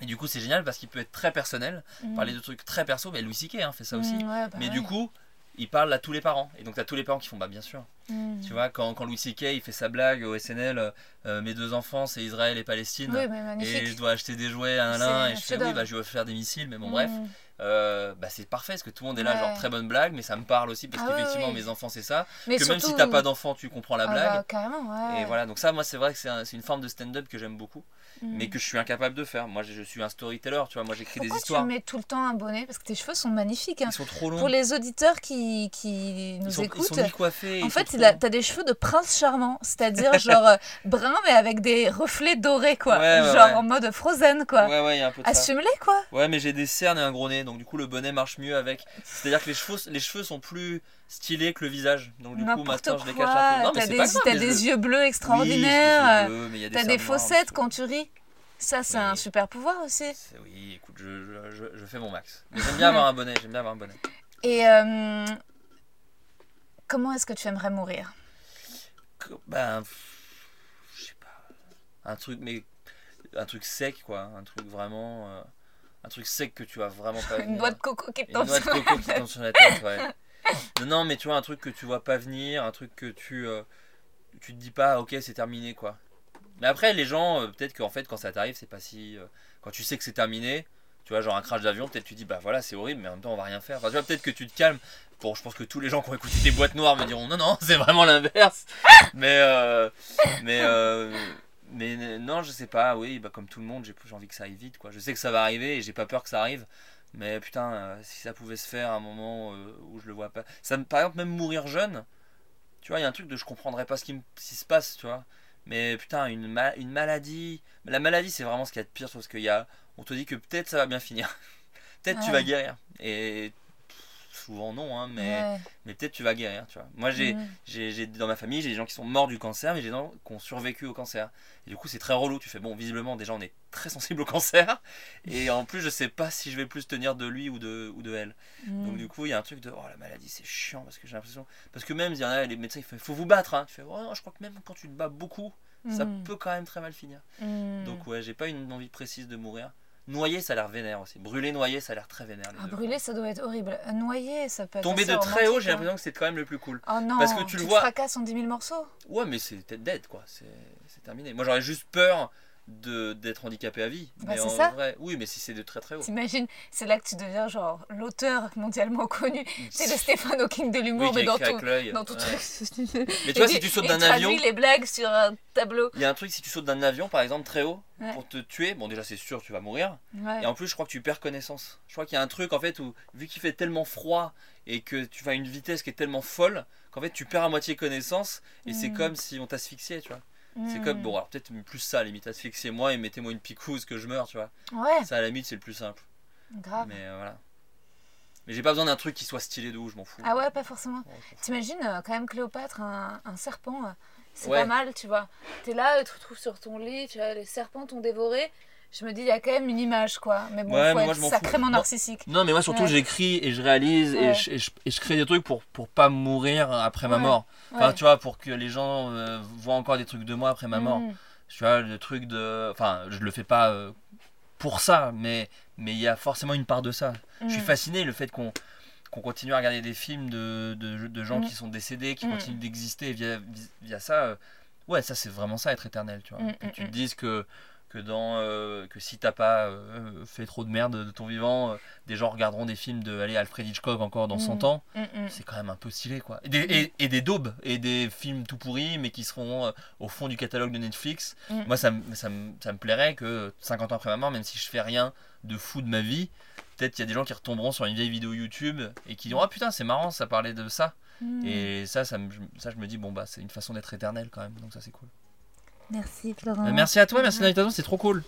Et du coup c'est génial parce qu'il peut être très personnel, Mm. parler de trucs très perso, mais Louis C.K. hein, fait ça aussi. Mm, ouais, bah mais ouais. du coup, il parle à tous les parents. Et donc t'as tous les parents qui font bah bien sûr. Mm. Tu vois, quand, quand Louis C.K. il fait sa blague au SNL, euh, euh, mes deux enfants c'est Israël et Palestine. Oui, et je dois acheter des jouets à un l'un un et je fais oui bah je vais faire des missiles mais bon bref euh, bah c'est parfait parce que tout le monde est là Ouais. genre très bonne blague mais ça me parle aussi parce Ah qu'effectivement ouais. mes enfants c'est ça Mais que même si t'as pas d'enfants tu comprends la Ah blague bah, carrément, ouais. et voilà, donc ça, moi, c'est vrai que c'est un- une forme de stand-up que j'aime beaucoup, Mm. mais que je suis incapable de faire. Moi, je, je suis un storyteller, tu vois. Moi, j'écris des histoires. tu mets tout le temps un bonnet? Parce que tes cheveux sont magnifiques. hein. Ils sont trop longs. Pour les auditeurs qui, qui nous ils, sont, ils écoutent, sont en ils fait, t'as des cheveux de prince charmant, c'est-à-dire genre euh, brun mais avec des reflets dorés, quoi. Genre en mode frozen, quoi. Ouais, ouais, il y a un peu de ça. Assume-les, quoi. Ouais, mais j'ai des cernes et un gros nez, donc du coup, le bonnet marche mieux avec. C'est-à-dire que les cheveux, les cheveux sont plus stylés que le visage. Donc du coup, maintenant, je les cache un peu. Non, mais T'as c'est des, pas grave. t'as mais des yeux bleus Oui, extraordinaires. des mais des T'as des noires, fossettes donc, quand tu ris. Ça, c'est un Oui. super pouvoir aussi. c'est- Oui, écoute, je, je, fais mon max. Mais j'aime bien avoir un bonnet, j'aime bien avoir un bonnet. Et euh, comment est-ce que tu aimerais mourir? Que- Ben, je sais pas. Un truc, mais un truc sec, quoi. Un truc vraiment. euh, un truc sec que tu vas vraiment pas. Une noix de coco qui te tombe sur la coco qui tête. sur la tête, ouais. Non, non, mais tu vois, un truc que tu vois pas venir, un truc que tu. euh, tu te dis pas, ok, c'est terminé, quoi. Mais après, les gens, euh, peut-être qu'en fait, quand ça t'arrive, c'est pas si. euh, quand tu sais que c'est terminé, tu vois, genre un crash d'avion, peut-être tu dis, bah voilà, c'est horrible, mais en même temps, on va rien faire. Enfin, tu vois, peut-être que tu te calmes. Bon, je pense que tous les gens qui ont écouté des boîtes noires me diront, non, non, c'est vraiment l'inverse. mais. mais. Mais non, je sais pas, oui, bah, comme tout le monde, j'ai envie que ça aille vite, quoi. Je sais que ça va arriver et j'ai pas peur que ça arrive. Mais putain, euh, si ça pouvait se faire à un moment euh, où je le vois pas. Ça me, par exemple, même mourir jeune, tu vois, il y a un truc de je comprendrais pas ce qui, se passe, tu vois. Mais putain, une, ma- une maladie. La maladie, c'est vraiment ce qu'il y a de pire, parce qu'il y a. On te dit que peut-être ça va bien finir. peut-être tu vas guérir. Et souvent non, hein, mais, Ouais. mais peut-être tu vas guérir, tu vois. Moi, j'ai, Mm. j'ai, j'ai- dans ma famille, j'ai des gens qui sont morts du cancer, mais j'ai des gens qui ont survécu au cancer. Et du coup, c'est très relou. Tu fais, bon, visiblement, déjà, on est très sensible au cancer. Et en plus, je sais pas si je vais plus tenir de lui ou de, ou de elle. Donc, Mm. du coup, il y a un truc de, oh, la maladie, c'est chiant, parce que j'ai l'impression. Parce que même, il y en a, les médecins, ils font, faut vous battre, hein. Tu fais, oh, non, je crois que même quand tu te bats beaucoup, ça Mm. peut quand même très mal finir. Donc, ouais, j'ai pas une envie précise de mourir. Noyer, ça a l'air vénère aussi. Brûler, noyer, ça a l'air très vénère. Ah, brûler, ça doit être horrible. Euh, Noyer, ça peut être. Tomber de très haut, j'ai hein. l'impression que c'est quand même le plus cool. Oh non, Parce que tu le te vois- fracasses en 10 000 morceaux. Ouais, mais c'est peut-être dead, quoi. C'est terminé. Moi, j'aurais juste peur d'être handicapé à vie. Mais en ça. vrai, oui, mais si c'est de très très haut. T'imagines, c'est là que tu deviens genre l'auteur mondialement connu. C'est le Stephen Hawking de l'humour, mais dans tout, dans tout Ouais. truc. Mais tu vois, si tu sautes d'un avion, les blagues sur un tableau. il y a un truc, si tu sautes d'un avion, par exemple, très haut, Ouais. pour te tuer, bon, déjà, c'est sûr, tu vas mourir. Et en plus, je crois que tu perds connaissance. Je crois qu'il y a un truc, en fait, où, vu qu'il fait tellement froid et que tu vas à une vitesse qui est tellement folle, qu'en fait, tu perds à moitié connaissance et c'est Mm. comme si on t'asphyxiait, tu vois. C'est Mm. comme, bon, alors peut-être plus ça, limite, asphyxiez-moi et mettez-moi une picouse que je meurs, tu vois. Ouais, Ça, à la limite, c'est le plus simple. grave. Mais euh, voilà. Mais j'ai pas besoin d'un truc qui soit stylé de ouf, je m'en fous. Ah ouais, pas forcément. Ouais. T'imagines euh, quand même Cléopâtre, un, un serpent, euh, c'est Ouais. pas mal, tu vois. T'es là, tu te retrouves sur ton lit, tu vois, les serpents t'ont dévoré. Je me dis, il y a quand même une image, quoi. Mais bon, Ouais, faut moi, être fous. sacrément Moi- narcissique. Non, mais moi surtout Ouais. j'écris et je réalise Ouais. et, je, et je- et je crée des trucs pour, pour pas mourir après ma mort. Enfin, tu vois, pour que les gens euh, voient encore des trucs de moi après ma mort. Mm. Tu vois, le truc de. Enfin, je le fais pas euh, pour ça, mais mais il y a forcément une part de ça. Je suis Mm. fasciné le fait qu'on qu'on continue à regarder des films de, de, de gens Mm. qui sont décédés, qui continuent d'exister via, via ça. euh, ouais, ça c'est vraiment ça être éternel, tu vois. Que mm, tu te dises que que dans euh, que si t'as pas euh, fait trop de merde de ton vivant, euh, des gens regarderont des films de allez, Alfred Hitchcock encore dans 100 Mm. ans. Mm, mm. C'est quand même un peu stylé quoi. Et des, et, et des daubes et des films tout pourris mais qui seront au fond du catalogue de Netflix. Moi ça, me- ça, ça me plairait que 50 ans après ma mort, même si je fais rien de fou de ma vie, peut-être qu'il y a des gens qui retomberont sur une vieille vidéo YouTube et qui diront ah putain c'est marrant ça parlait de ça. Et ça, ça, me- ça je me dis bon bah c'est une façon d'être éternel quand même donc ça c'est cool. Merci, Florent. Euh, merci à toi, merci de l'invitation, c'est trop cool.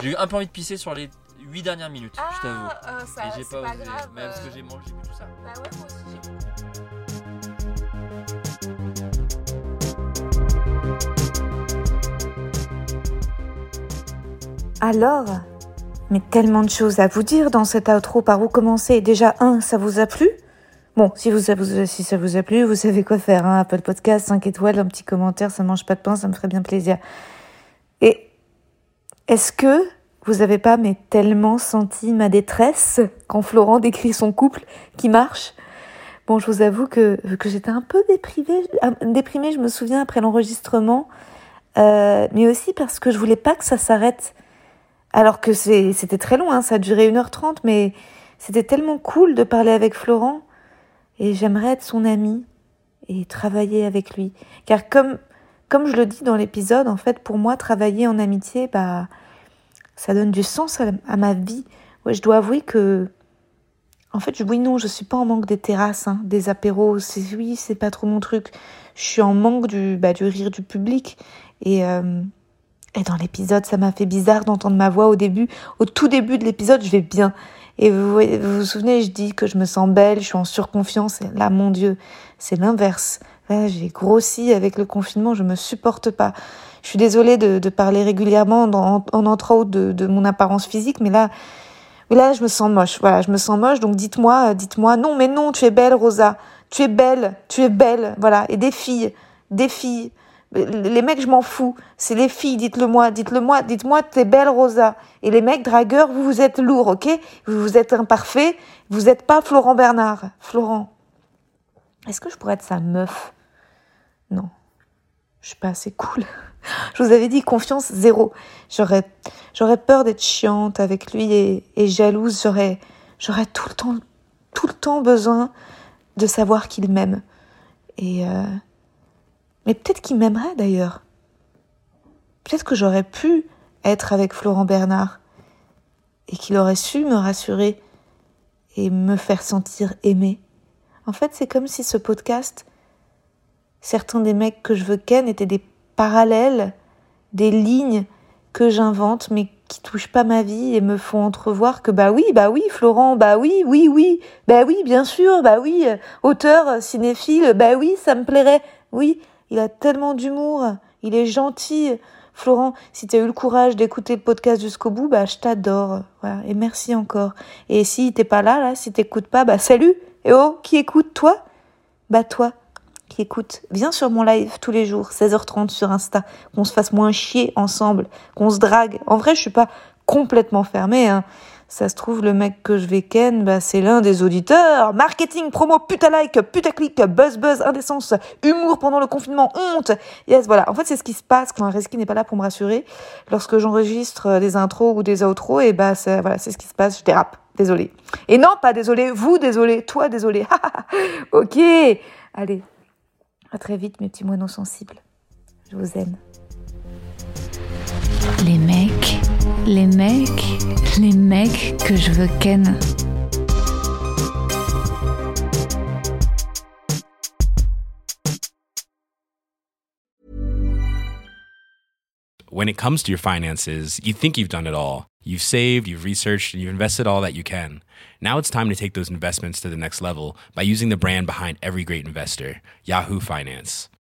J'ai eu un peu envie de pisser sur les 8 dernières minutes, je t'avoue. Ah, euh, ça, Et j'ai c'est pas, pas, osé, grave. mais parce que euh, j'ai mangé, tout ça. Bah ouais, moi aussi, j'ai Alors Mais tellement de choses à vous dire dans cet outro, par où commencer? Déjà, un, ça vous a plu? Bon, si, vous, si ça vous a plu, vous savez quoi faire. Hein Apple Podcast, 5 étoiles, un petit commentaire, ça mange pas de pain, ça me ferait bien plaisir. Et est-ce que vous avez pas mais tellement senti ma détresse quand Florent décrit son couple qui marche? Bon, je vous avoue que, que j'étais un peu déprimée, déprimée, je me souviens, après l'enregistrement, euh, mais aussi parce que je voulais pas que ça s'arrête. Alors que c'était très long, hein, ça a duré 1h30, mais c'était tellement cool de parler avec Florent et j'aimerais être son amie et travailler avec lui. Car comme, comme je le dis dans l'épisode, en fait, pour moi, travailler en amitié, bah, ça donne du sens à, ma vie. Ouais, je dois avouer que, en fait, oui, non, je suis pas en manque des terrasses, hein, des apéros. C'est, oui, c'est pas trop mon truc. Je suis en manque du, bah, du rire du public. Et, euh, et dans l'épisode, ça m'a fait bizarre d'entendre ma voix au début. Au tout début de l'épisode, je vais bien. Et vous, vous vous souvenez, je dis que je me sens belle, je suis en surconfiance. Et là, mon Dieu, c'est l'inverse. j'ai grossi avec le confinement, je me supporte pas. Je suis désolée de, de parler régulièrement en, en entrant de, de mon apparence physique, mais là, là, je me sens moche. Voilà, je me sens moche. Donc dites-moi, dites-moi, non, mais non, tu es belle, Rosa. Tu es belle, tu es belle. Voilà. Et des filles, des filles. Les mecs, je m'en fous. C'est les filles, dites-le moi, dites-le moi, dites-moi, t'es belle, Rosa. Et les mecs, dragueurs, vous, vous êtes lourds, ok? Vous, vous êtes imparfait. Vous n'êtes pas Florent Bernard. Florent. Est-ce que je pourrais être sa meuf? Non. Je suis pas assez cool. Je vous avais dit confiance zéro. J'aurais, j'aurais peur d'être chiante avec lui et, et jalouse. J'aurais, j'aurais tout le temps, tout le temps besoin de savoir qu'il m'aime. Et euh, mais peut-être qu'il m'aimerait d'ailleurs. Peut-être que j'aurais pu être avec Florent Bernard et qu'il aurait su me rassurer et me faire sentir aimée. En fait, c'est comme si ce podcast, certains des mecs que je veux ken étaient des parallèles, des lignes que j'invente mais qui touchent pas ma vie et me font entrevoir que bah oui, bah oui, Florent, bah oui, oui, oui, bah oui, bien sûr, bah oui, auteur, cinéphile, bah oui, ça me plairait, oui, il a tellement d'humour. Il est gentil. Florent, si tu as eu le courage d'écouter le podcast jusqu'au bout, bah, je t'adore. Voilà. Et merci encore. Et si t'es pas là, là, si t'écoutes pas, bah, salut. Et oh, qui écoute, toi? Bah, toi, qui écoute. Viens sur mon live tous les jours, 16h30 sur Insta. Qu'on se fasse moins chier ensemble. Qu'on se drague. En vrai, je suis pas complètement fermée, hein ça se trouve, le mec que je vais ken, bah, c'est l'un des auditeurs. Marketing, promo, puta-like, puta-click, buzz-buzz, indécence, humour pendant le confinement, honte. Yes, voilà. En fait, c'est ce qui se passe quand un Reski n'est pas là pour me rassurer. Lorsque j'enregistre des intros ou des outros, et bah, c'est, voilà, c'est ce qui se passe. Je dérape. Désolé. Et non, pas désolé. Vous, désolé. Toi, désolé. ok. Allez. À très vite, mes petits moineaux sensibles. Je vous aime. Les mecs, les mecs, les mecs que je veux ken. When it comes to your finances, you think you've done it all. You've saved, you've researched, and you've invested all that you can. Now it's time to take those investments to the next level by using the brand behind every great investor, Yahoo Finance.